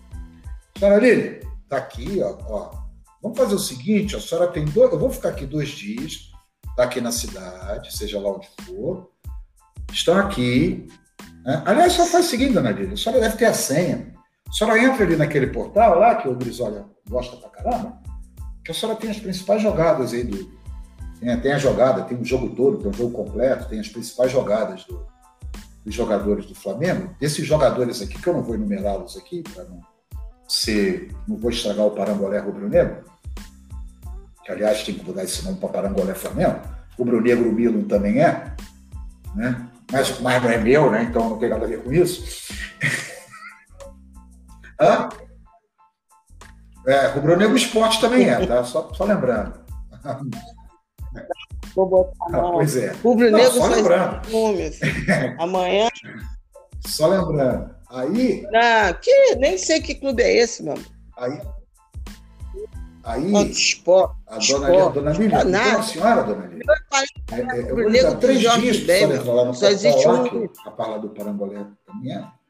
Senhora Lília, tá aqui, ó, ó. Vamos fazer o seguinte, a senhora tem dois. Eu vou ficar aqui dois dias, tá aqui na cidade, seja lá onde for. Estão aqui. Né? Aliás, só faz o seguinte, dona Lília, a senhora deve ter a senha. A senhora entra ali naquele portal lá, que o Brizola gosta pra caramba, que a senhora tem as principais jogadas aí do. Tem, tem a jogada, tem o jogo todo, tem o jogo completo, tem as principais jogadas do, dos jogadores do Flamengo. Desses jogadores aqui, que eu não vou enumerá-los aqui, para não ser. não vou estragar o Parangolé Rubro-Negro, que aliás tem que mudar esse nome para Parangolé Flamengo. O Rubro-Negro Milan também é, né? Mas, mas não é meu, né? Então não tem nada a ver com isso. Hã? É, Rubro-Negro Esporte também é, tá? Só, só lembrando. Vou botar ah, pois é. Rubro-Negro só lembrando. Amanhã. Só lembrando. Aí. Ah, que, nem sei que clube é esse, mano. Aí. Aí. Esporte, a dona, a dona Lília, não, a senhora, dona Lília. É, é, eu vou três dias no Só existe um. A parla do Parangolé também é.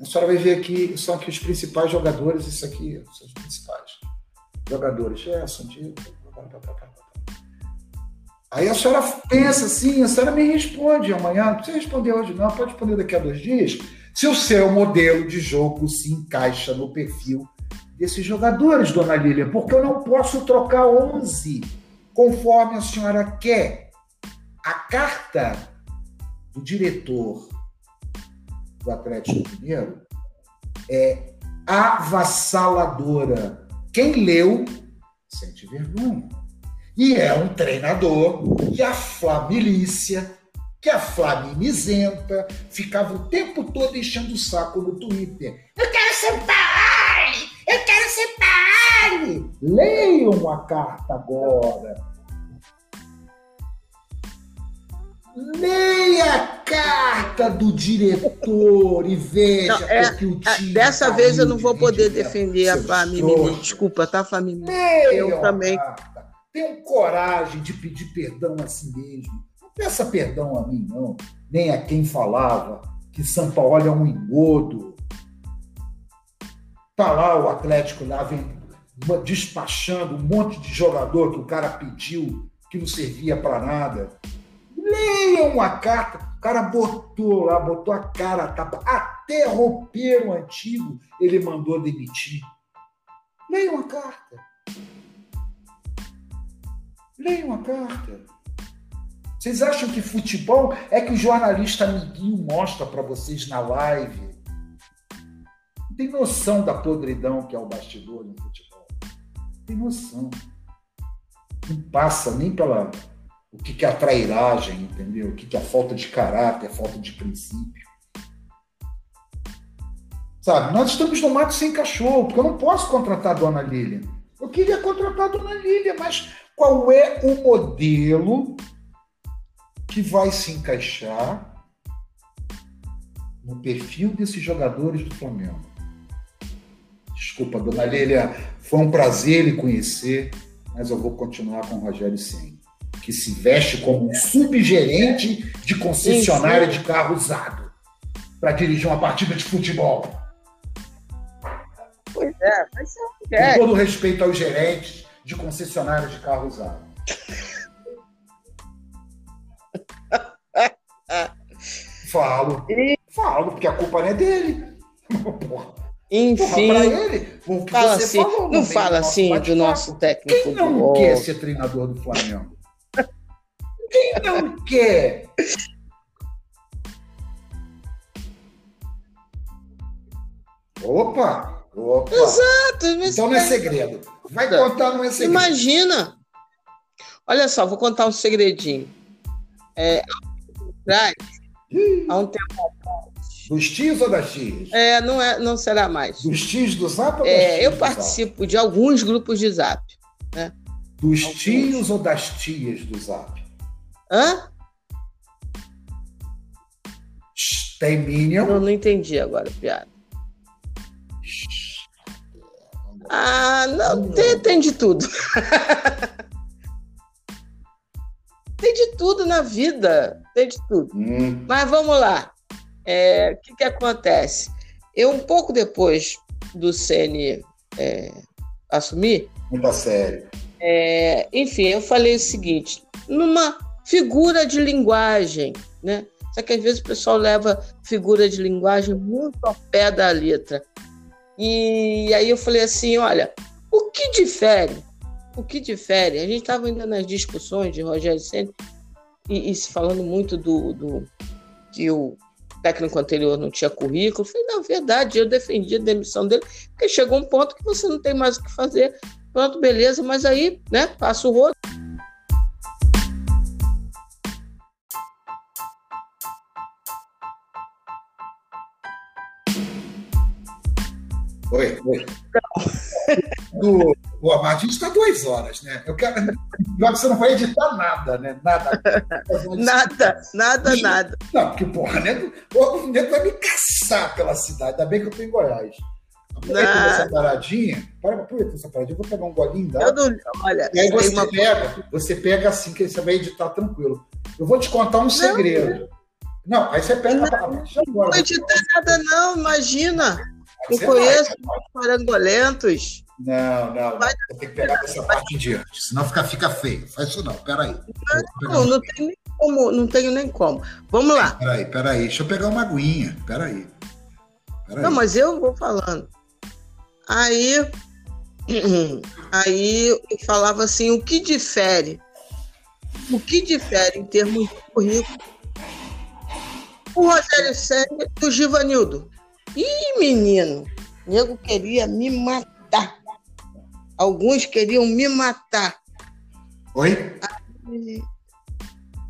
A senhora vai ver aqui, são aqui os principais jogadores, isso aqui são os principais jogadores. Gerson, Diego, Aí a senhora pensa assim, a senhora me responde amanhã, não precisa responder hoje não, pode responder daqui a dois dias, se o seu modelo de jogo se encaixa no perfil desses jogadores, dona Lília, porque eu não posso trocar 11 conforme a senhora quer. A carta do diretor do Atlético Mineiro é avassaladora. Quem leu sente vergonha. E é um treinador que a Flamilícia, que a Flamimizenta, ficava o tempo todo enchendo o saco no Twitter. Eu quero ser pai! Eu quero ser pai! Leiam a carta agora Leia a carta do diretor e veja não, é, que o é, time. Dessa vez eu não vou poder defender a família. Desculpa, tá, família? Eu também. Carta. Tenham coragem de pedir perdão a si mesmo. Não peça perdão a mim, não. Nem a quem falava que São Paulo é um engodo. Tá lá o Atlético lá vem despachando um monte de jogador que o cara pediu que não servia para nada. Leiam a carta. O cara botou lá, botou a cara a tapa. Até antigo ele mandou demitir. Leiam a carta. Leiam a carta. Vocês acham que futebol é que o jornalista amiguinho mostra para vocês na live? Não tem noção da podridão que é o bastidor no futebol. Não tem noção. Não passa nem pela o que é a trairagem, entendeu? O que é a falta de caráter, a falta de princípio. Sabe, nós estamos no mato sem cachorro, porque eu não posso contratar a dona Lília. Eu queria contratar a dona Lília, mas qual é o modelo que vai se encaixar no perfil desses jogadores do Flamengo? Desculpa, dona Lília, foi um prazer lhe conhecer, mas eu vou continuar com o Rogério Senna que se veste como um subgerente de concessionária de carro usado para dirigir uma partida de futebol. Pois é, mas é. Com todo respeito aos gerentes de concessionária de carro usado. Falo. Falo, porque a culpa não é dele. Porra. Enfim. Porra, ele, fala assim, falou, não fala assim do nosso técnico. Quem não quer ser treinador do Flamengo? Quem não quer? Opa! Opa! Exato! Então não é segredo. Vai contar, não é segredo. Imagina! Olha só, vou contar um segredinho. É, há um tempo dos tios ou das tias? É, não, é, não será mais. Dos tios do Zap ou é, Eu participo de alguns grupos de Zap. Né? Dos alguns. tios ou das tias do Zap? Hã? Tem Minion. Não, não entendi agora, piada. Ah, não, tem, tem de tudo. tem de tudo na vida. Tem de tudo. Hum. Mas vamos lá. É, o que, que acontece? Eu, um pouco depois do CN é, assumir. Muito a sério. É, enfim, eu falei o seguinte: numa figura de linguagem, né? Só que às vezes o pessoal leva figura de linguagem muito ao pé da letra. E aí eu falei assim: olha, o que difere? O que difere? A gente estava ainda nas discussões de Rogério Senna e, e falando muito do, do que o técnico anterior não tinha currículo. Eu falei, na verdade, eu defendi a demissão dele, porque chegou um ponto que você não tem mais o que fazer. Pronto, beleza, mas aí, né, passa o rodo. Oi, oi. Do, Pô, mas a gente está duas horas, né? Eu quero. Pior que você não vai editar nada, né? Nada. nada, nada, nada. Não, porque, porra, nego, o nego vai me caçar pela cidade. Ainda bem que eu tô em Goiás. Aproveita essa paradinha. Para, aproveita essa paradinha. Eu vou pegar um golinho da. Não, olha, e aí você uma... pega, você pega assim, que você vai editar tranquilo. Eu vou te contar um não, segredo. Não, aí você pega não, a agora. Não vou editar nada, não, imagina. Eu conheço parangolentos. Não, não. Vai... Tem que pegar essa parte em diante, senão fica, fica feio. Faz isso não, peraí. Não, não, tem nem como, não tenho nem como. Vamos lá. Peraí, peraí, deixa eu pegar uma aguinha. Peraí. peraí. Não, mas eu vou falando. Aí, aí eu falava assim, o que difere? O que difere em termos de currículo? O Rogério Senna e o Givanildo. Ih, menino, nego queria me matar. Alguns queriam me matar. Oi?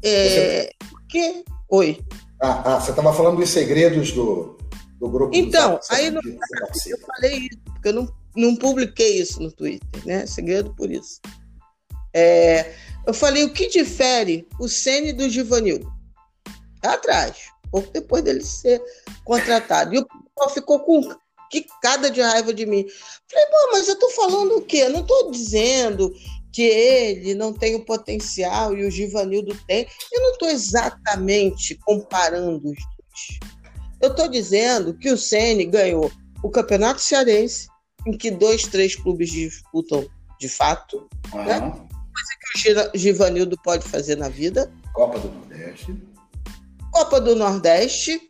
É, que? Oi. Ah, ah você estava falando dos segredos do, do grupo. Então, aí no, eu falei isso, porque eu não, não publiquei isso no Twitter, né? Segredo por isso. É, eu falei o que difere o Sene do Givanildo. Atrás, pouco depois dele ser contratado. E o pessoal ficou com quicada de raiva de mim. Falei, pô, mas eu tô falando o quê? Eu não tô dizendo que ele não tem o potencial e o Givanildo tem. Eu não estou exatamente comparando os dois. Eu estou dizendo que o Ceni ganhou o Campeonato Cearense, em que dois, três clubes disputam de fato. Uhum. Né? Coisa que o Givanildo pode fazer na vida. Copa do Nordeste. Copa do Nordeste,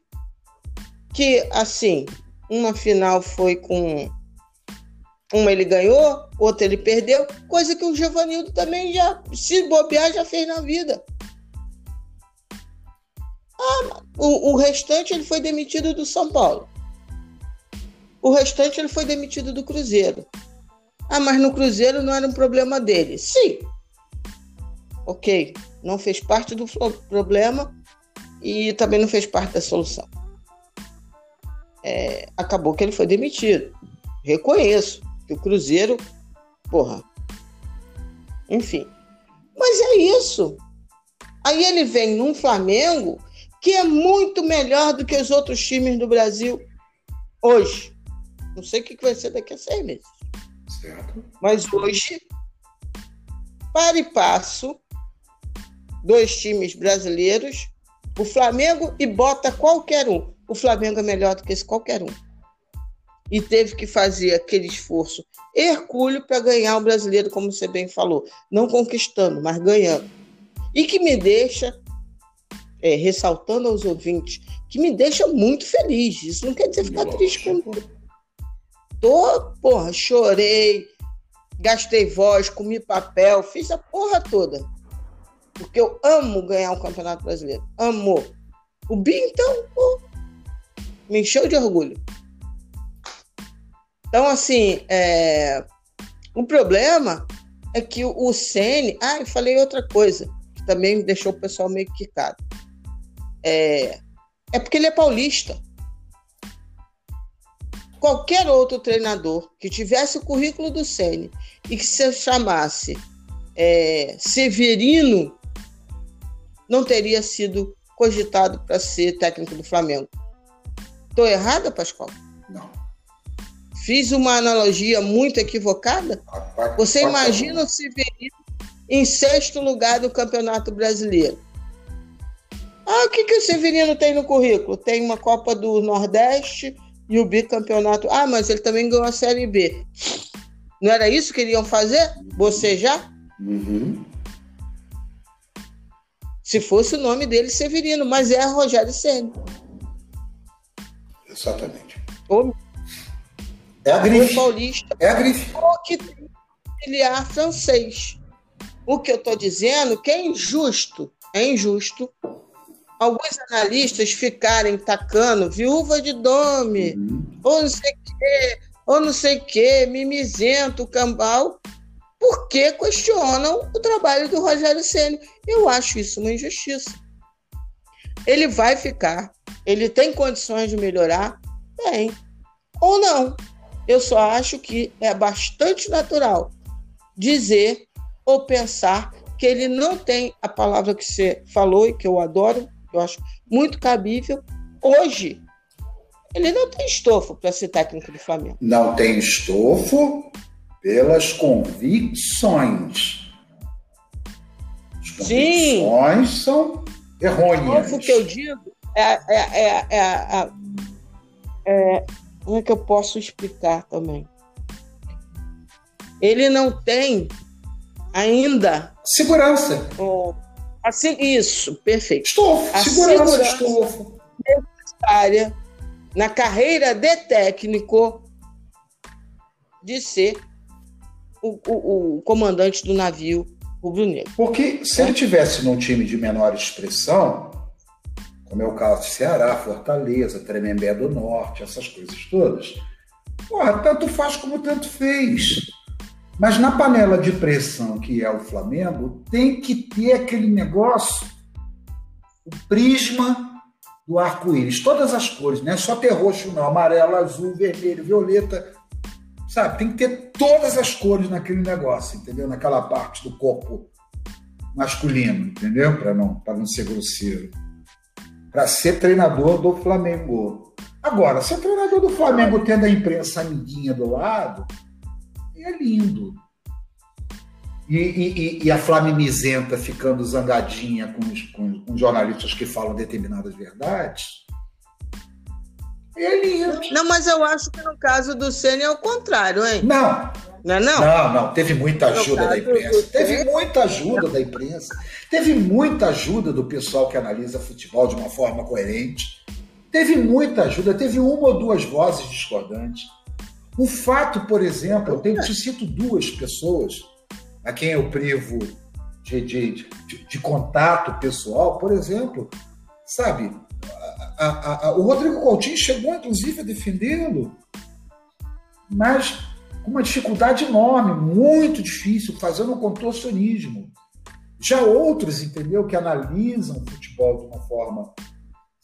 que, assim, uma final foi com. Uma ele ganhou, outra ele perdeu, coisa que o Giovanildo também já, se bobear, já fez na vida. Ah, o, o restante ele foi demitido do São Paulo. O restante ele foi demitido do Cruzeiro. Ah, mas no Cruzeiro não era um problema dele. Sim. Ok. Não fez parte do problema e também não fez parte da solução é, acabou que ele foi demitido. Reconheço que o Cruzeiro, porra. Enfim. Mas é isso. Aí ele vem num Flamengo que é muito melhor do que os outros times do Brasil hoje. Não sei o que vai ser daqui a seis meses. Certo. Mas hoje, para e passo, dois times brasileiros, o Flamengo e bota qualquer um o Flamengo é melhor do que esse qualquer um. E teve que fazer aquele esforço hercúleo para ganhar o brasileiro, como você bem falou. Não conquistando, mas ganhando. E que me deixa, é, ressaltando aos ouvintes, que me deixa muito feliz. Isso não quer dizer ficar Nossa. triste com Tô, porra, chorei, gastei voz, comi papel, fiz a porra toda. Porque eu amo ganhar o Campeonato Brasileiro. Amo. O Bi, então, pô, me encheu de orgulho. Então, assim, é... o problema é que o Sene. Ah, eu falei outra coisa, que também deixou o pessoal meio quicado. É, é porque ele é paulista. Qualquer outro treinador que tivesse o currículo do Sene e que se chamasse é, Severino, não teria sido cogitado para ser técnico do Flamengo. Estou errada, Pascoal? Não. Fiz uma analogia muito equivocada? Você imagina o Severino em sexto lugar do Campeonato Brasileiro. Ah, o que, que o Severino tem no currículo? Tem uma Copa do Nordeste e o bicampeonato. Ah, mas ele também ganhou a Série B. Não era isso que iriam fazer? Você já? Uhum. Se fosse o nome dele, Severino, mas é Rogério Senna. Exatamente. O, É a grife. paulista É a grife. o que tem filiar francês. O que eu estou dizendo que é injusto, é injusto alguns analistas ficarem tacando viúva de Dome, Uhum. ou não sei o quê, ou não sei o quê, mimizento, cambal, porque questionam o trabalho do Rogério Ceni. Eu acho isso uma injustiça. Ele vai ficar, ele tem condições de melhorar? Tem. Ou não. Eu só acho que é bastante natural dizer ou pensar que ele não tem a palavra que você falou e que eu adoro, eu acho muito cabível. Hoje, ele não tem estofo para ser técnico do Flamengo. Não tem estofo pelas convicções. As Sim. convicções são errôneas. Estofo que eu digo é, é, é, é, é, é- como é que eu posso explicar também? Ele não tem ainda Segurança. assim, isso, perfeito. Estofo. A segurança, segurança. estofo. área na carreira de técnico de ser o, o- o comandante do navio rubro-negro. Porque se ele tivesse num time de menor expressão, como é o caso de Ceará, Fortaleza, Tremembé do Norte, essas coisas todas, porra, tanto faz como tanto fez. Mas na panela de pressão que é o Flamengo, tem que ter aquele negócio, o prisma do arco-íris, todas as cores, não é só ter roxo, não, amarelo, azul, vermelho, violeta, sabe? Tem que ter todas as cores naquele negócio, entendeu? Naquela parte do corpo masculino, entendeu? Para não, não ser grosseiro. Para ser treinador do Flamengo. Agora, ser treinador do Flamengo tendo a imprensa amiguinha do lado, é lindo. E, e- e- a Flamimizenta ficando zangadinha com os, com- com jornalistas que falam determinadas verdades. É lindo. Não, mas eu acho que no caso do Senna é o contrário, hein? Não, Não é não? Não, não, teve muita ajuda da imprensa. Teve muita ajuda da imprensa. Teve muita ajuda do pessoal que analisa futebol de uma forma coerente. Teve muita ajuda, teve uma ou duas vozes discordantes. O fato, por exemplo, eu tenho, te cito duas pessoas a quem eu privo de, de, de, de contato pessoal, por exemplo, sabe? a- a- a- o Rodrigo Coutinho chegou, inclusive, a defendê-lo, mas uma dificuldade enorme, muito difícil, fazendo um contorcionismo. Já outros, entendeu, que analisam o futebol de uma forma,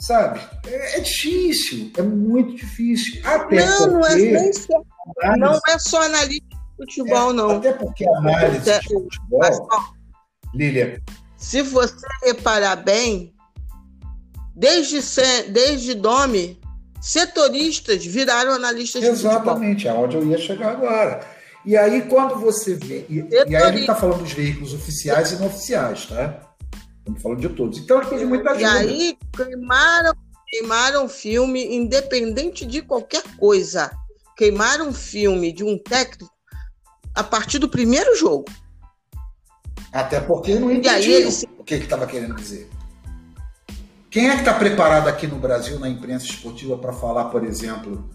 sabe? É, é difícil, é muito difícil. Até Não, não é porque nem só, análise- não é só analista de futebol, não. Até porque a análise É, de futebol, Mas, ó, Lilian, se você reparar bem, desde, desde Dome, setoristas viraram analistas de futebol. Exatamente, é onde eu ia chegar agora. E aí, quando você vê. E, e aí, ele está falando dos veículos oficiais e não oficiais, tá? Estamos falando de todos. Então, ele teve muita E ajuda. aí queimaram, queimaram filme, independente de qualquer coisa. Queimaram filme de um técnico a partir do primeiro jogo. Até porque não E entendiam ele se- o que estava querendo dizer. Quem é que está preparado aqui no Brasil, na imprensa esportiva, para falar, por exemplo?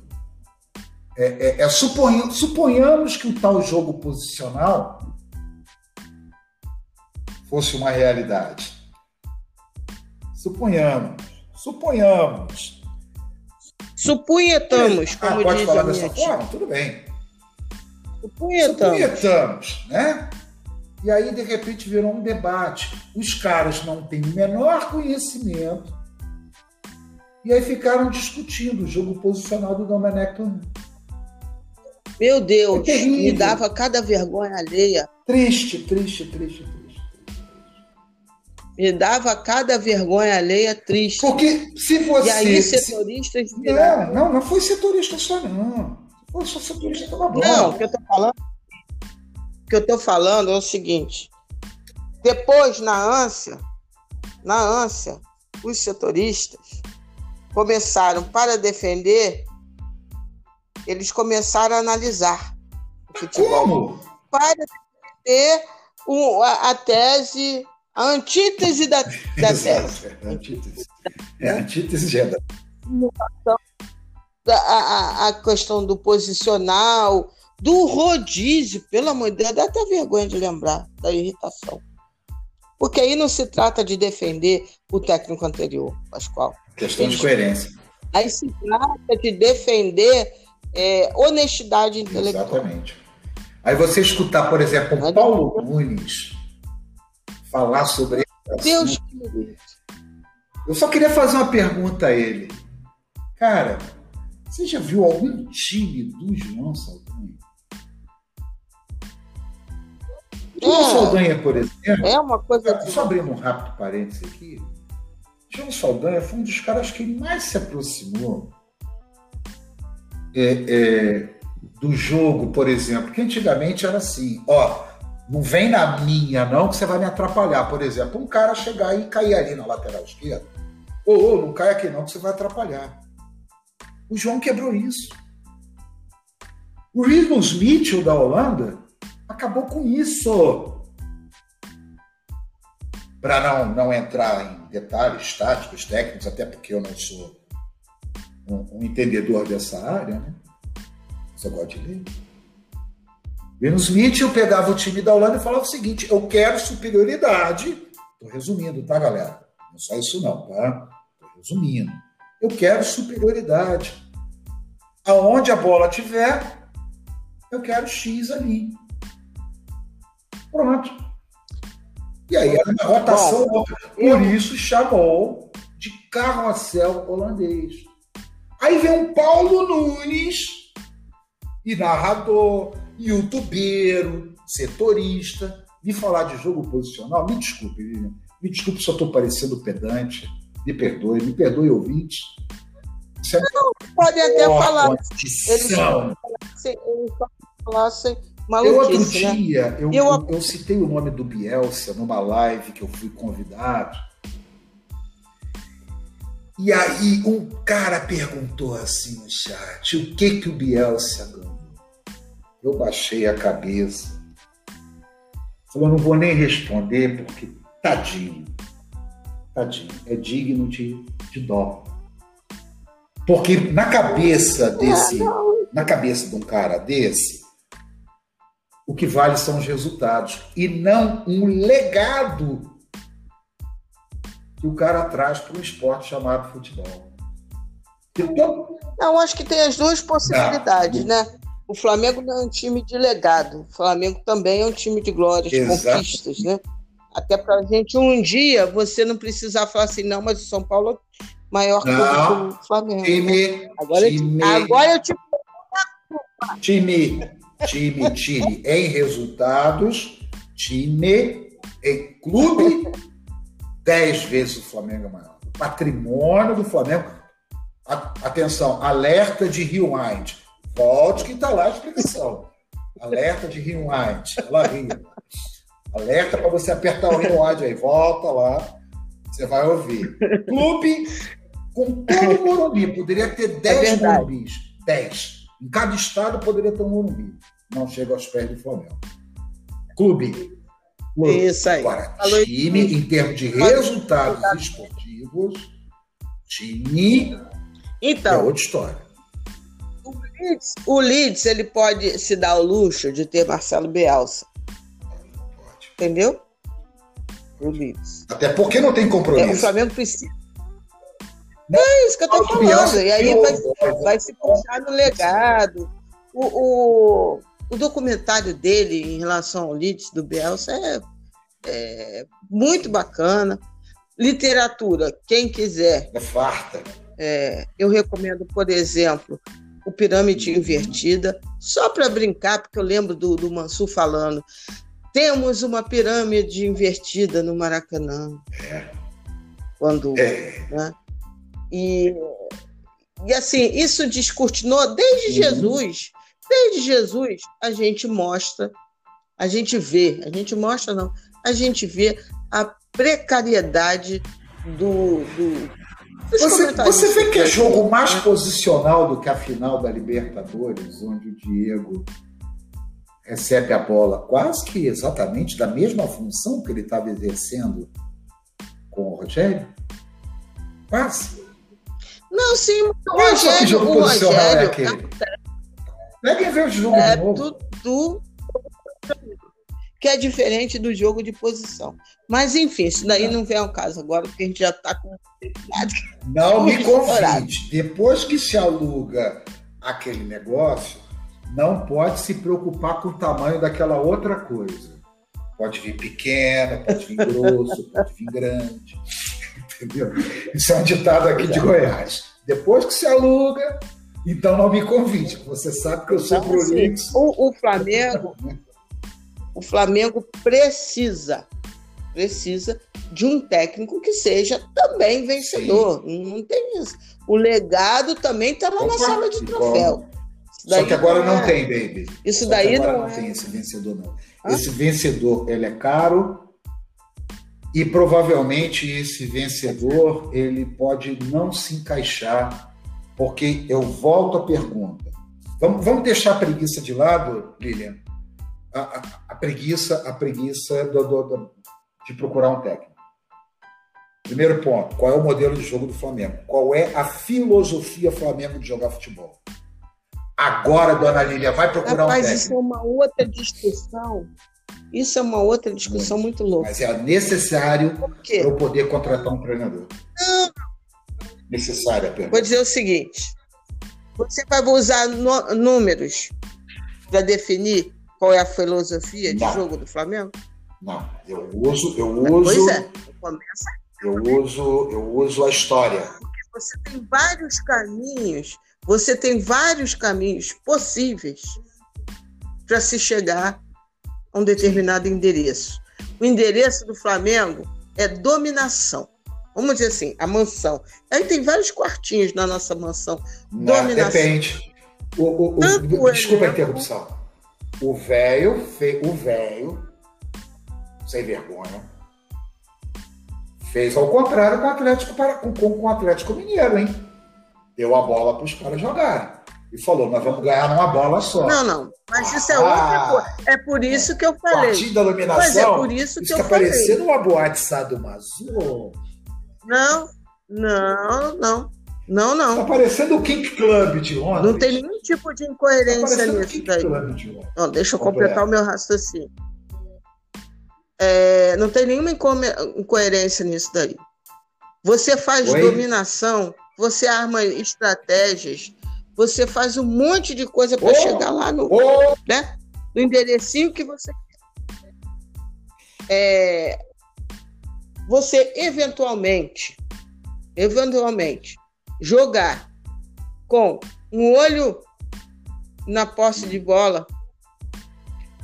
É, é- é suponha- suponhamos que o tal jogo posicional fosse uma realidade. Suponhamos. Suponhamos. Supunhetamos, Ah, como pode diz falar dessa forma? Tudo bem. Supunhetamos. Supunhetamos, né? E aí, de repente, virou um debate. Os caras não têm o menor conhecimento. E aí ficaram discutindo o jogo posicional do Domenech Torrent. Meu Deus, É me dava cada vergonha alheia. Triste, triste, triste, triste. Me dava cada vergonha alheia triste. Porque se você. E aí, se- setoristas Não, viraram. não, não foi setorista só, não. Se fosse só setorista, tava bom. Não, o que eu tô falando, que eu tô falando é o seguinte. Depois, na ânsia, na ânsia, os setoristas começaram, para defender, eles começaram a analisar o futebol. Como? Para defender a, a, tese, a antítese da, da tese. É, a antítese. É, a antítese é da... A, a, a questão do posicional, do rodízio, pelo amor de Deus, dá até vergonha de lembrar da irritação. Porque aí não se trata de defender o técnico anterior, Pascoal. Questão de coerência. Aí se trata de defender é, honestidade intelectual. Exatamente. Aí você escutar, por exemplo, o Paulo Nunes falar sobre Deus Eu só queria fazer uma pergunta a ele. Cara, você já viu algum time do João Saldanha? O João é, Saldanha, por exemplo. É uma coisa. Só abrindo um rápido parênteses aqui. João Saldanha foi um dos caras que mais se aproximou é, é, do jogo, por exemplo, que antigamente era assim, ó, não vem na minha não que você vai me atrapalhar. Por exemplo, um cara chegar e cair ali na lateral esquerda, ou oh, não cai aqui não que você vai atrapalhar. O João quebrou isso. O Rinus Mitchell da Holanda acabou com isso. Para não, não entrar em detalhes táticos, técnicos, até porque eu não sou um, um entendedor dessa área, né? Eu gosto de ler. Venus Mitchell pegava o time da Holanda e falava o seguinte: eu quero superioridade. Estou resumindo, tá, galera? Não é só isso, não, tá? Estou resumindo. Eu quero superioridade. Aonde a bola tiver, eu quero X ali. Pronto. E aí uma rotação. Bom, por eu... isso chamou de carrossel holandês. Aí vem um Paulo Nunes, e narrador, youtubeiro, setorista, me falar de jogo posicional. Me desculpe, me desculpe se eu estou parecendo pedante. Me perdoe, me perdoe, ouvinte. Você não, pode até falar. Eles falassem eu outro né? dia, né? eu, eu, eu, citei o nome do Bielsa numa live que eu fui convidado. E aí um cara perguntou assim no chat, o que que o Bielsa ganhou? Eu baixei a cabeça. Falei, não vou nem responder porque tadinho. Tadinho. É digno de, de dó. Porque na cabeça desse, na cabeça de um cara desse, o que vale são os resultados e não um legado que o cara traz para um esporte chamado futebol. Então, não, acho que tem as duas possibilidades, não. né? O Flamengo não é um time de legado, o Flamengo também é um time de glórias, conquistas, né? Até para a gente um dia você não precisar falar assim, não, mas o São Paulo é maior que o Flamengo. Time, agora, time, eu, agora eu te time, time, time em resultados, time em clube dez vezes o Flamengo é maior. O patrimônio do Flamengo. Atenção, alerta de rewind. Volte que está lá a explicação. Alerta de rewind. Ela ria. Alerta para você apertar o rewind aí. Volta lá. Você vai ouvir. Clube com todo o Morumbi. Poderia ter 10 é Morumbis. 10. Em cada estado poderia ter um Morumbi. Não chega aos pés do Flamengo. Clube isso aí. Agora, time, em termos de resultados esportivos, time então, é outra história. O Leeds, o Leeds, ele pode se dar o luxo de ter Marcelo Bielsa. Pode. Entendeu? O Leeds. Até porque não tem compromisso. É, o Flamengo precisa. É isso que eu tô falando. E aí vai, vai se puxar no legado. O, o, o documentário dele em relação ao Leeds do Bielsa é, é muito bacana. Literatura, quem quiser. É farta. É, eu recomendo, por exemplo, o Pirâmide. Invertida, só para brincar, porque eu lembro do, do Mansur falando. Temos uma pirâmide invertida no Maracanã. É. Quando. É. Né? E, e assim, isso descortinou desde uhum. Jesus Desde Jesus, a gente mostra, a gente vê, a gente mostra não, a gente vê a precariedade do. do você, você vê que é jogo mais posicional do que a final da Libertadores, onde o Diego recebe a bola quase que exatamente da mesma função que ele estava exercendo com o Rogério? Quase. Não, sim, o Rogério, que jogo o Rogério é aquele? Peguem ver o jogo é. Do, que é diferente do jogo de posição. Mas, enfim, isso daí não vem ao caso agora, porque a gente já está com. Não me convide. Depois que se aluga aquele negócio, não pode se preocupar com o tamanho daquela outra coisa. Pode vir pequeno, pode vir grosso, pode vir grande. Entendeu? Isso é um ditado aqui de Goiás. Depois que se aluga, então não me convide. Você sabe que eu sou então, prolixo. Assim, o, o Flamengo, o Flamengo precisa, precisa de um técnico que seja também vencedor. Sim. Não tem isso. O legado também está lá na sala de troféu. Só que agora não, é... tem, baby. Isso Só daí agora não, não é... tem esse vencedor, não. Hã? Esse vencedor, ele é caro e provavelmente esse vencedor, ele pode não se encaixar, porque eu volto à pergunta. Vamos, vamos deixar a preguiça de lado, Lilian? A, a, a preguiça, a preguiça do, do, do, de procurar um técnico. Primeiro ponto, qual é o modelo de jogo do Flamengo? Qual é a filosofia Flamengo de jogar futebol? Agora, dona Lília, vai procurar Rapaz, um técnico. isso é uma outra discussão. Isso é uma outra discussão muito, muito louca. Mas é necessário para eu poder contratar um treinador. Não. Necessária, pergunta. Vou dizer o seguinte: você vai usar números para definir qual é a filosofia de Não. jogo do Flamengo? Não, eu uso, eu uso. Pois é, começa. Eu uso, eu uso a história. Porque você tem vários caminhos você tem vários caminhos possíveis para se chegar a um determinado endereço. O endereço do Flamengo é dominação. Vamos dizer assim, a mansão. Aí tem vários quartinhos na nossa mansão. Não, dominação. Depende. O, o, o, desculpa a interrupção. O velho, o velho, sem vergonha, fez ao contrário com o Atlético, com, com o Atlético Mineiro, hein? deu a bola para os caras jogarem. E falou, nós vamos ganhar numa bola só. Não, não. Mas isso é ah, outra coisa. É por isso que eu falei. Partido da dominação. Mas é por isso que isso eu tá falei. parecendo uma boate Sadomaso. Não, não, não. Não, não. Tá parecendo o King Club de Londres. Não tem nenhum tipo de incoerência tá nisso daí. De não, deixa eu completar o meu raciocínio. É, não tem nenhuma incoerência nisso daí. Você faz Oi? dominação você arma estratégias, você faz um monte de coisa para oh, chegar lá no, oh. né, no enderecinho que você quer. É, você eventualmente, eventualmente, jogar com um olho na posse de bola,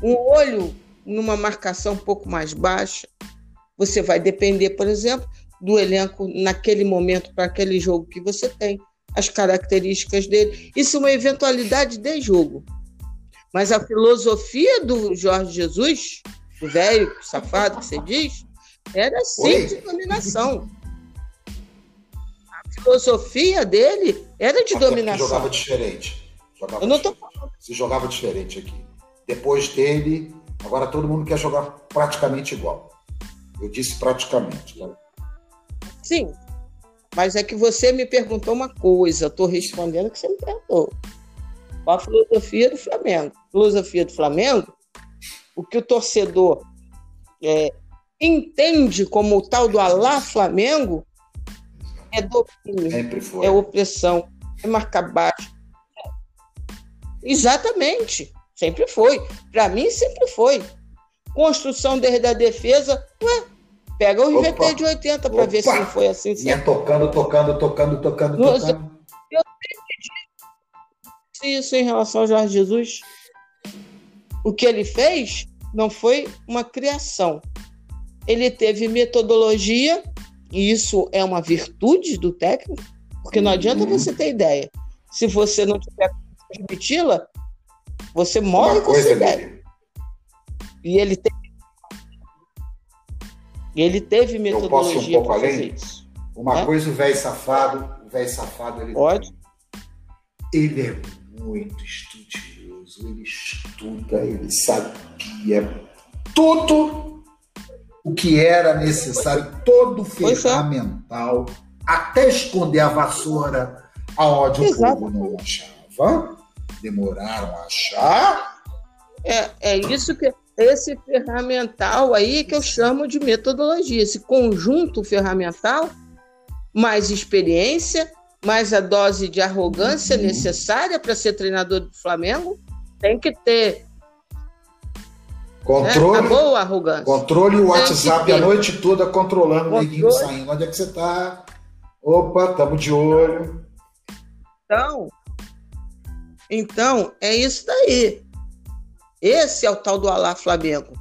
um olho numa marcação um pouco mais baixa, você vai depender, por exemplo, do elenco naquele momento para aquele jogo que você tem, as características dele. Isso é uma eventualidade de jogo. Mas a filosofia do Jorge Jesus, o velho safado que você diz, era sim de dominação. A filosofia dele era de Até dominação. Jogava diferente. Jogava Eu não tô falando. Se jogava diferente aqui. Depois dele, agora todo mundo quer jogar praticamente igual. Eu disse praticamente. Né? Sim, mas é que você me perguntou uma coisa, estou respondendo o que você me perguntou. Qual a filosofia do Flamengo? Filosofia do Flamengo, o que o torcedor é, entende como o tal do Alá Flamengo é domínio, é opressão, é marcar baixo. Exatamente, sempre foi. Para mim, sempre foi. Construção desde a defesa, ué, Pega o IVT de 80 para ver se não foi assim. Ia tocando, tocando, tocando, tocando, tocando. Eu entendi isso em relação ao Jorge Jesus. O que ele fez não foi uma criação. Ele teve metodologia, e isso é uma virtude do técnico, porque não adianta você ter ideia. Se você não tiver transmiti-la, você morre com essa ideia. E ele tem ele teve metodologia para fazer isso. Uma é? coisa, o velho safado, o velho safado, ele. Pode. Ele é muito estudioso, ele estuda, ele sabia tudo o que era necessário, todo o é. ferramental, é. até esconder a vassoura, aonde o povo não achava. Demoraram a achar. É, é isso que esse ferramental aí que eu chamo de metodologia, esse conjunto ferramental, mais experiência, mais a dose de arrogância uhum. necessária para ser treinador do Flamengo, tem que ter. Controle. Né? boa arrogância. Controle o WhatsApp a noite toda controlando o neguinho saindo. Onde é que você está? Opa, estamos de olho. Então, então, é isso daí. Esse é o tal do Alá Flamengo.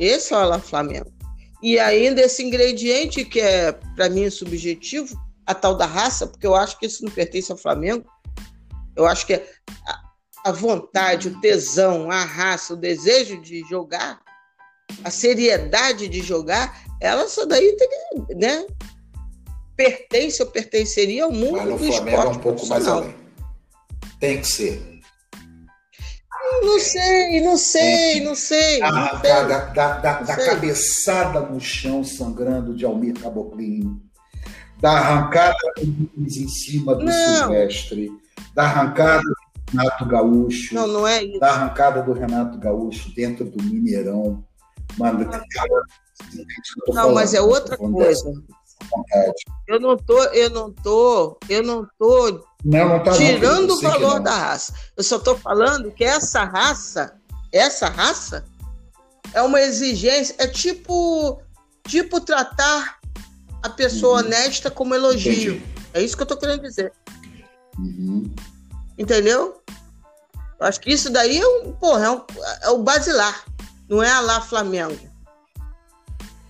Esse é o Alá Flamengo. E ainda esse ingrediente que é, para mim, subjetivo, a tal da raça, porque eu acho que isso não pertence ao Flamengo. Eu acho que é a vontade, o tesão, a raça, o desejo de jogar, a seriedade de jogar, ela só daí tem que, né? Pertence ou pertenceria ao mundo Mas no do Flamengo esporte é um pouco mais além. Tem que ser. Não sei, não sei, não sei. A arrancada da, da, da cabeçada no chão sangrando de Almir Caboclinho. Da arrancada do Luiz em cima do não. Silvestre. Da arrancada do Renato Gaúcho. Não, não é isso. Da arrancada do Renato Gaúcho dentro do Mineirão. Mano, não, não mas é outra coisa. Eu não tô, eu não tô, eu não tô não, não tá tirando o valor da raça. Eu só tô falando que essa raça, essa raça é uma exigência, é tipo tipo tratar a pessoa uhum. honesta como elogio. Entendi. É isso que eu tô querendo dizer. Uhum. Entendeu? Eu acho que isso daí é um, porra, é, um, é o basilar, não é a lá Flamengo.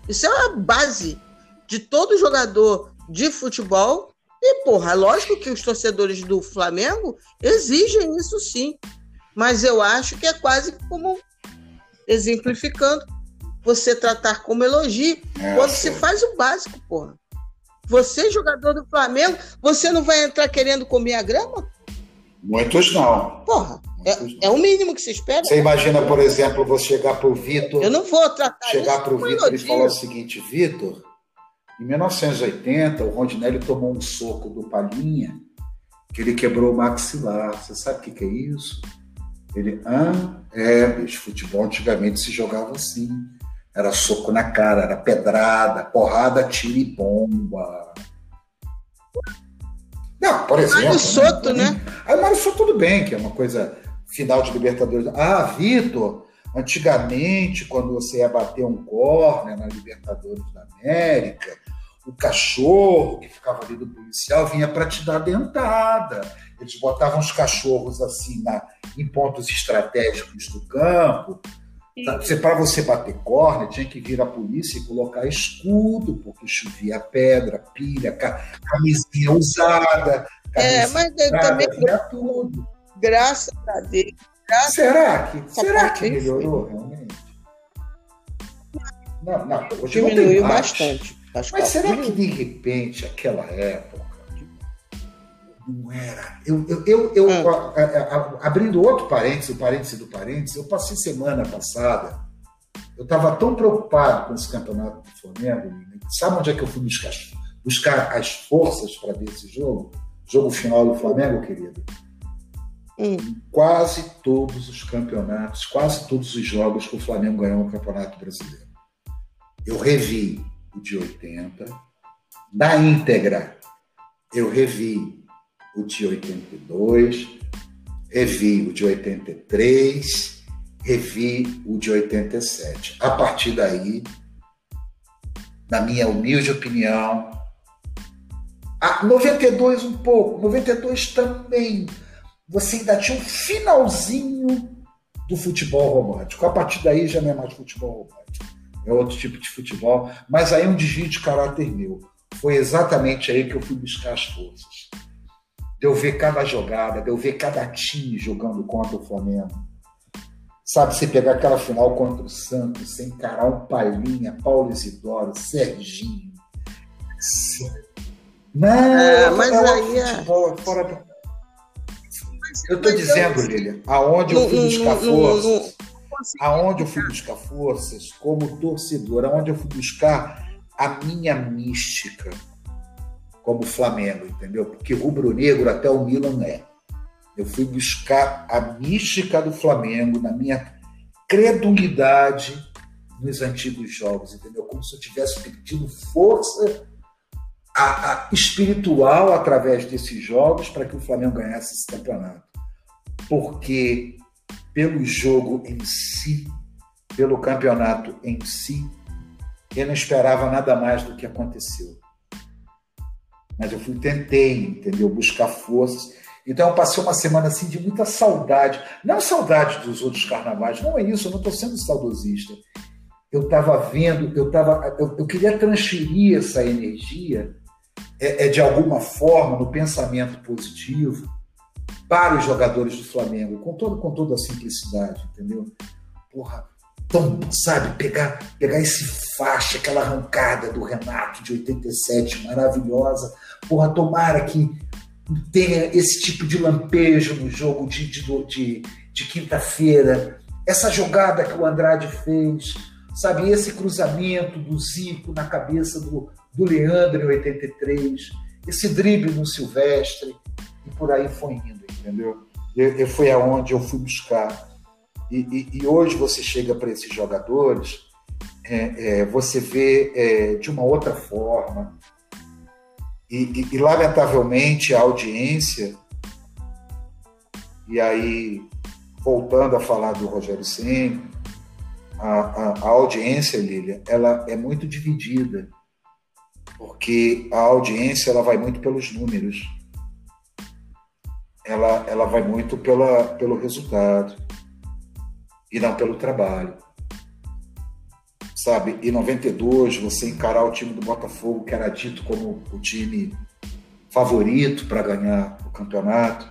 Isso é a base de todo jogador de futebol. E, porra, lógico que os torcedores do Flamengo exigem isso sim. Mas eu acho que é quase como exemplificando você tratar como elogio é, quando se faz o básico, porra. Você, jogador do Flamengo, você não vai entrar querendo comer a grama? Muitos não. Porra, Muitos é, é, o mínimo que se espera. Você imagina, por exemplo, você chegar para o Vitor. Eu não vou tratar Chegar para o Vitor e falar o seguinte: Vitor, em 1980, o Rondinelli tomou um soco do Palhinha, que ele quebrou o maxilar. Você sabe o que, que é isso? Ele, ah, é, bicho, futebol antigamente se jogava assim. Era soco na cara, era pedrada, porrada, tiro e bomba. Não, por exemplo. Mário Soto, né? né? Aí Mário Soto, tudo bem, que é uma coisa final de Libertadores. Ah, Vitor, antigamente, quando você ia bater um córner na Libertadores da América, o cachorro que ficava ali do policial vinha para te dar dentada. Eles botavam os cachorros assim na, em pontos estratégicos do campo. Para você bater corne, tinha que vir a polícia e colocar escudo, porque chovia pedra, pilha, camisinha usada. É, mas usada, também. tudo. Graças a Deus. Graças será que, será que melhorou realmente? Não, não, Diminuiu bastante. Mas será que de repente aquela época não era? Eu, eu, eu, eu ah. a, a, a, abrindo outro parênteses, o parênteses do parênteses, eu passei semana passada, eu estava tão preocupado com esse campeonato do Flamengo, sabe onde é que eu fui buscar, buscar as forças para ver esse jogo? Jogo final do Flamengo, querido? Hum. Quase todos os campeonatos, quase todos os jogos que o Flamengo ganhou no Campeonato Brasileiro. Eu revi o de 80. Na íntegra, eu revi o de 82, revi o de 83, revi o de 87. A partir daí, na minha humilde opinião, a 92 um pouco, 92 também. Você ainda tinha um finalzinho do futebol romântico. A partir daí já não é mais futebol romântico é outro tipo de futebol, mas aí é um desvio de caráter meu. Foi exatamente aí que eu fui buscar as forças. De eu ver cada jogada, de eu ver cada time jogando contra o Flamengo. Sabe, você pegar aquela final contra o Santos, sem encarar um Palhinha, Paulo Isidoro, Serginho, Não, é, mas é aí é... Futebol, é fora Eu estou dizendo, eu... Aonde eu fui buscar forças, aonde eu fui buscar forças como torcedor, aonde eu fui buscar a minha mística como Flamengo, entendeu? Porque rubro-negro até o Milan é. Eu fui buscar a mística do Flamengo na minha credulidade nos antigos jogos, entendeu? Como se eu tivesse pedido força a, a espiritual através desses jogos para que o Flamengo ganhasse esse campeonato. Porque pelo jogo em si, pelo campeonato em si, eu não esperava nada mais do que aconteceu. Mas eu fui, tentei, entendeu? Buscar forças. Então eu passei uma semana assim de muita saudade. Não saudade dos outros carnavais, não é isso, eu não estou sendo saudosista. Eu estava vendo, eu, tava, eu, eu, queria transferir essa energia é, é, de alguma forma no pensamento positivo para os jogadores do Flamengo, com, todo, com toda a simplicidade, entendeu? Porra, tão, sabe, pegar, pegar esse faixa, aquela arrancada do Renato de 87, maravilhosa. Porra, tomara que tenha esse tipo de lampejo no jogo de, de, de, de quinta-feira. Essa jogada que o Andrade fez, sabe, esse cruzamento do Zico na cabeça do, do Leandro em 83, esse drible no Silvestre, e por aí foi indo, entendeu? Eu, eu foi aonde eu fui buscar. E, e, e hoje você chega para esses jogadores, é, é, você vê é, de uma outra forma. E, e, lamentavelmente a audiência, e aí voltando a falar do Rogério Senna, a, a, a audiência, Lília, ela é muito dividida porque a audiência ela vai muito pelos números, ela, ela vai muito pela, pelo resultado e não pelo trabalho. Sabe, em 92, você encarar o time do Botafogo, que era dito como o time favorito para ganhar o campeonato,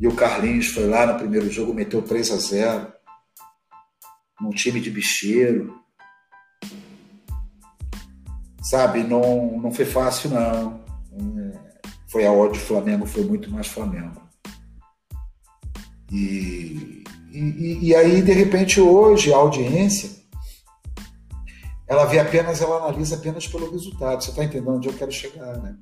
e o Carlinhos foi lá no primeiro jogo, meteu 3 a 0 num time de bicheiro, sabe, não, não foi fácil, não. Foi a hora de Flamengo, foi muito mais Flamengo. E, e, e aí, de repente, hoje, a audiência, ela vê apenas, ela analisa apenas pelo resultado. Você está entendendo onde eu quero chegar, né?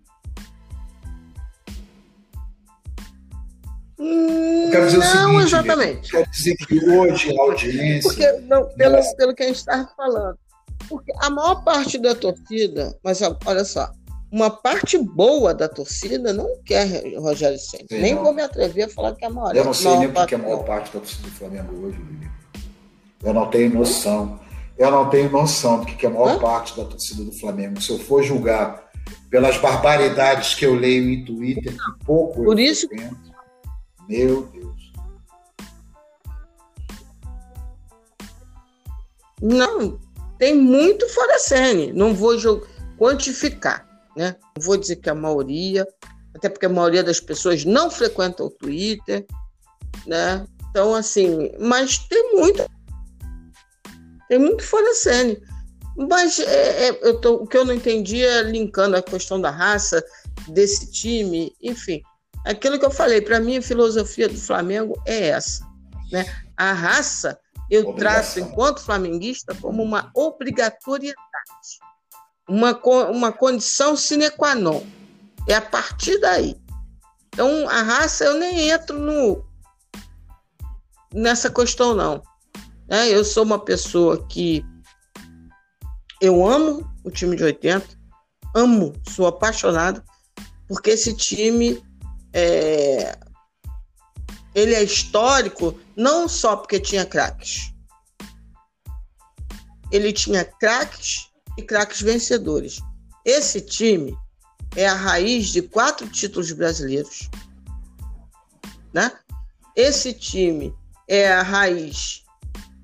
Eu quero dizer não, o seguinte, exatamente. Quero dizer que hoje a audiência. Porque, não, pelo, é... pelo que a gente está falando, porque a maior parte da torcida, mas olha só, uma parte boa da torcida não quer Rogério Senna. Nem não. vou me atrever a falar que é a maior. Eu não sei nem porque é a maior parte da torcida do Flamengo hoje, Lili. Eu não tenho noção. Eu não tenho noção do que é a maior Hã? parte da torcida do Flamengo. Se eu for julgar pelas barbaridades que eu leio em Twitter, que pouco Por eu isso... Meu Deus. Não, tem muito fora cena. Não vou quantificar, né? Não vou dizer que a maioria, até porque a maioria das pessoas não frequenta o Twitter, né? Então, assim, mas tem muito. Tem muito fora cena. Mas é, é, eu tô, o que eu não entendi é linkando a questão da raça desse time, enfim. Aquilo que eu falei, para mim a filosofia do Flamengo é essa. Né? A raça eu Obrigação. traço, enquanto flamenguista, como uma obrigatoriedade, uma, uma condição sine qua non. É a partir daí. Então, a raça, eu nem entro no, nessa questão, não. É, eu sou uma pessoa que eu amo o time de 80, amo, sou apaixonado, porque esse time é, ele é histórico não só porque tinha craques. Ele tinha craques e craques vencedores. Esse time é a raiz de quatro títulos brasileiros. Né? Esse time é a raiz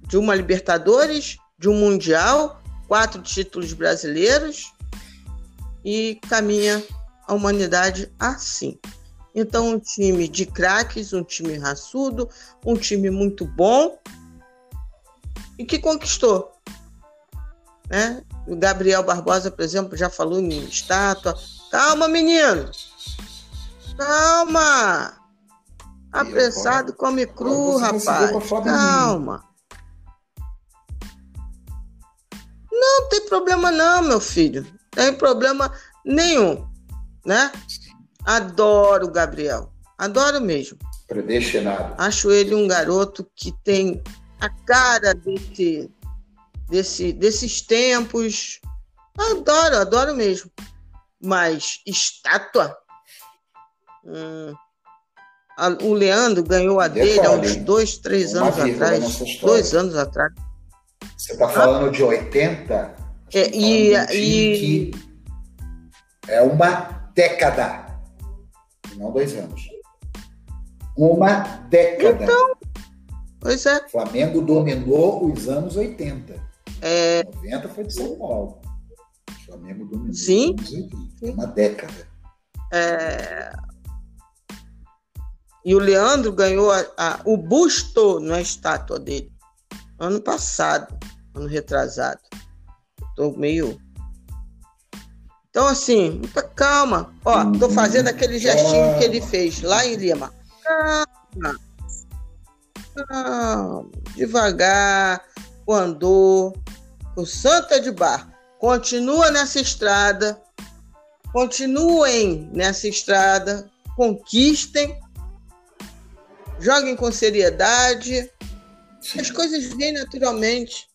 de uma Libertadores, de um Mundial, quatro títulos brasileiros e caminha a humanidade assim. Então, um time de craques, um time raçudo, um time muito bom e que conquistou. Né? O Gabriel Barbosa, por exemplo, já falou em estátua. Calma, menino! Calma! Apressado come cru, rapaz. Calma. Não tem problema não, meu filho. Tem problema nenhum, né? Adoro o Gabriel. Adoro mesmo. Predestinado. Acho ele um garoto que tem a cara desse, desse, desses tempos. Adoro, adoro mesmo. Mas estátua? Hum, o Leandro ganhou a dele há uns dois, três anos atrás. Dois anos atrás. Você está falando ah? de 80? É, e, e... é uma década, não dois anos. Uma década. Então, pois é. O Flamengo dominou os anos 80. É... 90 foi de São Paulo. O Flamengo dominou Sim. 80. Sim. Uma década. É... E o Leandro ganhou a, a, o busto na estátua dele ano passado, ano retrasado. Estou meio. Então, assim, muita calma. Ó, tô fazendo aquele gestinho que ele fez lá em Lima. Calma. Calma. Devagar, o andor, o Santa de Bar. Continua nessa estrada. Continuem nessa estrada. Conquistem joguem com seriedade. Sim. As coisas vêm naturalmente.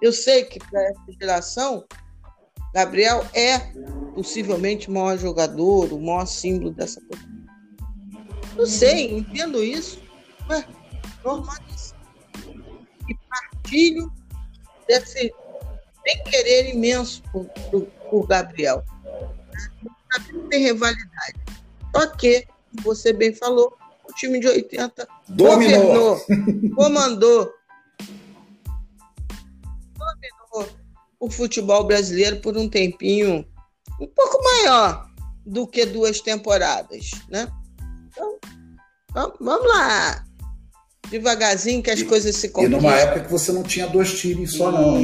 Eu sei que para essa geração, Gabriel é possivelmente o maior jogador, o maior símbolo dessa coisa. Não sei, entendo isso. Ué, normalíssimo. E partilho desse bem-querer imenso por, por, Gabriel. Não tem rivalidade. Só que, você bem falou, o time de 80 dominou, governou, comandou, dominou o futebol brasileiro por um tempinho um pouco maior do que duas temporadas, né? Então, vamos lá. Devagarzinho que as e, coisas se conquistam. E numa época que você não tinha dois times só, não.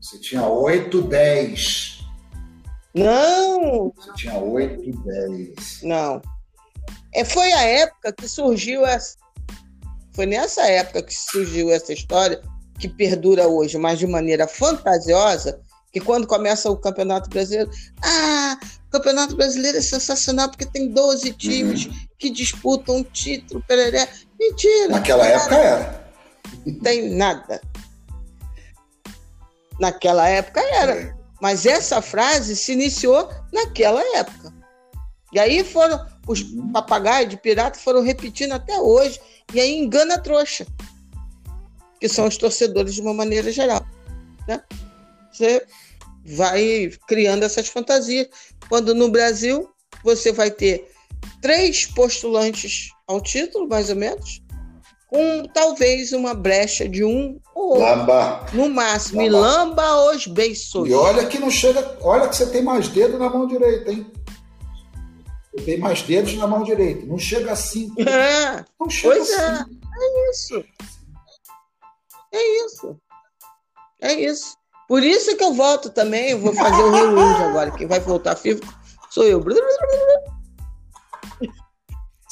Você tinha oito, dez. Não! Você tinha oito, dez. Não. É, foi a época que surgiu essa. Foi nessa época que surgiu essa história que perdura hoje, mas de maneira fantasiosa, que quando começa o Campeonato Brasileiro, ah, o Campeonato Brasileiro é sensacional porque tem 12 times uhum. que disputam um título, pereré. Mentira. Naquela época era. Não tem nada. Naquela época era. É. Mas essa frase se iniciou naquela época. E aí foram os papagaios de pirata foram repetindo até hoje. E aí engana a trouxa, que são os torcedores de uma maneira geral. Né? Você vai criando essas fantasias. Quando no Brasil você vai ter três postulantes ao título, mais ou menos, com talvez uma brecha de um ou lamba. no máximo. Lamba. E lamba os beiços. E olha que não chega. Olha que você tem mais dedo na mão direita, hein? Eu tenho mais dedos na mão direita. Não chega assim. É, não chega pois é. assim. é. É isso. É isso. É isso. Por isso que eu volto também. Eu vou fazer o Rio agora. Quem vai voltar vivo sou eu.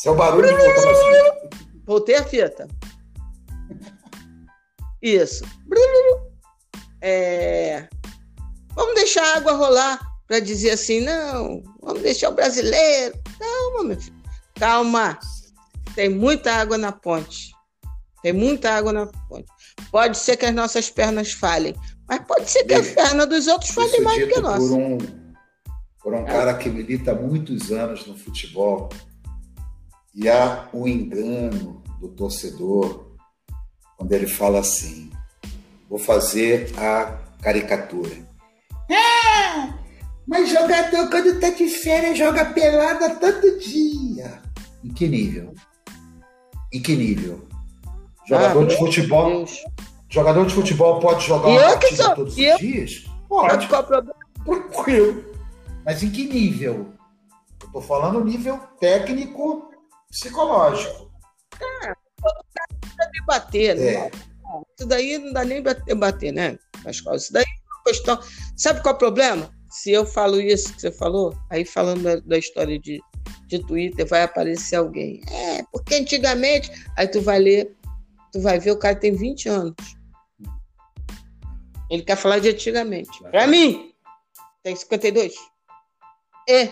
Esse é o barulho de voltar assim. Voltei a fita. Isso. É... Vamos deixar a água rolar para dizer assim, não, vamos deixar o brasileiro. Calma, meu filho. Calma. Tem muita água na ponte. Tem muita água na ponte. Pode ser que as nossas pernas falhem, mas pode ser que a perna dos outros falhe mais do que a nossa. Por um, por um é. cara que milita muitos anos no futebol, e há um engano do torcedor quando ele fala assim: vou fazer a caricatura. Ah, mas jogador, quando tá de férias, joga pelada todo dia. Em que nível? Em que nível? Jogador ah, de futebol. Deus. Jogador de futebol pode jogar uma partida sou, todos os dias? Pode. Qual problema? Tranquilo. Mas em que nível? Eu tô falando nível técnico psicológico. É, não dá nem bater, né? É. Isso daí não dá nem bater, bater né, Pascoal? Isso daí questão. Sabe qual é o problema? Se eu falo isso que você falou, aí falando da, da história de, de Twitter, vai aparecer alguém. É, porque antigamente. Aí tu vai ler, tu vai ver, o cara tem 20 anos. Ele quer falar de antigamente. Para mim, tem 52. E,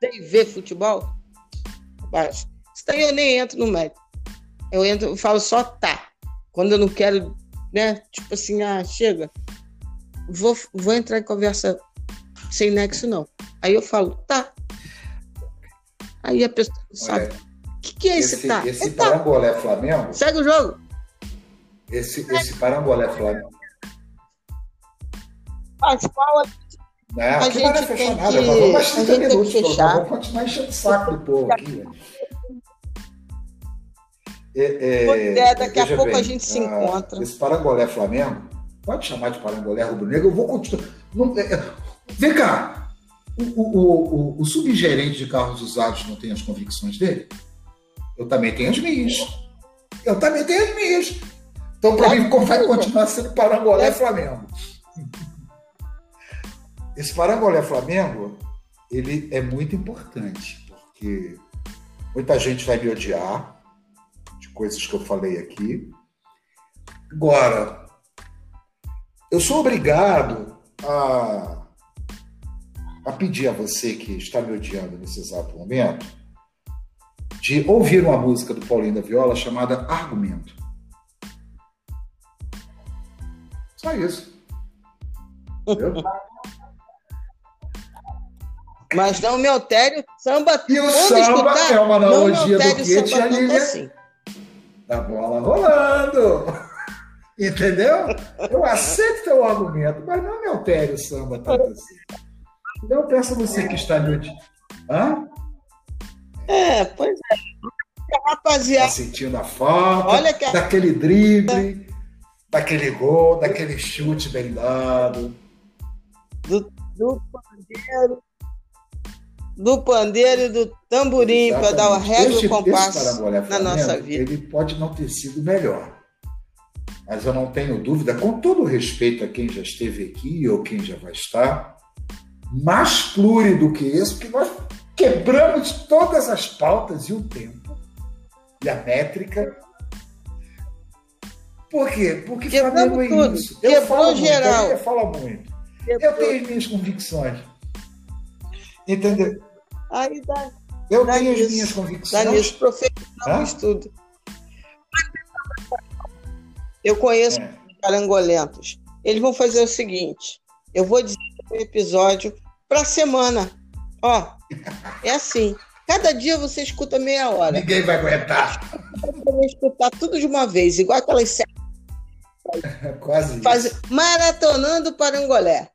sem ver futebol, baixo. Isso daí eu nem entro no médico. Eu entro, eu falo só tá. Quando eu não quero, né? Tipo assim, ah, chega. Vou, vou entrar em conversa sem nexo, não. Aí eu falo, tá. Aí a pessoa sabe. O que, que é esse, esse tá? Esse é parangolé tá. Flamengo. Segue o jogo. Esse, esse parangolé Flamengo. Pascoal, né? a gente não vai fechar nada, que... vamos mais 30 minutos, vamos continuar enchendo o saco do povo aqui. É, é, é, daqui a pouco bem, a gente se encontra. Esse parangolé Flamengo, pode chamar de parangolé rubro-negro, eu vou continuar. Não, é, vem cá, o, o, o, o, subgerente de carros usados não tem as convicções dele? Eu também tenho as minhas. Eu também tenho as minhas. Então, para mim, vai continuar sendo parangolé Flamengo. Esse parangolé Flamengo, ele é muito importante, porque muita gente vai me odiar, coisas que eu falei aqui. Agora, eu sou obrigado a, a pedir a você que está me odiando nesse exato momento de ouvir uma música do Paulinho da Viola chamada Argumento. Só isso. Entendeu? Mas não me altere, samba. E o samba escutar, é uma analogia do que tinha Lilian, assim da bola rolando. Entendeu? Eu aceito teu argumento, mas não me altere o samba tanto assim. Então eu peço a você que está no. Hã? É, pois é. Rapaziada. Tá sentindo a falta Olha que... daquele drible, daquele gol, daquele chute bem dado. Do, do pandeiro, do pandeiro e do tamborim para dar o regra e o compasso na nossa vida. Ele pode não ter sido melhor, mas eu não tenho dúvida, com todo respeito a quem já esteve aqui ou quem já vai estar, mais pluri do que esse, porque nós quebramos todas as pautas e o tempo e a métrica. Por quê? Porque Quebramos Flamengo é tudo. isso. Eu falo geral. muito, eu falo muito. Quebrou. Eu tenho as minhas convicções. Entendeu? Aí dá. Eu dá tenho nisso, as minhas convicções. Dá nisso, estudo. Eu conheço é. carangolentos. Eles vão fazer o seguinte: eu vou dizer um episódio para semana. Ó, é assim. Cada dia você escuta meia hora. Ninguém vai aguentar. Vai escutar tudo de uma vez, igual aquelas séries. Quase Faz... isso. Maratonando Parangolé.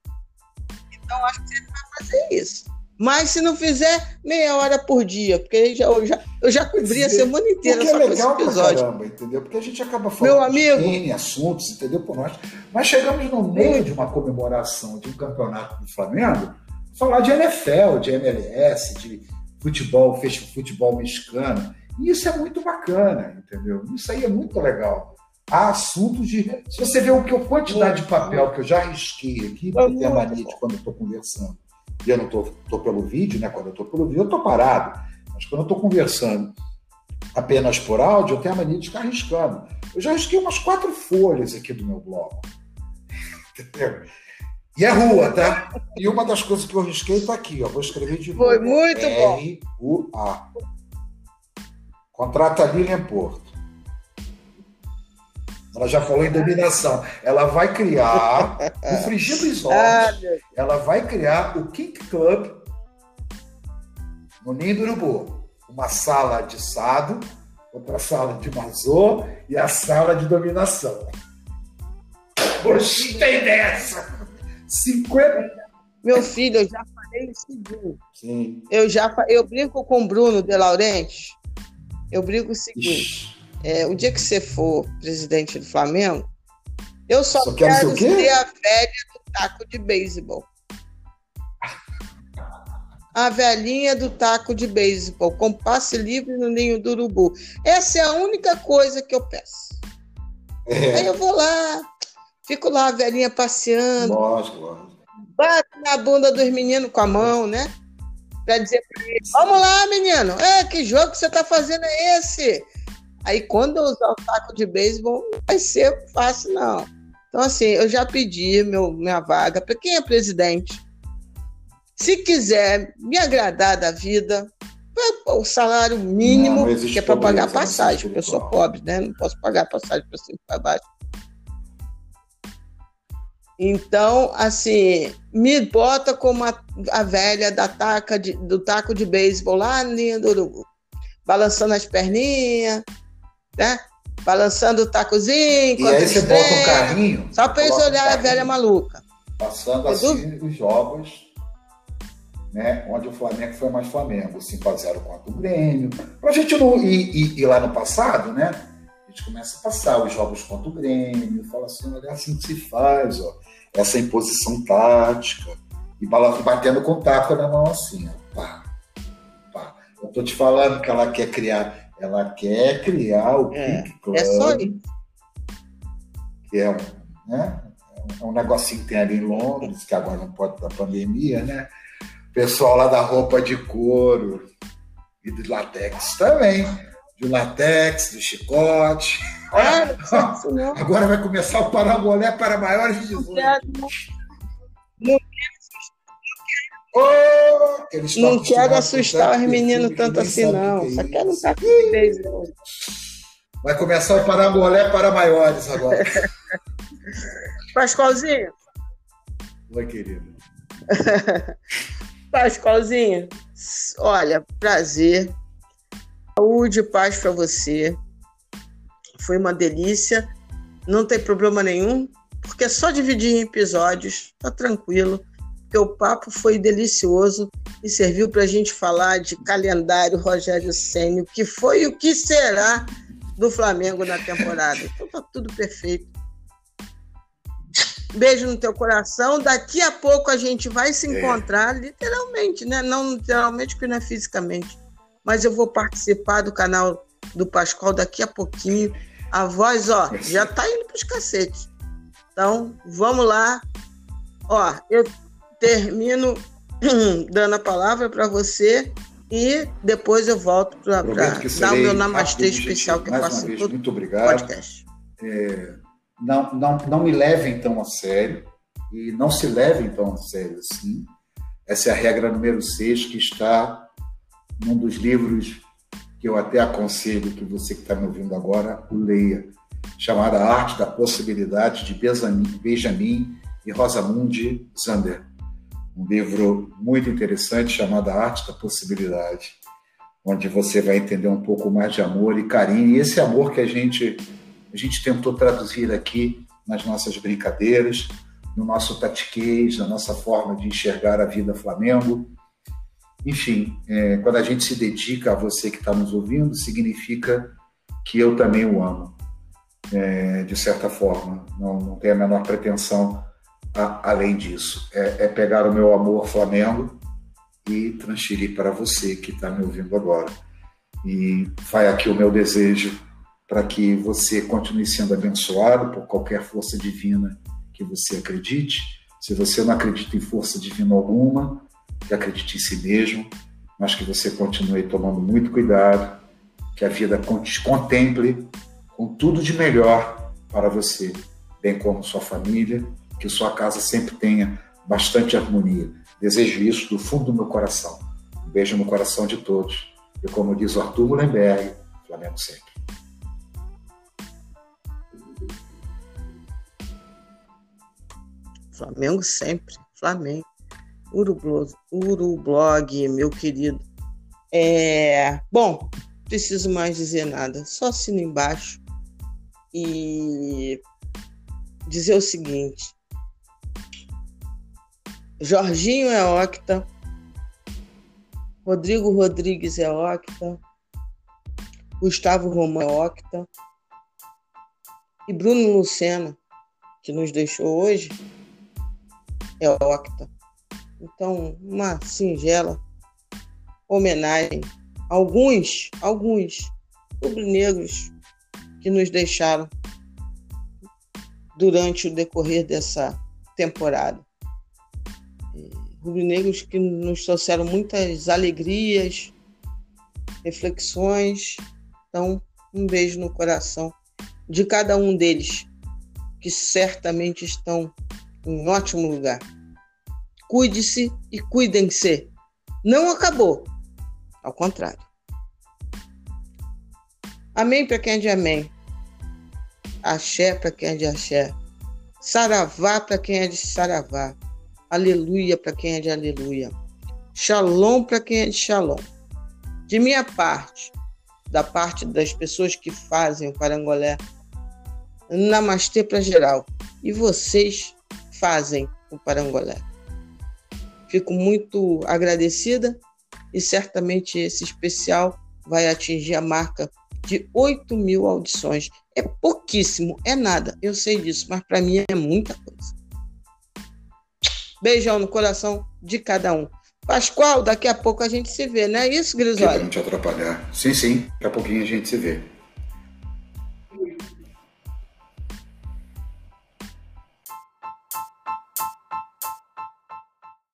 Então, acho que você vai fazer isso. Mas se não fizer, meia hora por dia, porque já, eu, já, eu já cobri a semana inteira porque só é legal com esse episódio. Caramba, entendeu? Porque a gente acaba falando Meu amigo, de assuntos, entendeu? Por nós. Mas chegamos no meio de uma comemoração de um campeonato do Flamengo, falar de NFL, de MLS, de futebol, futebol mexicano. E isso é muito bacana, entendeu? Isso aí é muito legal. Há assuntos de. Se você vê o que a quantidade de papel que eu já risquei aqui, porque tem a mania de quando eu estou conversando e eu não estou pelo vídeo, né? Quando eu estou pelo vídeo, eu estou parado. Mas quando eu estou conversando apenas por áudio, eu tenho a mania de ficar arriscando. Eu já risquei umas quatro folhas aqui do meu blog. Entendeu? E é rua, tá? E uma das coisas que eu risquei está aqui, ó. Vou escrever de novo. Foi muito bom. R-U-A. Contrata Lilian Porto. Ela já falou em dominação. Ela vai criar, no frigir dos ovos, ah, ela vai criar o King Club no Ninho do Urubu. Uma sala de sado, outra sala de mazô e a sala de dominação. Gostei dessa! 50. Meu filho, eu já falei o seguinte. Sim. Eu já eu brinco com o Bruno de Laurenti. Eu brinco o seguinte. Ixi é, o dia que você for presidente do Flamengo, eu só, só quero ser a velha do taco de beisebol. A velhinha do taco de beisebol, com passe livre no ninho do urubu. Essa é a única coisa que eu peço. É. Aí eu vou lá, Fico lá, a velhinha passeando. Lógico, lógico. Bate na bunda dos meninos com a mão, né? Pra dizer pra ele, vamos lá, menino. É, que jogo que você tá fazendo é esse? Aí quando eu usar o taco de beisebol, não vai ser fácil, não. Então, assim, eu já pedi meu, minha vaga para quem é presidente. Se quiser me agradar da vida, o salário mínimo, não, que é para pagar passagem, porque eu sou pobre, né? Não posso pagar passagem para cima e para baixo. Então, assim, me bota como a, a velha da taca de, do taco de beisebol lá Urugu, balançando as perninhas, né? Balançando o tacozinho. E aí você bota um carrinho. Só para eles olharem um a velha maluca. Passando assim os jogos, né? Onde o Flamengo foi mais Flamengo, 5x0 contra o Grêmio. Pra gente não ir, ir, ir, lá no passado, né? A gente começa a passar os jogos contra o Grêmio, fala assim, olha é assim que se faz, ó. Essa imposição tática. E batendo com o taco na mão assim, ó. Pá, pá. Eu tô te falando que ela quer criar ela quer criar o é, Club. É só isso. Que é um, né? é um negocinho que tem ali em Londres, que agora não pode da pandemia, né? Pessoal lá da roupa de couro e de latex também. De latex, do chicote. É, não, Agora vai começar o parangolé para maiores de 18. Não, não, Oh, não quero assustar os meninos tanto assim, não. Só quero estar com não. Vai começar o parangolé para maiores agora. Pascoalzinho. Oi, querido. Pascoalzinho, olha, prazer. Saúde e paz para você. Foi uma delícia. Não tem problema nenhum, porque é só dividir em episódios, tá tranquilo porque o papo foi delicioso e serviu para a gente falar de calendário Rogério Senna, o que foi e o que será do Flamengo na temporada. Então tá tudo perfeito. Beijo no teu coração. Daqui a pouco a gente vai se é. encontrar, é. literalmente, né? Não literalmente, porque não é fisicamente. Mas eu vou participar do canal do Pascoal daqui a pouquinho. A voz, ó, já tá indo pros cacetes. Então, vamos lá. Ó, eu termino dando a palavra para você e depois eu volto para dar o meu namastê especial que eu faço muito obrigado. podcast. É, não, não, não me levem tão a sério e não se levem tão a sério assim. Essa é a regra número 6 que está num dos livros que eu até aconselho que você que está me ouvindo agora o leia, chamada Arte da Possibilidade de Benjamin e Rosamunde Zander um livro muito interessante chamado A Arte da Possibilidade, onde você vai entender um pouco mais de amor e carinho. E esse amor que a gente, a gente tentou traduzir aqui nas nossas brincadeiras, no nosso tatiquês, na nossa forma de enxergar a vida Flamengo. Enfim, é, quando a gente se dedica a você que está nos ouvindo, significa que eu também o amo, é, de certa forma. Não, não tenho a menor pretensão a, além disso. É, é, pegar o meu amor Flamengo e transferir para você que está me ouvindo agora. E vai aqui o meu desejo para que você continue sendo abençoado por qualquer força divina que você acredite. Se você não acredita em força divina alguma, que acredite em si mesmo, mas que você continue tomando muito cuidado, que a vida contemple com tudo de melhor para você, bem como sua família que sua casa sempre tenha bastante harmonia. Desejo isso do fundo do meu coração. Um beijo no coração de todos. E como diz o Arthur Mullenberg, Flamengo sempre. Flamengo sempre. Flamengo. Urublog, Urublog meu querido. É... Bom, preciso mais dizer nada. Só assino embaixo e dizer o seguinte: Jorginho é octa. Rodrigo Rodrigues é octa. Gustavo Romão é octa. E Bruno Lucena, que nos deixou hoje, é octa. Então, uma singela homenagem a alguns, alguns rubro-negros que nos deixaram durante o decorrer dessa temporada. Rubro-negros que nos trouxeram muitas alegrias, reflexões. Então, um beijo no coração de cada um deles, que certamente estão em ótimo lugar. Cuide-se e cuidem-se. Não acabou. Ao contrário. Amém para quem é de amém. Axé para quem é de axé. Saravá para quem é de saravá. Aleluia para quem é de aleluia. Shalom para quem é de shalom. De minha parte, da parte das pessoas que fazem o parangolé, namastê para geral. E vocês fazem o parangolé. Fico muito agradecida e certamente esse especial vai atingir a marca de 8 mil audições. É pouquíssimo, é nada, eu sei disso, mas para mim é muita coisa. Beijão no coração de cada um. Pascoal, daqui a pouco a gente se vê, não é isso, Grisório? Para não te atrapalhar. Sim, sim, daqui a pouquinho a gente se vê.